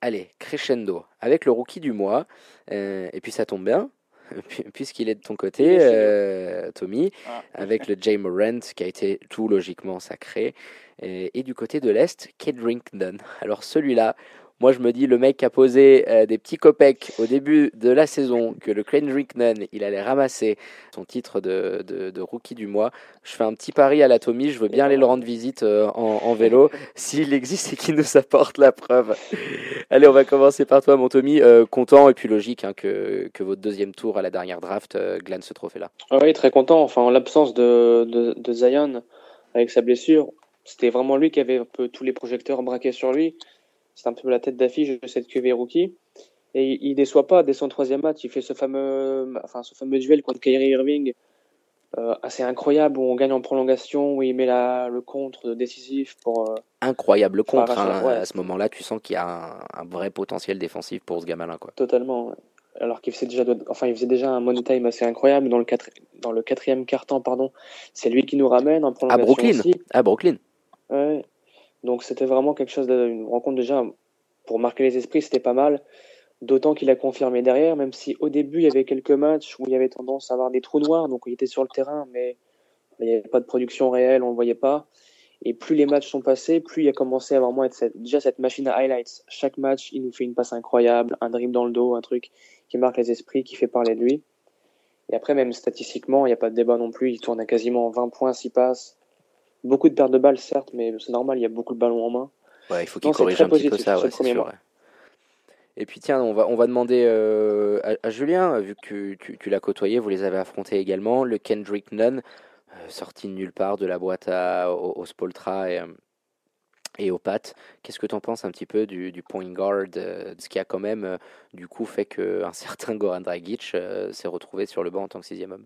allez, crescendo, avec le rookie du mois. Euh, et puis ça tombe bien, puisqu'il est de ton côté, euh, Tommy, ah. avec le Jay Morant, qui a été tout logiquement sacré. Et, et du côté de l'Est, Kate Rinkton. Alors celui-là, moi, je me dis, le mec a posé euh, des petits copecs au début de la saison, que le Rickman, il allait ramasser son titre de, rookie du mois. Je fais un petit pari à l'Atomie, je veux bien aller le rendre visite euh, en, vélo, s'il existe et qu'il nous apporte la preuve. Allez, on va commencer par toi, mon Tommy. Euh, content et puis logique hein, que, que votre deuxième tour à la dernière draft glane ce trophée-là. Oui, très content. Enfin, en l'absence de, de, de Zion, avec sa blessure, c'était vraiment lui qui avait un peu tous les projecteurs braqués sur lui c'est un peu la tête d'affiche de cette QV rookie. Et il déçoit pas dès son troisième match. Il fait ce fameux, enfin, ce fameux duel contre Kyrie Irving euh, assez incroyable où on gagne en prolongation, où il met la, le contre décisif pour. euh, Incroyable contre. arracher, hein. ouais. À ce moment-là, tu sens qu'il y a un, un vrai potentiel défensif pour ce gamin-là. Quoi. totalement. ouais. Alors qu'il faisait déjà, enfin, il faisait déjà un money time assez incroyable dans le, quatre, dans le quatrième quart-temps, pardon. C'est lui qui nous ramène en À prolongation Brooklyn. aussi. À Brooklyn. Ouais. Donc c'était vraiment quelque chose, de, une rencontre déjà pour marquer les esprits, c'était pas mal. D'autant qu'il a confirmé derrière, même si au début il y avait quelques matchs où il y avait tendance à avoir des trous noirs, donc il était sur le terrain, mais il n'y avait pas de production réelle, on ne le voyait pas. Et plus les matchs sont passés, plus il a commencé à vraiment être cette, déjà cette machine à highlights. Chaque match, il nous fait une passe incroyable, un dribble dans le dos, un truc qui marque les esprits, qui fait parler de lui. Et après, même statistiquement, il n'y a pas de débat non plus. Il tourne à quasiment 20 points, 6 passes. Beaucoup de pertes de balles, certes, mais c'est normal, il y a beaucoup de ballons en main. Ouais, il faut qu'il corrige un petit peu ça, ouais, c'est sûr. ouais. Et puis tiens, on va, on va demander euh, à, à Julien, vu que tu, tu l'as côtoyé, vous les avez affrontés également, le Kendrick Nunn, euh, sorti de nulle part de la boîte à, au, au Spoltra et, euh, et au Pat. Qu'est-ce que tu en penses un petit peu du, du point guard, euh, ce qui a quand même du coup fait qu'un certain Goran Dragic s'est retrouvé sur le banc en tant que sixième homme?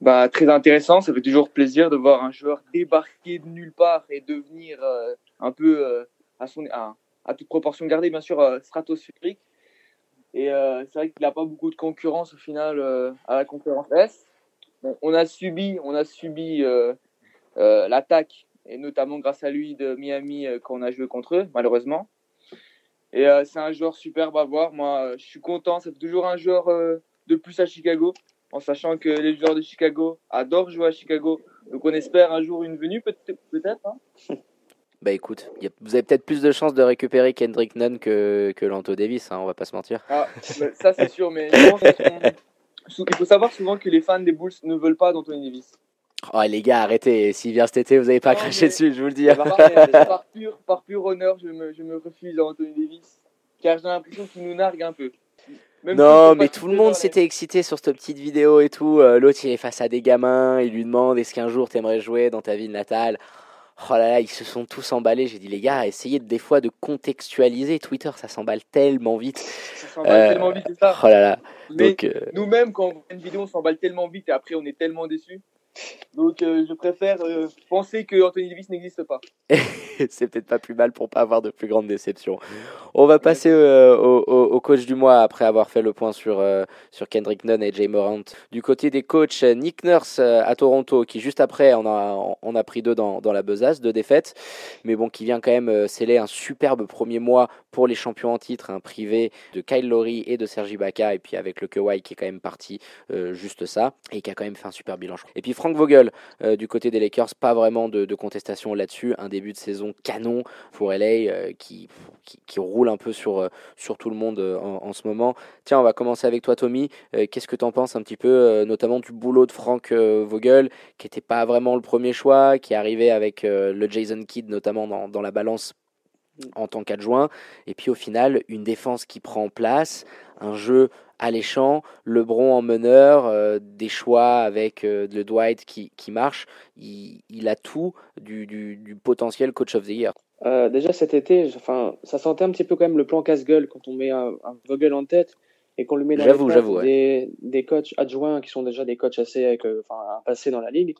Bah, très intéressant, ça fait toujours plaisir de voir un joueur débarquer de nulle part et devenir euh, un peu, euh, à, toute proportion gardée, bien sûr, euh, stratosphérique. Et euh, c'est vrai qu'il n'a pas beaucoup de concurrence au final à la conférence S. On a subi, on a subi l'attaque, et notamment grâce à lui de Miami quand on a joué contre eux, malheureusement. Et c'est un joueur superbe à voir. Moi, je suis content. C'est toujours un joueur de plus à Chicago en sachant que les joueurs de Chicago adorent jouer à Chicago. Donc on espère un jour une venue, peut-être. hein. Bah écoute, a- vous avez peut-être plus de chances de récupérer Kendrick Nunn que, que Lanto Davis, hein, on va pas se mentir. Ah, bah, ça c'est sûr, mais je pense il faut savoir souvent que les fans des Bulls ne veulent pas d'Anthony Davis. Oh les gars, arrêtez, s'il vient cet été, vous n'avez pas Non, craché mais- dessus, je vous le dis. Par, pur, par pur honneur, je me, je me refuse à Anthony Davis, car j'ai l'impression qu'il nous nargue un peu. Même Non, mais tout le monde s'était excité sur cette petite vidéo et tout. Euh, L'autre, il est face à des gamins, il lui demande est-ce qu'un jour t'aimerais jouer dans ta ville natale? Oh là là, ils se sont tous emballés. J'ai dit, les gars, essayez des fois de contextualiser. Twitter, ça s'emballe tellement vite. Ça s'emballe Euh, tellement vite, c'est ça. Oh là là. Mais Donc, euh, nous-mêmes, quand on voit une vidéo, on s'emballe tellement vite et après on est tellement déçus. Donc euh, je préfère euh, penser que Anthony Davis n'existe pas. c'est peut-être pas plus mal pour pas avoir de plus grande déception. On va passer euh, au, au- coach du mois après avoir fait le point sur, sur Kendrick Nunn et Jay Morant. Du côté des coachs, Nick Nurse à Toronto, qui juste après on a, on a pris deux dans, dans la besace, deux défaites, mais bon, qui vient quand même sceller un superbe premier mois pour les champions en titre, un privé de Kyle Lowry et de Sergi Baca, et puis avec le Kawhi qui est quand même parti juste ça, et qui a quand même fait un super bilan. Et puis Frank Vogel, euh, du côté des Lakers, pas vraiment de, contestation là-dessus. Un début de saison canon pour LA euh, qui, qui, roule un peu sur, euh, sur tout le monde en, ce moment. Tiens, on va commencer avec toi, Tommy. Qu'est-ce que tu en penses un petit peu, notamment du boulot de Frank Vogel, qui n'était pas vraiment le premier choix, qui arrivé avec le Jason Kidd, notamment dans, dans la balance en tant qu'adjoint. Et puis au final, une défense qui prend place, un jeu alléchant, LeBron en meneur, euh, des choix avec euh, le Dwight qui, qui marche. Il, il a tout du, du, du potentiel coach of the year. Euh, déjà cet été, enfin, ça sentait un petit peu quand même le plan casse-gueule quand on met un, un Vogel en tête et qu'on le met dans les ouais. des, des coachs adjoints qui sont déjà des coachs assez avec enfin, un passé dans la ligue.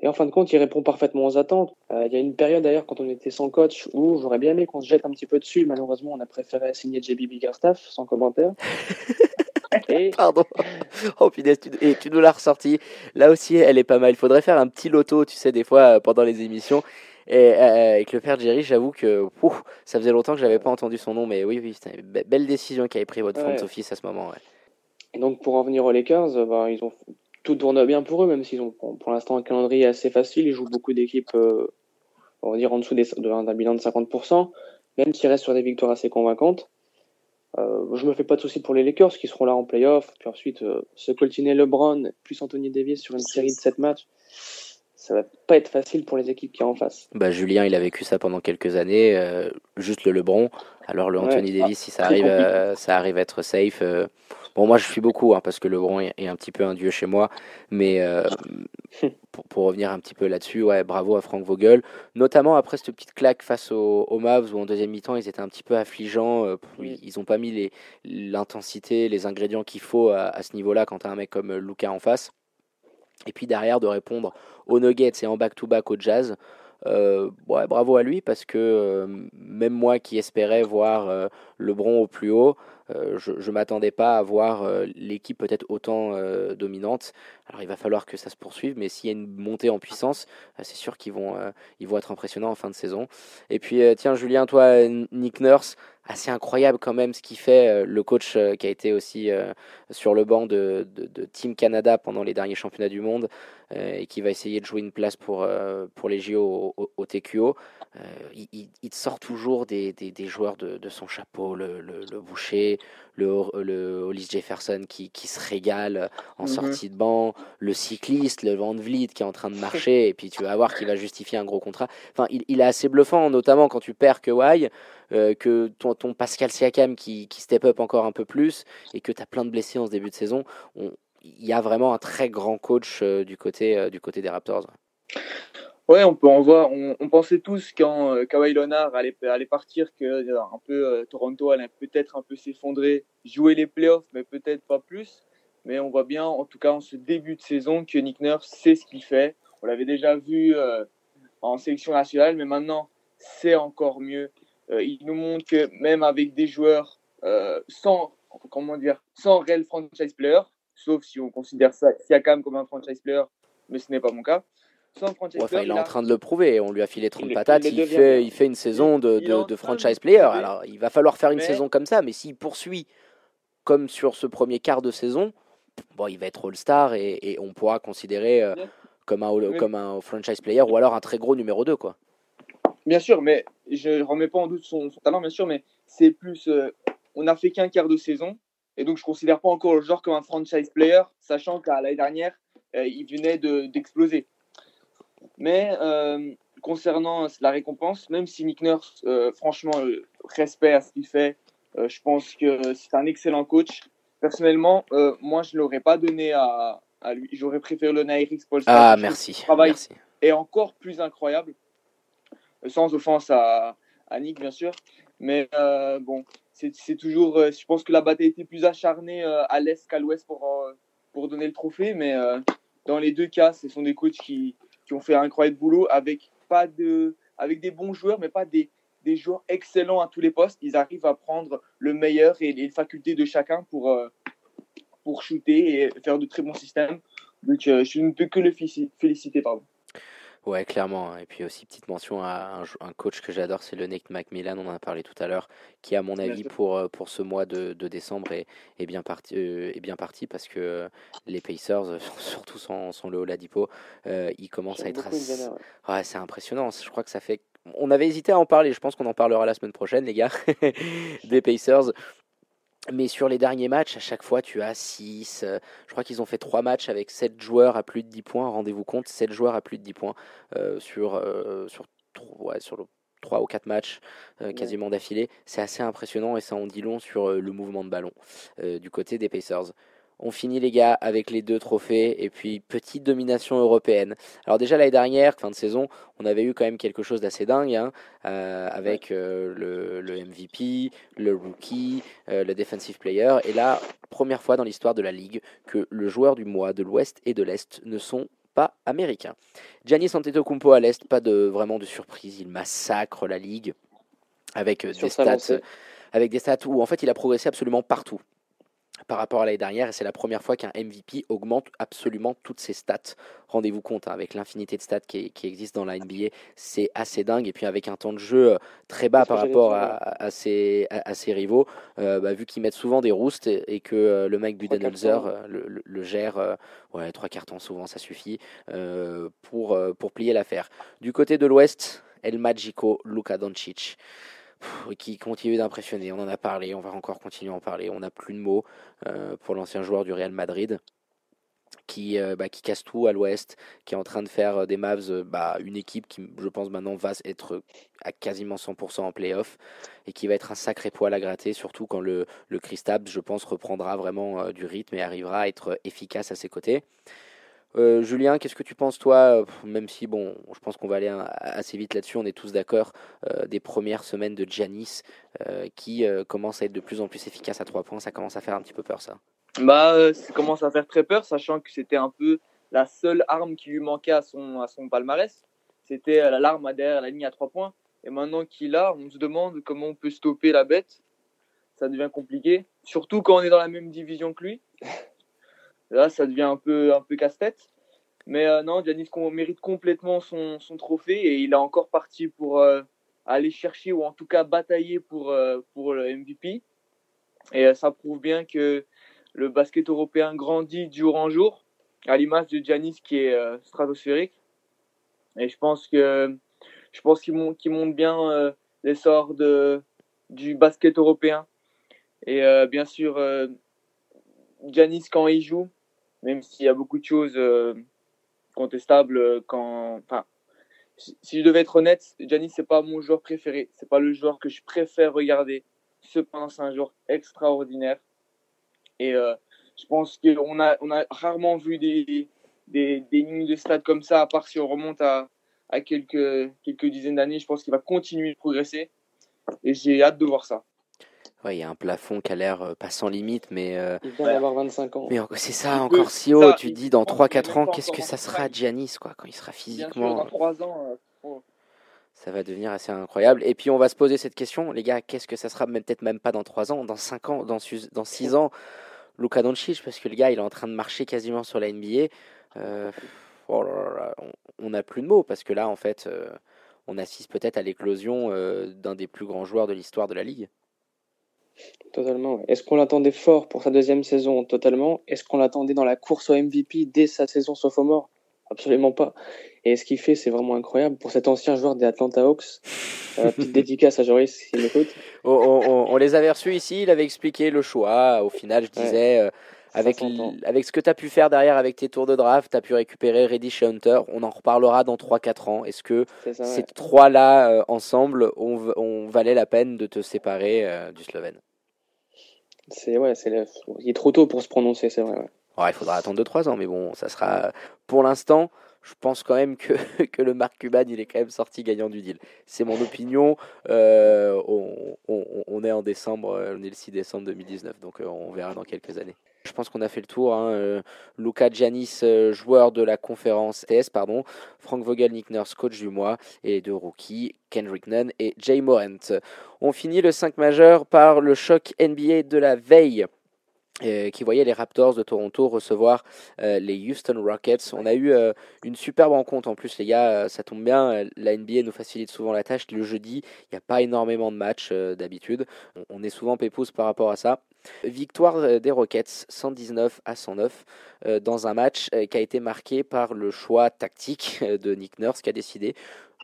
Et en fin de compte, il répond parfaitement aux attentes. Euh, il y a une période d'ailleurs quand on était sans coach où j'aurais bien aimé qu'on se jette un petit peu dessus. Malheureusement, on a préféré signer JB Biggerstaff sans commentaire. et Pardon. Oh punaise, tu, et tu nous l'as ressorti. Là aussi, elle est pas mal. Il faudrait faire un petit loto, tu sais, des fois euh, pendant les émissions. Et euh, avec le père Jerry, j'avoue que ouf, ça faisait longtemps que j'avais pas entendu son nom, mais oui, oui, c'était une be- belle décision qu'avait pris votre front Ouais. office à ce moment. ouais. Et donc pour en venir aux Lakers, ben, ils ont tout tourne bien pour eux, même s'ils ont pour, l'instant un calendrier assez facile. Ils jouent beaucoup d'équipes, euh, on va dire en dessous des- de- d'un bilan de 50%, même s'ils restent sur des victoires assez convaincantes. Euh, je me fais pas de soucis pour les Lakers qui seront là en playoff. Puis ensuite, euh, se coltiner LeBron plus Anthony Davis sur une série de 7 matchs, ça va pas être facile pour les équipes qui sont en face. Bah, Julien, il a vécu ça pendant quelques années, euh, juste le LeBron. Alors le Ouais. Anthony Davis, si ça arrive, ça arrive à être safe. Euh, Bon, moi, je suis beaucoup hein, parce que LeBron est, un petit peu un dieu chez moi, mais euh, pour, pour revenir un petit peu là-dessus, ouais, bravo à Frank Vogel, notamment après cette petite claque face aux, aux Mavs où en deuxième mi-temps ils étaient un petit peu affligeants. euh. Ils n'ont pas mis l'intensité, les ingrédients qu'il faut à, à ce niveau-là quand tu as un mec comme Luca en face. Et puis derrière, de répondre aux Nuggets et en back-to-back au Jazz. Euh, ouais, bravo à lui parce que euh, même moi qui espérais voir euh, LeBron au plus haut, euh, je ne m'attendais pas à voir euh, l'équipe peut-être autant euh, dominante. Alors il va falloir que ça se poursuive, mais s'il y a une montée en puissance, euh, c'est sûr qu'ils vont, euh, ils vont être impressionnants en fin de saison. Et puis euh, tiens Julien, toi euh, Nick Nurse, assez incroyable quand même ce qu'il fait, euh, le coach euh, qui a été aussi euh, sur le banc de, Team Canada pendant les derniers championnats du monde euh, et qui va essayer de jouer une place pour, euh, pour les JO au, TQO. Euh, il, il- sort toujours des, des, joueurs de, son chapeau, le Boucher, le, le Hollis Jefferson qui, qui se régale en Mhm. sortie de banc, le cycliste, le Van Vliet qui est en train de marcher, et puis tu vas voir qu'il va justifier un gros contrat. Enfin, il, il est assez bluffant, notamment quand tu perds Kawhi, euh, que ton, ton Pascal Siakam qui, qui step up encore un peu plus, et que tu as plein de blessés en ce début de saison. On- Il y a vraiment un très grand coach euh, du, côté, euh, du côté des Raptors. Ouais, on peut en voir. On, pensait tous quand euh, Kawhi Leonard allait, partir que euh, un peu euh, Toronto allait peut-être un peu s'effondrer, jouer les playoffs, mais peut-être pas plus. Mais on voit bien, en tout cas en ce début de saison, que Nick Nurse sait ce qu'il fait. On l'avait déjà vu en sélection nationale, mais maintenant c'est encore mieux. Il nous montre que même avec des joueurs sans comment dire sans réel franchise player, sauf si on considère ça Siakam comme un franchise player, mais ce n'est pas mon cas. Ouais, enfin, il est en train de le prouver. On lui a filé trop Il de le- patates. il fait, ouais. il fait une saison de, franchise player. Alors, il va falloir faire une Mais- saison comme ça. Mais s'il poursuit comme sur ce premier quart de saison, bon, il va être All-Star et, et on pourra considérer euh, Bien. comme, un, Mais- comme un franchise player ou alors un très gros numéro 2. Quoi. Bien sûr, mais je remets pas en doute son, son talent, bien sûr, mais c'est plus. euh, on n'a fait qu'un quart de saison, et donc je considère pas encore le genre comme un franchise player, sachant qu'à l'année dernière, euh, il venait de- d'exploser. Mais euh, concernant la récompense, même si Nick Nurse, euh, franchement, euh, respect à ce qu'il fait, je pense que c'est un excellent coach. Personnellement, moi, je l'aurais pas donné à, à lui. J'aurais préféré le Eric Paulson. Ah, merci. travail merci. est encore plus incroyable. Sans offense à, à Nick, bien sûr. Mais euh, bon, c'est toujours. euh, je pense que la bataille était plus acharnée euh, à l'est qu'à l'ouest pour, pour donner le trophée. Mais dans les deux cas, ce sont des coachs qui, qui ont fait un incroyable boulot avec, pas de, avec des bons joueurs, mais pas des, des joueurs excellents à tous les postes. Ils arrivent à prendre le meilleur et les facultés de chacun pour, euh, pour shooter et faire de très bons systèmes. Donc, euh, je ne peux que le félici- féliciter. Pardon. Ouais, clairement. Et puis aussi, petite mention à un, coach que j'adore, c'est le Nate McMillan, on en a parlé tout à l'heure, qui, à mon avis, pour, euh, pour ce mois de, de décembre, est, est, bien parti, euh, est bien parti parce que euh, les Pacers, surtout sans, sans le Oladipo, euh, ils commencent à être assez... Ouais. Ouais, c'est impressionnant. Je crois que ça fait. On avait hésité à en parler. Je pense qu'on en parlera la semaine prochaine, les gars, des Pacers. Mais sur les derniers matchs, à chaque fois, tu as 6. je crois qu'ils ont fait 3 matchs avec 7 joueurs à plus de 10 points. Rendez-vous compte, 7 joueurs à plus de 10 points euh, sur, euh, sur, tro- ouais, sur le 3 ou 4 matchs euh, quasiment d'affilée. C'est assez impressionnant et ça en dit long sur euh, le mouvement de ballon euh, du côté des Pacers. On finit les gars avec les deux trophées et puis petite domination européenne. Alors déjà l'année dernière, fin de saison, on avait eu quand même quelque chose d'assez dingue hein, euh, avec euh, le, le MVP, le rookie, euh, le defensive player. Et là, première fois dans l'histoire de la ligue que le joueur du mois de l'Ouest et de l'Est ne sont pas américains. Giannis Antetokounmpo à l'Est, pas de vraiment de surprise, il massacre la ligue avec Sur des stats, lancée. avec des stats où en fait il a progressé absolument partout par rapport à l'année dernière et c'est la première fois qu'un MVP augmente absolument toutes ses stats. Rendez-vous compte, hein, avec l'infinité de stats qui, qui existent dans la NBA, c'est assez dingue. Et puis avec un temps de jeu euh, très bas par rapport à, à ses, à, à ses rivaux, euh, bah, vu qu'ils mettent souvent des roustes et, et que euh, le mec Budenholzer le, le- le gère, ouais, trois temps souvent, ça suffit, pour, pour plier l'affaire. Du côté de l'Ouest, El Magico, Luka Doncic. Qui continue d'impressionner. On en a parlé, on va encore continuer à en parler. On n'a plus de mots euh, pour l'ancien joueur du Real Madrid qui, euh, bah, qui casse tout à l'ouest, qui est en train de faire euh, des Mavs bah, une équipe qui, je pense, maintenant va être à quasiment 100% en playoff et qui va être un sacré poil à gratter, surtout quand le, le Kristaps, je pense, reprendra vraiment du rythme et arrivera à être efficace à ses côtés. Euh, Julien, qu'est-ce que tu penses toi, euh, même si bon, je pense qu'on va aller assez vite là-dessus, on est tous d'accord, euh, des premières semaines de euh, qui commence à être de plus en plus efficace à trois points, ça commence à faire un petit peu peur ça. Bah, ça commence à faire très peur, sachant que c'était un peu la seule arme qui lui manquait à son, à son palmarès. C'était la l'arme derrière la ligne à trois points. Et maintenant qu'il a, on se demande comment on peut stopper la bête. Ça devient compliqué, surtout quand on est dans la même division que lui. Là, ça devient un peu, un peu casse-tête. Mais euh, non, Giannis mérite complètement son, son, trophée et il est encore parti pour euh, aller chercher ou en tout cas batailler pour, euh, pour le MVP. Et ça prouve bien que le basket européen grandit jour en jour, à l'image de Giannis qui est stratosphérique. Et je pense que je pense qu'il montre, montre, bien l'essor de du basket européen. Et bien sûr, Giannis quand il joue, même s'il y a beaucoup de choses contestables quand. Enfin, si je devais être honnête, Giannis c'est pas mon joueur préféré, c'est pas le joueur que je préfère regarder. Cependant, c'est un joueur extraordinaire. Et euh, je pense qu'on a, on a rarement vu des, des, des, lignes de stade comme ça, à part si on remonte à, à quelques, quelques dizaines d'années. Je pense qu'il va continuer de progresser. Et j'ai hâte de voir ça il y a un plafond qui a l'air euh, pas sans limite, mais. Euh, il vient d'avoir 25 ans. Mais c'est ça, encore si haut. tu dis dans 3-4 ans, qu'est-ce que ça sera Giannis, quoi, quand il sera physiquement. dans 3 ans. Euh, oh. Ça va devenir assez incroyable. Et puis on va se poser cette question, les gars, qu'est-ce que ça sera Peut-être même pas dans 3 ans, dans 5 ans, dans, dans 6 ans? Luka Doncic, parce que le gars, il est en train de marcher quasiment sur la NBA. Oh on n'a plus de mots, parce que là, en fait, on assiste peut-être à l'éclosion d'un des plus grands joueurs de l'histoire de la Ligue. Totalement. Est-ce qu'on l'attendait fort pour sa deuxième saison Totalement. Est-ce qu'on l'attendait dans la course au MVP dès sa saison sophomore Absolument pas. Et ce qu'il fait, c'est vraiment incroyable. Pour cet ancien joueur des Atlanta Hawks, euh, petite dédicace à Joris s'il m'écoute. On, les avait reçus ici, il avait expliqué le choix. Au final, je disais, euh, avec, avec ce que tu as pu faire derrière avec tes tours de draft, tu as pu récupérer Reddish et Hunter. On en reparlera dans 3-4 ans. Est-ce que ces trois-là, euh, ensemble, on, on, valait la peine de te séparer du Slovène? C'est ouais, c'est il est trop tôt pour se prononcer, c'est vrai. Ouais. il faudra attendre 2-3 ans, mais bon, ça sera pour l'instant. Je pense quand même que, que le Marc Cuban, il est quand même sorti gagnant du deal. C'est mon opinion. Euh, on, on, est en décembre, on est le 6 décembre 2019, donc euh, on verra dans quelques années. Je pense qu'on a fait le tour. Hein. Euh, Luca Giannis, euh, joueur de la conférence TS, pardon. Frank Vogel, Nick Nurse, coach du mois. Et les deux rookies, Kendrick Nunn et Jay Morant. On finit le 5 majeur par le choc NBA de la veille. Euh, qui voyait les Raptors de Toronto recevoir les Houston Rockets. On a eu une superbe rencontre en plus, les gars, ça tombe bien, la NBA nous facilite souvent la tâche. Le jeudi, il n'y a pas énormément de matchs d'habitude. On, est souvent pépouze par rapport à ça. Victoire euh, des Rockets 119 à 109 euh, dans un match euh, qui a été marqué par le choix tactique de Nick Nurse qui a décidé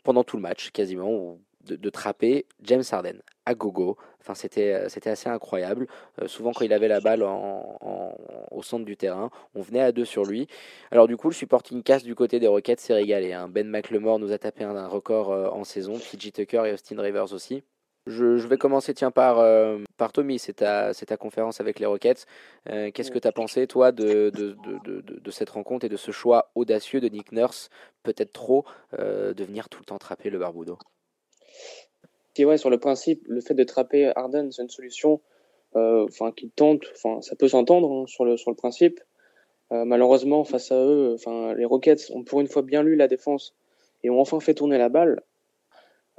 pendant tout le match quasiment de, de trapper James Harden à gogo. Enfin, c'était, c'était assez incroyable. souvent, quand il avait la balle au centre du terrain, on venait à deux sur lui. Alors, du coup, le supporting cast du côté des Rockets s'est régalé. Hein. Ben McLemore nous a tapé un, record en saison, PJ Tucker et Austin Rivers aussi. Je, vais commencer tiens, par, euh, par Tommy, c'est ta, ta, conférence avec les Rockets. Euh, qu'est-ce que tu as pensé, toi, de, de, de, de, cette rencontre et de ce choix audacieux de Nick Nurse, peut-être trop, euh, de venir tout le temps trapper le Barbudo? Ouais, Sur le principe, le fait de trapper Arden, c'est une solution enfin qui tente, enfin ça peut s'entendre hein, sur, le, sur le principe. malheureusement, face à eux, enfin les Rockets ont pour une fois bien lu la défense et ont enfin fait tourner la balle.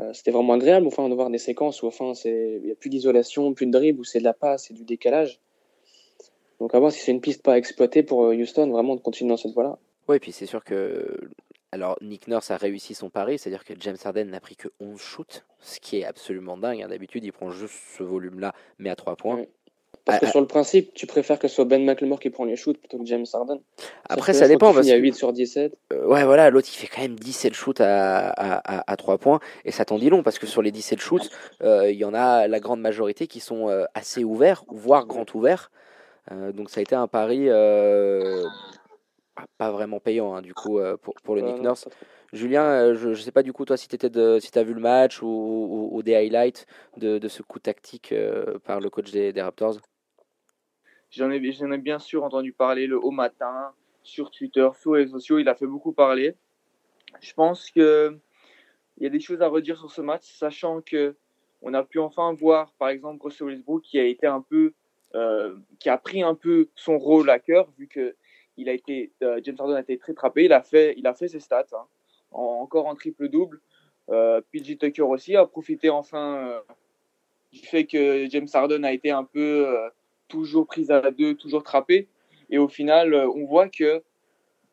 Euh, c'était vraiment agréable enfin de voir des séquences où enfin c'est il y a plus d'isolation, plus de dribble, où c'est de la passe et du décalage. Donc à voir si c'est une piste pas exploitée pour euh, Houston vraiment de continuer dans cette voie-là. Oui, puis c'est sûr que alors Nick Nurse a réussi son pari, c'est-à-dire que James Harden n'a pris que 11 shoots, ce qui est absolument dingue. Hein. D'habitude, il prend juste ce volume-là, mais à 3 points. Parce que ah, sur le principe, tu préfères que ce soit Ben McLemore qui prend les shoots plutôt que James Harden. Après, ça dépend. Parce il y a 8 sur 17. Euh, ouais, voilà, l'autre il fait quand même 17 shoots à, à, à, 3 points. Et ça t'en dit long parce que sur les 17 shoots, euh, il y en a la grande majorité qui sont euh, assez ouverts, voire grand ouverts. donc ça a été un pari pas vraiment payant hein, du coup pour, pour le Nick Nurse. Julien, je ne sais pas du coup toi si tu si as vu le match ou, ou, des highlights de, de, ce coup tactique par le coach des, des Raptors? J'en ai, bien sûr entendu parler le haut matin, sur Twitter, sur les réseaux sociaux. Il a fait beaucoup parler. Je pense qu'il y a des choses à redire sur ce match, sachant que on a pu enfin voir, par exemple, Russell Westbrook qui a été un peu, euh, qui a pris un peu son rôle à cœur, vu que il a été, euh, James Harden a été très trappé. Il a fait, il a fait ses stats, hein, en- encore en triple double. Euh, PJ Tucker aussi a profité enfin euh, du fait que James Harden a été un peu toujours pris à deux, toujours trappé. Et au final, euh, on voit que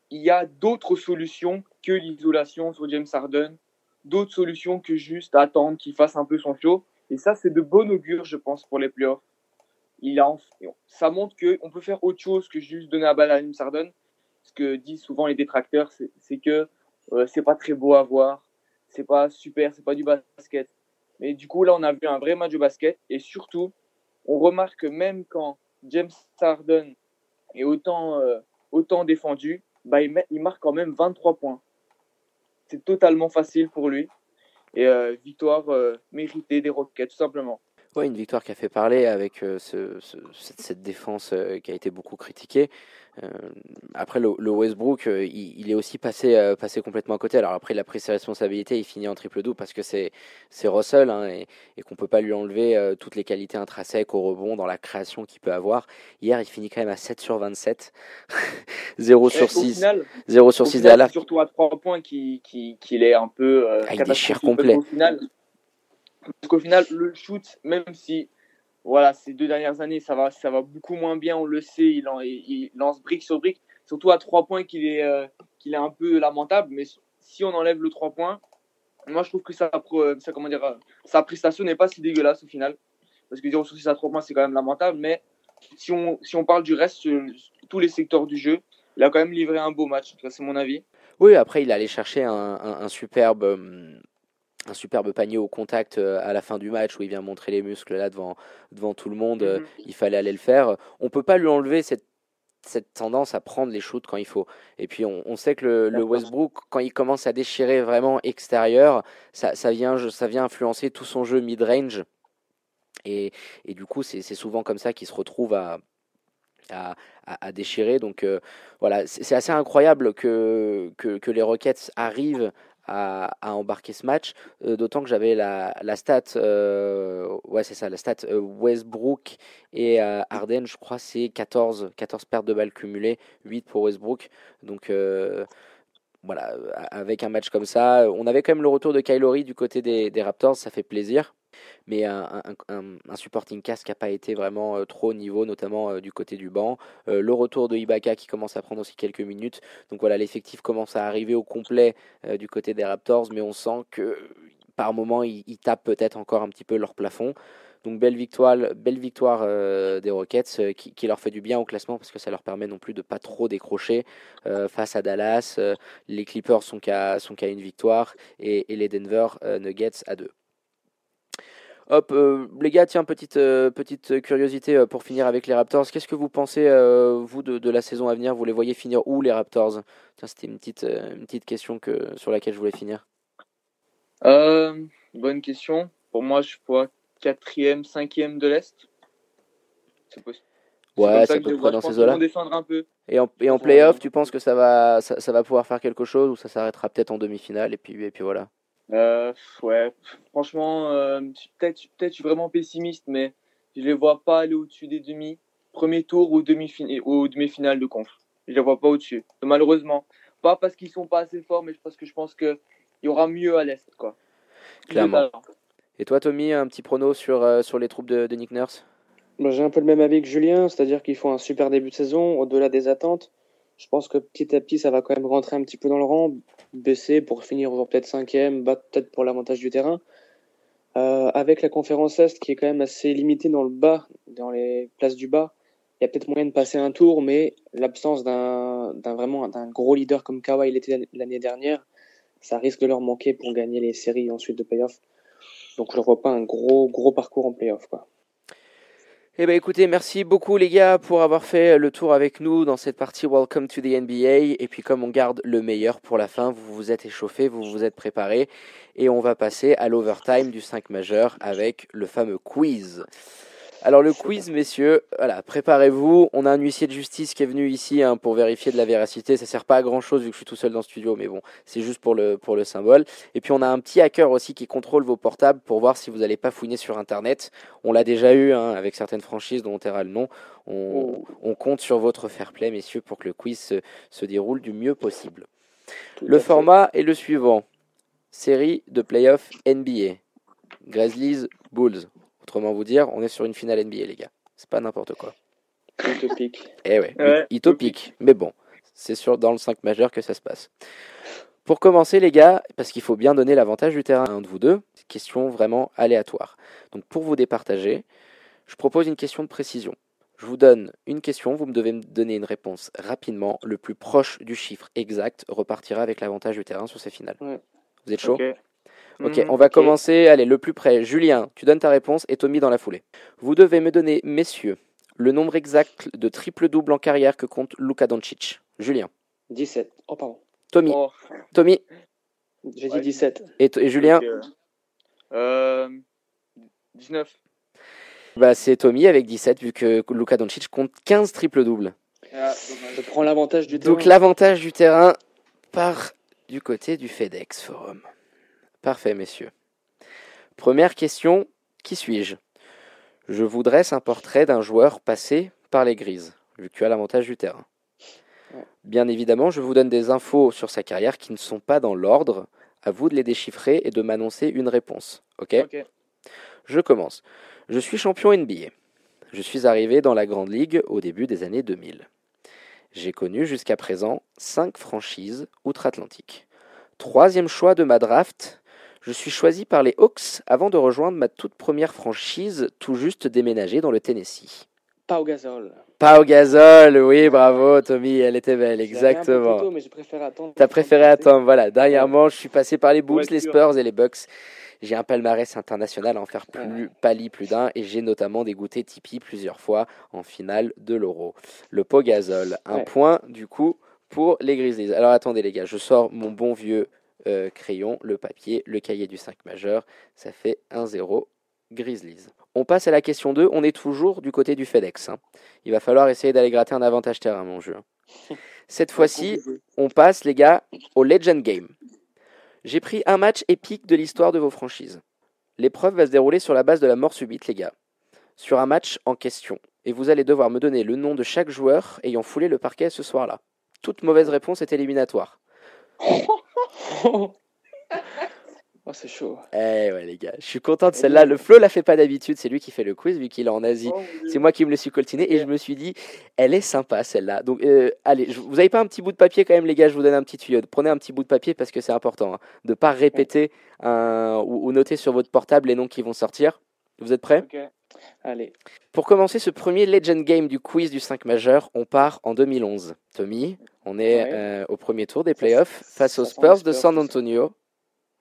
il y a d'autres solutions que l'isolation sur James Harden, d'autres solutions que juste attendre qu'il fasse un peu son show. Et ça, c'est de bon augure, je pense, pour les playoffs. Il a, ça montre qu'on peut faire autre chose que juste donner la balle à James Harden. Ce que disent souvent les détracteurs, c'est c'est que euh, c'est pas très beau à voir, c'est pas super, c'est pas du basket. Mais du coup, là, on a vu un vrai match de basket. Et surtout, on remarque que même quand James Harden est autant, euh, autant défendu, bah, il, marque quand même 23 points. C'est totalement facile pour lui. Et euh, victoire euh, méritée des Rockets, tout simplement. Ouais, une victoire qui a fait parler avec euh, ce, ce- cette, cette défense euh, qui a été beaucoup critiquée. Euh, après, le, le Westbrook, euh, il, il est aussi passé, passé complètement à côté. Alors après, il a pris ses responsabilités, il finit en triple-double parce que c'est Russell hein, et, et qu'on peut pas lui enlever toutes les qualités intrinsèques au rebond, dans la création qu'il peut avoir. Hier, il finit quand même à 7 sur 27, 0 Et sur au 6, final, 0 sur au 6 final, à l'arc. c'est surtout à 3 points qu'il qui, qu'il est un peu euh, Ah, il déchire complet. qu'au final, parce qu'au final, le shoot, même si voilà, ces deux dernières années, ça va, ça va beaucoup moins bien, on le sait, il, lance brique sur brique, surtout à 3 points qu'il est, euh, qu'il est un peu lamentable, mais si on enlève le 3 points, moi je trouve que ça, ça comment dire, euh, sa prestation n'est pas si dégueulasse au final, parce que 0 sur 6 à 3 points c'est quand même lamentable, mais si on, si on parle du reste, sur tous les secteurs du jeu, il a quand même livré un beau match, c'est mon avis. Oui, après, il allé chercher un superbe, hum, un superbe panier au contact euh, à la fin du match où il vient montrer les muscles là devant, devant tout le monde. euh, Mhm. Il fallait aller le faire. On peut pas lui enlever cette, cette tendance à prendre les shoots quand il faut. Et puis, on, on sait que le. Westbrook, quand il commence à déchirer vraiment extérieur, ça, ça, vient, ça vient influencer tout son jeu mid-range. Et, et du coup, c'est souvent comme ça qu'il se retrouve à, à, à- à déchirer. Donc euh, voilà, c'est c'est assez incroyable que, que, que les Rockets arrivent à, embarquer ce match, euh, d'autant que j'avais la, la stat, euh, ouais c'est ça, la stat euh, Westbrook et Harden, je crois c'est 14, 14 pertes de balles cumulées, 8 pour Westbrook. Donc voilà, avec un match comme ça, on avait quand même le retour de Kylori du côté des Raptors, ça fait plaisir mais un, supporting cast qui n'a pas été vraiment euh, trop au niveau, notamment euh, du côté du banc. Euh, le retour de Ibaka qui commence à prendre aussi quelques minutes. Donc voilà, l'effectif commence à arriver au complet du côté des Raptors, mais on sent que par moment, ils, tapent peut-être encore un petit peu leur plafond. Donc belle victoire, belle victoire des Rockets qui, leur fait du bien au classement parce que ça leur permet non plus de pas trop décrocher face à Dallas. Les Clippers sont qu'à sont une victoire et, les Denver Nuggets à deux. Hop, euh, les gars, tiens, petite, euh, petite curiosité euh, pour finir avec les Raptors. Qu'est-ce que vous pensez, vous, de, de la saison à venir? Vous les voyez finir où, les Raptors? Tiens, C'était une petite, une petite question que, sur laquelle je voulais finir. Bonne question. Pour moi, je vois quatrième, cinquième de l'Est. C'est possible. Ouais, c'est peu près dans ces eaux-là. vont descendre un peu. Et en, et en playoff, tu penses que ça va, ça, ça va pouvoir faire quelque chose ou ça s'arrêtera peut-être en demi-finale et puis, et puis voilà? Euh, ouais, franchement, euh, peut-être peut-être je suis vraiment pessimiste, mais je les vois pas aller au-dessus des demi. Premier tour ou demi-finale ou demi-finale de conf. Je les vois pas au-dessus. Malheureusement. Pas parce qu'ils sont pas assez forts, mais parce que je pense qu'il y aura mieux à l'Est. quoi. Clairement. Et toi, Tommy, un petit prono sur, euh, sur les troupes de, de Nick Nurse? J'ai un peu le même avis que Julien, c'est-à-dire qu'ils font un super début de saison, au-delà des attentes. Je pense que petit à petit, ça va quand même rentrer un petit peu dans le rang, baisser pour finir peut-être cinquième, battre peut-être pour l'avantage du terrain. Euh, avec la conférence Est qui est quand même assez limitée dans le bas, dans les places du bas, il y a peut-être moyen de passer un tour, mais l'absence d'un vraiment gros leader comme Kawhi l'était l'année dernière, ça risque de leur manquer pour gagner les séries ensuite de playoff. Donc je ne vois pas un gros gros parcours en playoff quoi. Eh ben écoutez, merci beaucoup les gars pour avoir fait le tour avec nous dans cette partie Welcome to the NBA. Et puis comme on garde le meilleur pour la fin, vous vous êtes échauffés, vous vous êtes préparés. Et on va passer à l'overtime du 5 majeur avec le fameux quiz. Alors le quiz, messieurs, voilà, préparez-vous. On a un huissier de justice qui est venu ici hein, pour vérifier de la véracité. Ça sert pas à grand chose vu que je suis tout seul dans le studio, mais bon, c'est juste pour le, pour le symbole. Et puis on a un petit hacker aussi qui contrôle vos portables pour voir si vous n'allez pas fouiner sur Internet. On l'a déjà eu hein, avec certaines franchises dont on taira le nom. On, on compte sur votre fair play, messieurs, pour que le quiz se, se déroule du mieux possible. Le format est le suivant. Série de playoffs NBA. Grizzlies, Bulls. Autrement vous dire, on est sur une finale NBA, les gars. C'est pas n'importe quoi. Utopique. Eh ouais, Ouais, ut- utopique. Mais bon, c'est sûr dans le 5 majeur que ça se passe. Pour commencer, les gars, parce qu'il faut bien donner l'avantage du terrain à un de vous deux, question vraiment aléatoire. Donc pour vous départager, je propose une question de précision. Je vous donne une question, vous me devez me donner une réponse rapidement. Le plus proche du chiffre exact repartira avec l'avantage du terrain sur ces finales. Ouais. Vous êtes chaud? Ok, Mhm. on va commencer. Allez, le plus près. Julien, tu donnes ta réponse et Tommy dans la foulée. Vous devez me donner, messieurs, le nombre exact de triple-double en carrière que compte Luka Doncic. Julien. 17. Oh, pardon. Tommy. Oh, Tommy J'ai dit Ouais. 17. et, et Julien. ok. Euh, 19. Bah, c'est Tommy avec 17, vu que Luka Doncic compte 15 triple-doubles. Ah, Je dommage. prends l'avantage du Donc terrain. l'avantage du terrain part du côté du FedEx Forum. Parfait, messieurs. Première question, qui suis-je? Je vous dresse un portrait d'un joueur passé par les grises, vu que tu as l'avantage du terrain. Bien évidemment, je vous donne des infos sur sa carrière qui ne sont pas dans l'ordre. À vous de les déchiffrer et de m'annoncer une réponse. Ok? Ok. Je commence. Je suis champion NBA. Je suis arrivé dans la Grande Ligue au début des années 2000. J'ai connu jusqu'à présent 5 franchises outre-Atlantique. Troisième choix de ma draft, je suis choisi par les Hawks avant de rejoindre ma toute première franchise tout juste déménagée dans le Tennessee. Pas au gazole. Pau Gasol, oui, bravo Tommy, elle était belle, exactement. Plutôt, mais j'ai préféré attendre. T'as préféré attendre, voilà. Dernièrement, je suis passé par les Bulls, les. Spurs et les Bucks. J'ai un palmarès international à en faire plus Ouais. pali plus d'un et j'ai notamment dégoûté Tipeee plusieurs fois en finale de l'Euro. Le Pogazol, un Ouais. point du coup pour les Grizzlies. Alors attendez les gars, je sors mon bon vieux euh, crayon, le papier, le cahier du 5 majeur. Ça fait 1-0 Grizzlies. On passe à la question 2. On est toujours du côté du FedEx. hein. Il va falloir essayer d'aller gratter un avantage terrain, mon jeu. Cette fois-ci, on passe, les gars, au Legend Game. J'ai pris un match épique de l'histoire de vos franchises. L'épreuve va se dérouler sur la base de la mort subite, les gars. Sur un match en question. Et vous allez devoir me donner le nom de chaque joueur ayant foulé le parquet ce soir-là. Toute mauvaise réponse est éliminatoire. oh, c'est chaud. Eh ouais, les gars, je suis content de celle-là. Le Flo la fait pas d'habitude, c'est lui qui fait le quiz vu qu'il est en Asie. Oh. C'est moi qui me le suis coltiné et je me suis dit, elle est sympa celle-là. Donc, euh, allez, vous avez pas un petit bout de papier quand même, les gars Je vous donne un petit tuyau. Prenez un petit bout de papier parce que c'est important hein, de pas répéter un- ou, ou noter sur votre portable les noms qui vont sortir. Vous êtes prêts. Allez. Pour commencer ce premier Legend Game du quiz du 5 majeur, on part en 2011. Tommy, on est Ouais. euh, au premier tour des playoffs face aux Spurs de San. Antonio.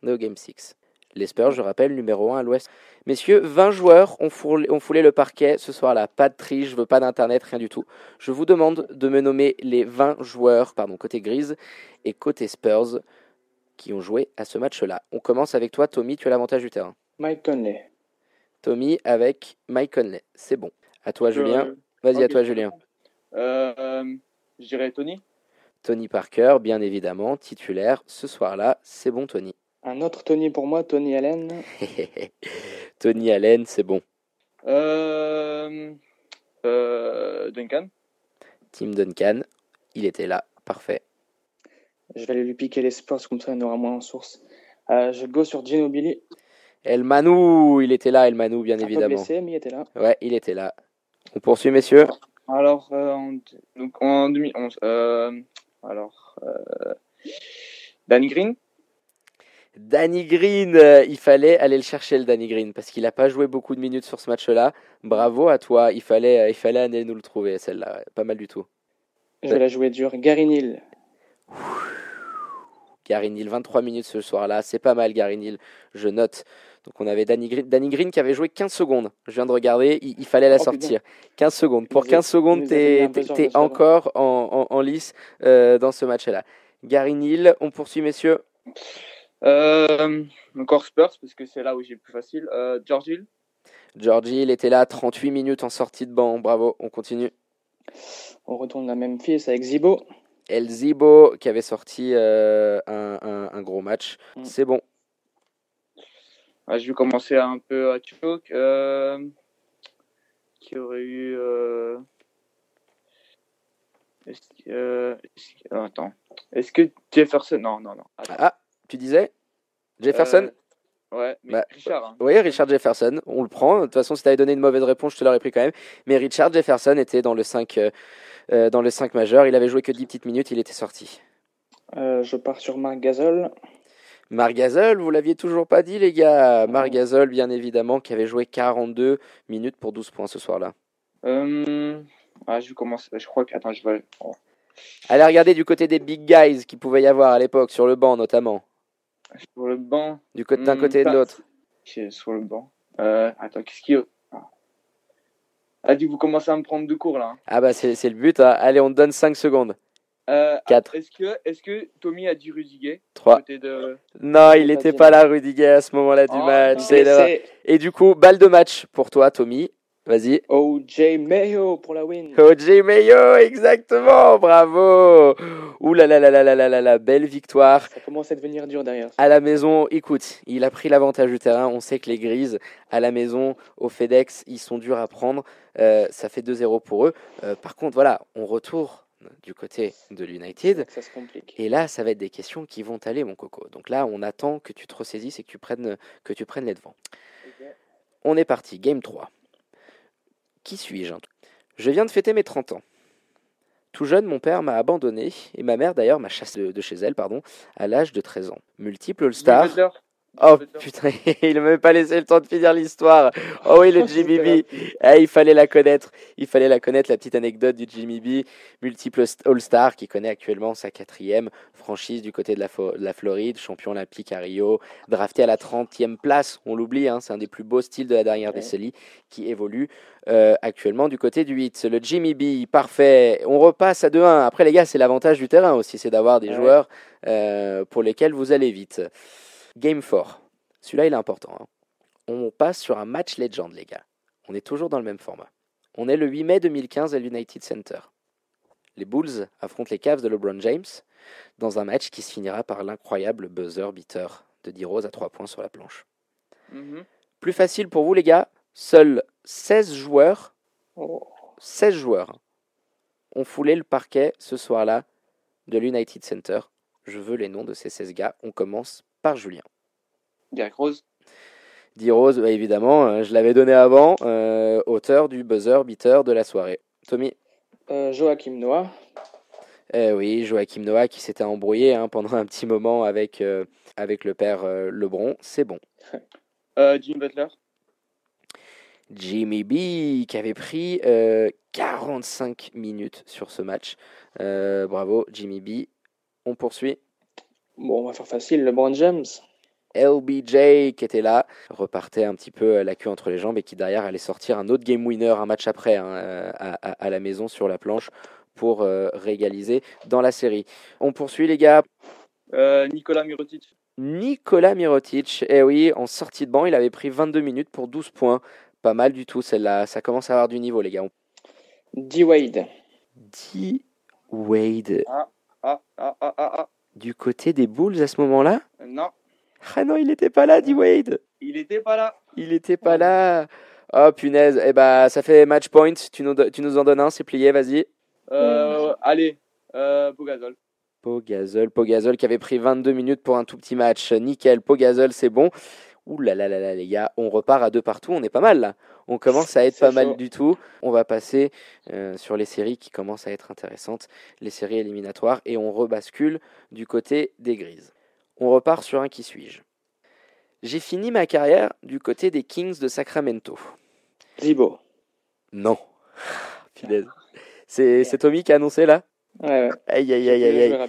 On est au Game 6. Les Spurs, je rappelle, numéro 1 à l'ouest. Messieurs, 20 joueurs ont foulé, ont foulé le parquet ce soir-là. Pas de triche, je veux pas d'internet, rien du tout. Je vous demande de me nommer les 20 joueurs, pardon, côté grise et côté Spurs qui ont joué à ce match-là. On commence avec toi, Tommy, tu as l'avantage du terrain. Mike Conley. Tommy avec Mike Conley. C'est bon. À toi, Julien. Euh, Vas-y, à toi, Julien. euh, je dirais Tony. Tony Parker, bien évidemment, titulaire ce soir-là. C'est bon, Tony. Un autre Tony pour moi, Tony Allen. Tony Allen, c'est bon. Euh, euh, Duncan. Tim Duncan, il était là. Parfait. Je vais aller lui piquer les Spurs, comme ça aura moins en source. Je go sur Ginobili. El Manu, il était là, El Manu, bien Un peu évidemment. blessé, mais il était là. Ouais, il était là. On poursuit, messieurs. Alors, euh, en, donc en 2011. Euh, alors, euh, Danny Green. Danny Green, il fallait aller le chercher, le Danny Green, parce qu'il n'a pas joué beaucoup de minutes sur ce match-là. Bravo à toi. Il fallait, il fallait aller nous le trouver, celle-là. Ouais, Pas mal du tout. Je vais la jouer dur. Gary Neal. Gary Neal, 23 minutes ce soir-là. C'est pas mal, Gary Neal. Je note. Donc on avait Danny Green, Danny Green qui avait joué 15 secondes. Je viens de regarder, il, il fallait la Oh, sortir. 15 secondes. Pour nous a- 15 secondes, juste avant. encore en, en- en lice euh, dans ce match-là. Gary Neal, on poursuit, messieurs. Euh, encore Spurs, parce que c'est là où j'ai le plus facile. Euh, George Hill. Georgie, il était là, 38 minutes en sortie de banc. Bravo, on continue. On retourne à Memphis avec Zibo. El Zibo qui avait sorti euh, un, un- un gros match. Mm. C'est bon. Ah, je vais commencer un peu à choke. Euh, qui aurait eu. Euh... Est-ce que, euh, est-ce que- attends. Est-ce que Jefferson. Non, non, non. Attends. Ah, tu disais Jefferson? Euh, Ouais, mais Bah, Richard. hein. Oui, Richard Jefferson, on le prend. De toute façon, si tu avais donné une mauvaise réponse, je te l'aurais pris quand même. Mais Richard Jefferson était dans le 5, euh, euh, dans le 5 majeur. Il avait joué que 10 petites minutes, il était sorti. Euh, je pars sur Marc Gasol. Marc Gasol, vous l'aviez toujours pas dit, les gars. Marc Gasol, bien évidemment, qui avait joué 42 minutes pour 12 points ce soir-là. Euh, ah, je vais commencer. Je crois que. Attends, je vais. oh, Allez regarder du côté des big guys qui pouvait y avoir à l'époque, sur le banc notamment. Sur le banc. Du côté d'un Hmm, côté et de l'autre. Sur le banc. Euh, attends, qu'est-ce qu'il y a? Ah, Ah, dit, vous commencez à me prendre de cours là. hein. Ah bah c'est c'est le but. hein. Allez, on te donne 5 secondes. Euh, ah, Quatre. Est-ce que, est que Tommy a dit Rudiger 3. côté de... Non, il n'était pas là, Rudiger, à ce moment-là du Oh, match. non. C'est. Et du coup, balle de match pour toi, Tommy. Vas-y. OJ Mayo pour la win. OJ Mayo, exactement, bravo. Ouh là là là là là là là là, belle victoire. Ça commence à devenir dur derrière. À la maison, écoute, il a pris l'avantage du terrain. On sait que les grises, à la maison, au FedEx, ils sont durs à prendre. Euh, ça fait 2-0 pour eux. Euh, par contre, voilà, on retourne du côté de l'United. Ça se complique. Et là, ça va être des questions qui vont t'aller, mon coco. Donc là, on attend que tu te ressaisisses et que tu prennes, que tu prennes les devants. On est parti, game 3. Qui suis-je Je viens de fêter mes 30 ans. Tout jeune, mon père m'a abandonné, et ma mère d'ailleurs m'a chassé de, de chez elle, pardon, à l'âge de 13 ans. Multiple All-Star. Oh putain, il ne m'a même pas laissé le temps de finir l'histoire. Oh oui, le Jimmy B. Ah, il fallait la connaître. Il fallait la connaître, la petite anecdote du Jimmy B. Multiple All-Star qui connaît actuellement sa quatrième franchise du côté de la, Fo- de la Floride, champion olympique à Rio, drafté à la 30e place. On l'oublie, hein, c'est un des plus beaux styles de la dernière Ouais. décennie qui évolue euh, actuellement du côté du 8. Le Jimmy B, parfait. On repasse à 2-1. Après, les gars, c'est l'avantage du terrain aussi, c'est d'avoir des Ouais. joueurs euh, pour lesquels vous allez vite. Game 4. Celui-là, il est important. hein. On passe sur un match legend, les gars. On est toujours dans le même format. On est le 8 mai 2015 à l'United Center. Les Bulls affrontent les Cavs de LeBron James dans un match qui se finira par l'incroyable buzzer beater de D-Rose à 3 points sur la planche. Mhm. Plus facile pour vous, les gars. Seuls 16 joueurs, Oh. 16 joueurs ont foulé le parquet ce soir-là de l'United Center. Je veux les noms de ces 16 gars. On commence par Julien. Derrick Rose. D-Rose, bah, évidemment, euh, je l'avais donné avant, euh, auteur du buzzer beater de la soirée. Tommy Euh, Joachim Noah. Eh oui, Joachim Noah qui s'était embrouillé hein, pendant un petit moment avec, euh, avec le père Lebron, c'est bon. Jimmy Butler. Jimmy B qui avait pris euh, 45 minutes sur ce match. Bravo Jimmy B. On poursuit. Bon, on va faire facile. LeBron James. LBJ qui était là, repartait un petit peu euh, la queue entre les jambes et qui derrière allait sortir un autre game winner un match après hein, euh, à, à- à la maison sur la planche pour euh, régaliser dans la série. On poursuit les gars. Euh, Nicolas Mirotic. Nicolas Mirotic, eh oui, en sortie de banc, il avait pris 22 minutes pour 12 points. Pas mal du tout celle-là, ça commence à avoir du niveau les gars. On D. Wade. dit Wade Ah, ah, ah, ah, ah. Du côté des Bulls à ce moment-là? Non, Ah non, il n'était pas là, dit Wade. il était pas là. Il n'était pas là. Oh punaise, eh bah ça fait match point. Tu nous, tu nous en donnes un, c'est plié, vas-y. Euh, Allez, euh, Pogazol. Pogazol, Pogazol qui avait pris 22 minutes pour un tout petit match. Nickel, Pogazol, c'est bon. Ouh là là là là, les gars, on repart à deux partout, on est pas mal là. On commence à être pas mal du tout. On va passer euh, sur les séries qui commencent à être intéressantes, les séries éliminatoires, et on rebascule du côté des grises. On repart sur un qui suis-je? J'ai fini ma carrière du côté des Kings de Sacramento. Zibo. Non. Punaise. C'est Tommy qui a annoncé là? Ouais, ouais. Aïe aïe aïe aïe aïe.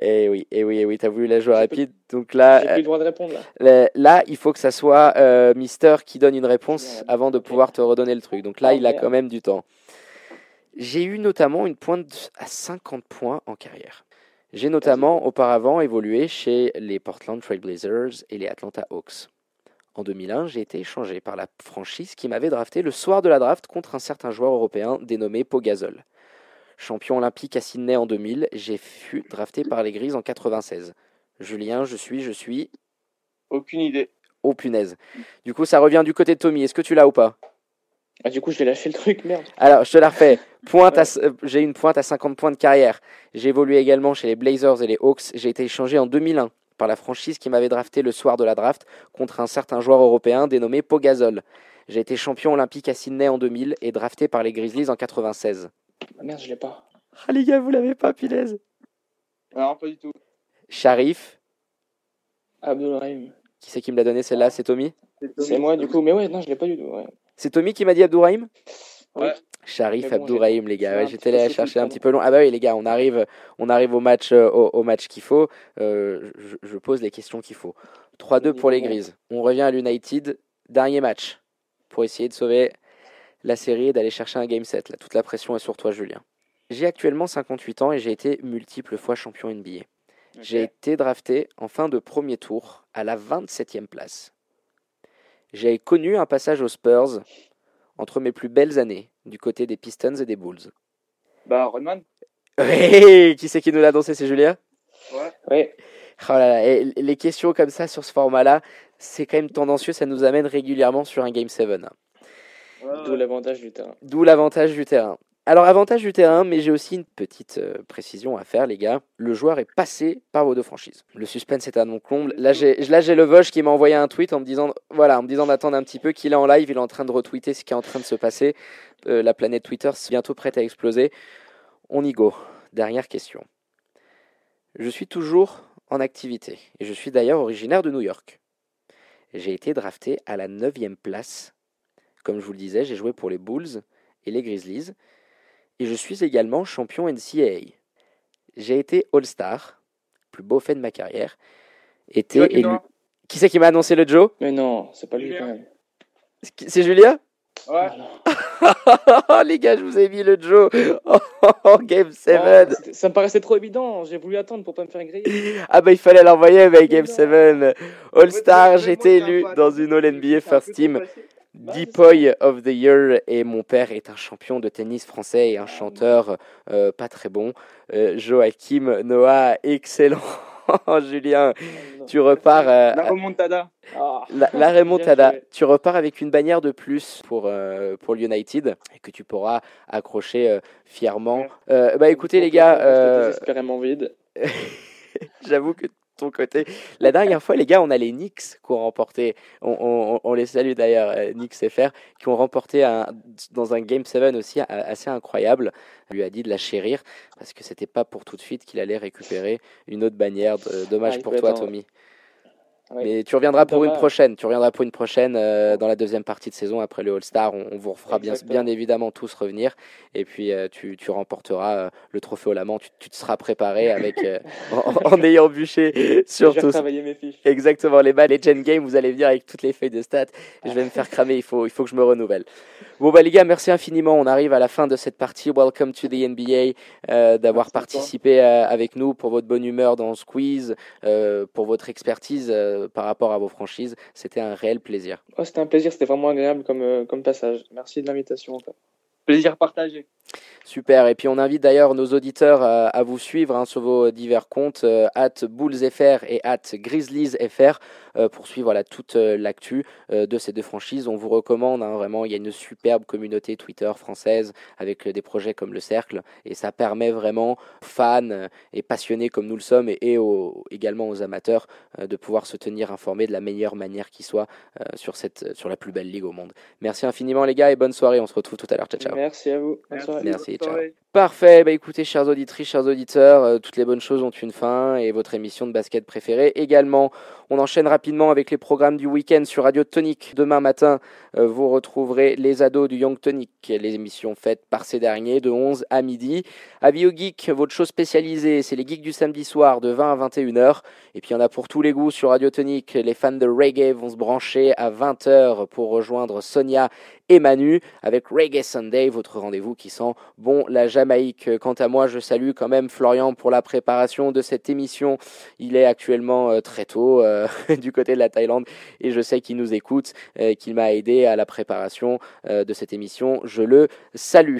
Rapide. Eh oui, eh oui, eh oui, t'as voulu la jouer J'ai plus- rapide. Donc là, J'ai plus le droit de répondre là. euh, là, il faut que ça soit euh, Mister qui donne une réponse avant de pouvoir te redonner le truc. Donc là, Ah, il a quand même du temps. J'ai eu notamment une pointe à 50 points en carrière. J'ai notamment auparavant évolué chez les Portland Trail Blazers et les Atlanta Hawks. En 2001, j'ai été échangé par la franchise qui m'avait drafté le soir de la draft contre un certain joueur européen dénommé Pogazol. Champion olympique à Sydney en 2000, j'ai fui drafté par les Grises en 96. Julien, je suis, je suis. Aucune idée. Oh punaise. Du coup, ça revient du côté de Tommy. Est-ce que tu l'as ou pas? Ah, du coup, je vais lâcher le truc, merde. Alors, je te la refais. Pointe à, euh, j'ai une pointe à 50 points de carrière. J'ai évolué également chez les Blazers et les Hawks. J'ai été échangé en 2001 par la franchise qui m'avait drafté le soir de la draft contre un certain joueur européen dénommé Pogazol. J'ai été champion olympique à Sydney en 2000 et drafté par les Grizzlies en 96. Ah, merde, je l'ai pas. Ah les gars, vous l'avez pas, punaise. Non, pas du tout. Sharif, Abdulrahim. qui c'est qui me l'a donné celle-là? C'est Tommy? C'est moi, du coup. Mais ouais, non, je l'ai pas du tout. Ouais. C'est Tommy qui m'a dit Abdourahim Ouais. Sharif bon, Abdourahim, les gars. Ouais, J'étais la sauté chercher un petit peu long. Ah bah oui, les gars, on arrive, on arrive au match, euh, au, au match qu'il faut. Euh, je, je pose les questions qu'il faut. 3-2 pour les Grises. On revient à l'United. Dernier match pour essayer de sauver la série et d'aller chercher un game set. Là, toute la pression est sur toi, Julien. J'ai actuellement 58 ans et j'ai été multiple fois champion NBA. J'ai été drafté en fin de premier tour à la 27e place. J'ai connu un passage aux Spurs entre mes plus belles années du côté des Pistons et des Bulls. Bah, Rodman. Hey, qui c'est qui nous l'a dansé C'est Julien? Ouais. Ouais. Oh là là, et les questions comme ça sur ce format-là, c'est quand même tendancieux, ça nous amène régulièrement sur un Game 7. D'où l'avantage du terrain. D'où l'avantage du terrain. Alors, avantage du terrain, mais j'ai aussi une petite euh, précision à faire, les gars. Le joueur est passé par vos deux franchises. Le suspense est à mon comble. Là, j'ai, le Vosge qui m'a envoyé un tweet en me disant, voilà, en me disant d'attendre un petit peu, qu'il est en live, il est en train de retweeter ce qui est en train de se passer. Euh, la planète Twitter est bientôt prête à exploser. On y go. Dernière question. Je suis toujours en activité, et je suis d'ailleurs originaire de New York. J'ai été drafté à la 9 place. Comme je vous le disais, j'ai joué pour les Bulls et les Grizzlies. Et je suis également champion NCAA. J'ai été All-Star, plus beau fait de ma carrière. Été élu. Qui c'est qui m'a annoncé le Joe? Mais non, c'est pas lui quand même. C'est Julien? Ouais. Les gars, je vous ai mis le Joe en Game 7. Oh, c'était- ça me paraissait trop évident. J'ai voulu attendre pour pas me faire griller. Ah bah il fallait l'envoyer avec Game Non. 7. All-Star, j'ai été élu dans une All-NBA First Team. facile. Deepoy of the Year et mon père est un champion de tennis français et un chanteur euh, pas très bon. Euh, Joachim Noah, excellent. Julien, tu repars euh, La remontada. Ah. la, la remontada. Tu repars avec une bannière de plus pour pour l'United et que tu pourras accrocher fièrement. Bah écoutez les gars, vide. J'avoue que ton côté, la dernière fois, les gars, on a les Knicks qui ont remporté, on, on- on les salue d'ailleurs, euh, Knicks FR, qui ont remporté un, dans un Game 7 aussi assez incroyable. On lui a dit de la chérir parce que c'était pas pour tout de suite qu'il allait récupérer une autre bannière. De- Dommage Ah, pour toi. Tommy. Ouais. Mais tu reviendras pour une prochaine. Tu reviendras pour une prochaine euh, dans la deuxième partie de saison après le All-Star. On, on vous refera bien, bien évidemment tous revenir. Et puis euh, tu, tu remporteras euh, le trophée au Lamant. Tu, tu te seras préparé avec euh, en, en ayant bûché sur tout. retravailler mes fiches. Exactement, les balles, les Gen Game, vous allez venir avec toutes les feuilles de stats. Je vais me faire cramer, il faut, il faut que je me renouvelle. Bon, bah les gars, merci infiniment. On arrive à la fin de cette partie. Welcome to the NBA, euh, d'avoir à participé euh, avec nous pour votre bonne humeur dans ce quiz, euh, pour votre expertise euh, par rapport à vos franchises. C'était un réel plaisir. Oh, c'était un plaisir, c'était vraiment agréable comme, comme passage. Merci de l'invitation. Plaisir partagé. Super. Et puis on invite d'ailleurs nos auditeurs euh, à vous suivre hein, sur vos divers comptes, euh, at BullsFR et at GrizzliesFR, euh, pour suivre voilà, toute euh, l'actu euh, de ces deux franchises. On vous recommande, hein, vraiment, il y a une superbe communauté Twitter française avec euh, des projets comme le Cercle, et ça permet vraiment, fans et passionnés comme nous le sommes, et, et aux- également aux amateurs, euh, de pouvoir se tenir informés de la meilleure manière qui soit euh, sur, cette, sur la plus belle ligue au monde. Merci infiniment les gars, et bonne soirée. On se retrouve tout à l'heure. Ciao, ciao. Merci à vous. Bonne soirée. Merci, Parfait, bah écoutez, chers auditrices, chers auditeurs, euh, toutes les bonnes choses ont une fin et votre émission de basket préférée également. On enchaîne rapidement avec les programmes du week-end sur Radio Tonic. Demain matin, euh, vous retrouverez les ados du Young Tonic, les émissions faites par ces derniers de 11 à midi. À BioGeek, votre show spécialisé, c'est les geeks du samedi soir de 20 à 21h. Et puis il y en a pour tous les goûts sur Radio Tonic. Les fans de reggae vont se brancher à 20h pour rejoindre Sonia et Manu avec Reggae Sunday, votre rendez-vous qui sent bon la Jamaïque. Quant à moi, je salue quand même Florian pour la préparation de cette émission. Il est actuellement euh, très tôt euh, du côté de la Thaïlande et je sais qu'il nous écoute, euh, qu'il m'a aidé à la préparation de cette émission. Je le salue.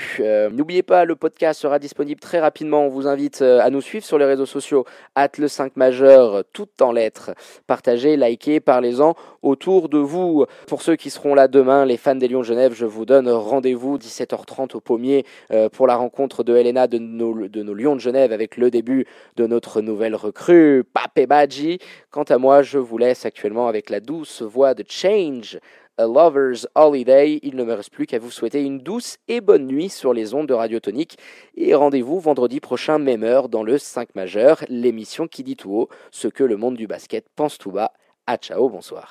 N'oubliez pas, le podcast sera disponible très rapidement. On vous invite à nous suivre sur les réseaux sociaux, at le 5 majeur, tout en lettres. Partagez, likez, parlez-en autour de vous. Pour ceux qui seront là demain, les fans des Lions Genève, je vous donne rendez-vous 17h30 au Pommier pour la rencontre de Helena de nos, de nos Lions de Genève avec le début de notre nouvelle recrue, Pape Badji. Quant à moi, je vous laisse actuellement avec la douce voix de Change. A Lover's Holiday. Il ne me reste plus qu'à vous souhaiter une douce et bonne nuit sur les ondes de Radio Tonique. Et rendez-vous vendredi prochain, même heure, dans le 5 majeur, l'émission qui dit tout haut ce que le monde du basket pense tout bas. À ciao, bonsoir.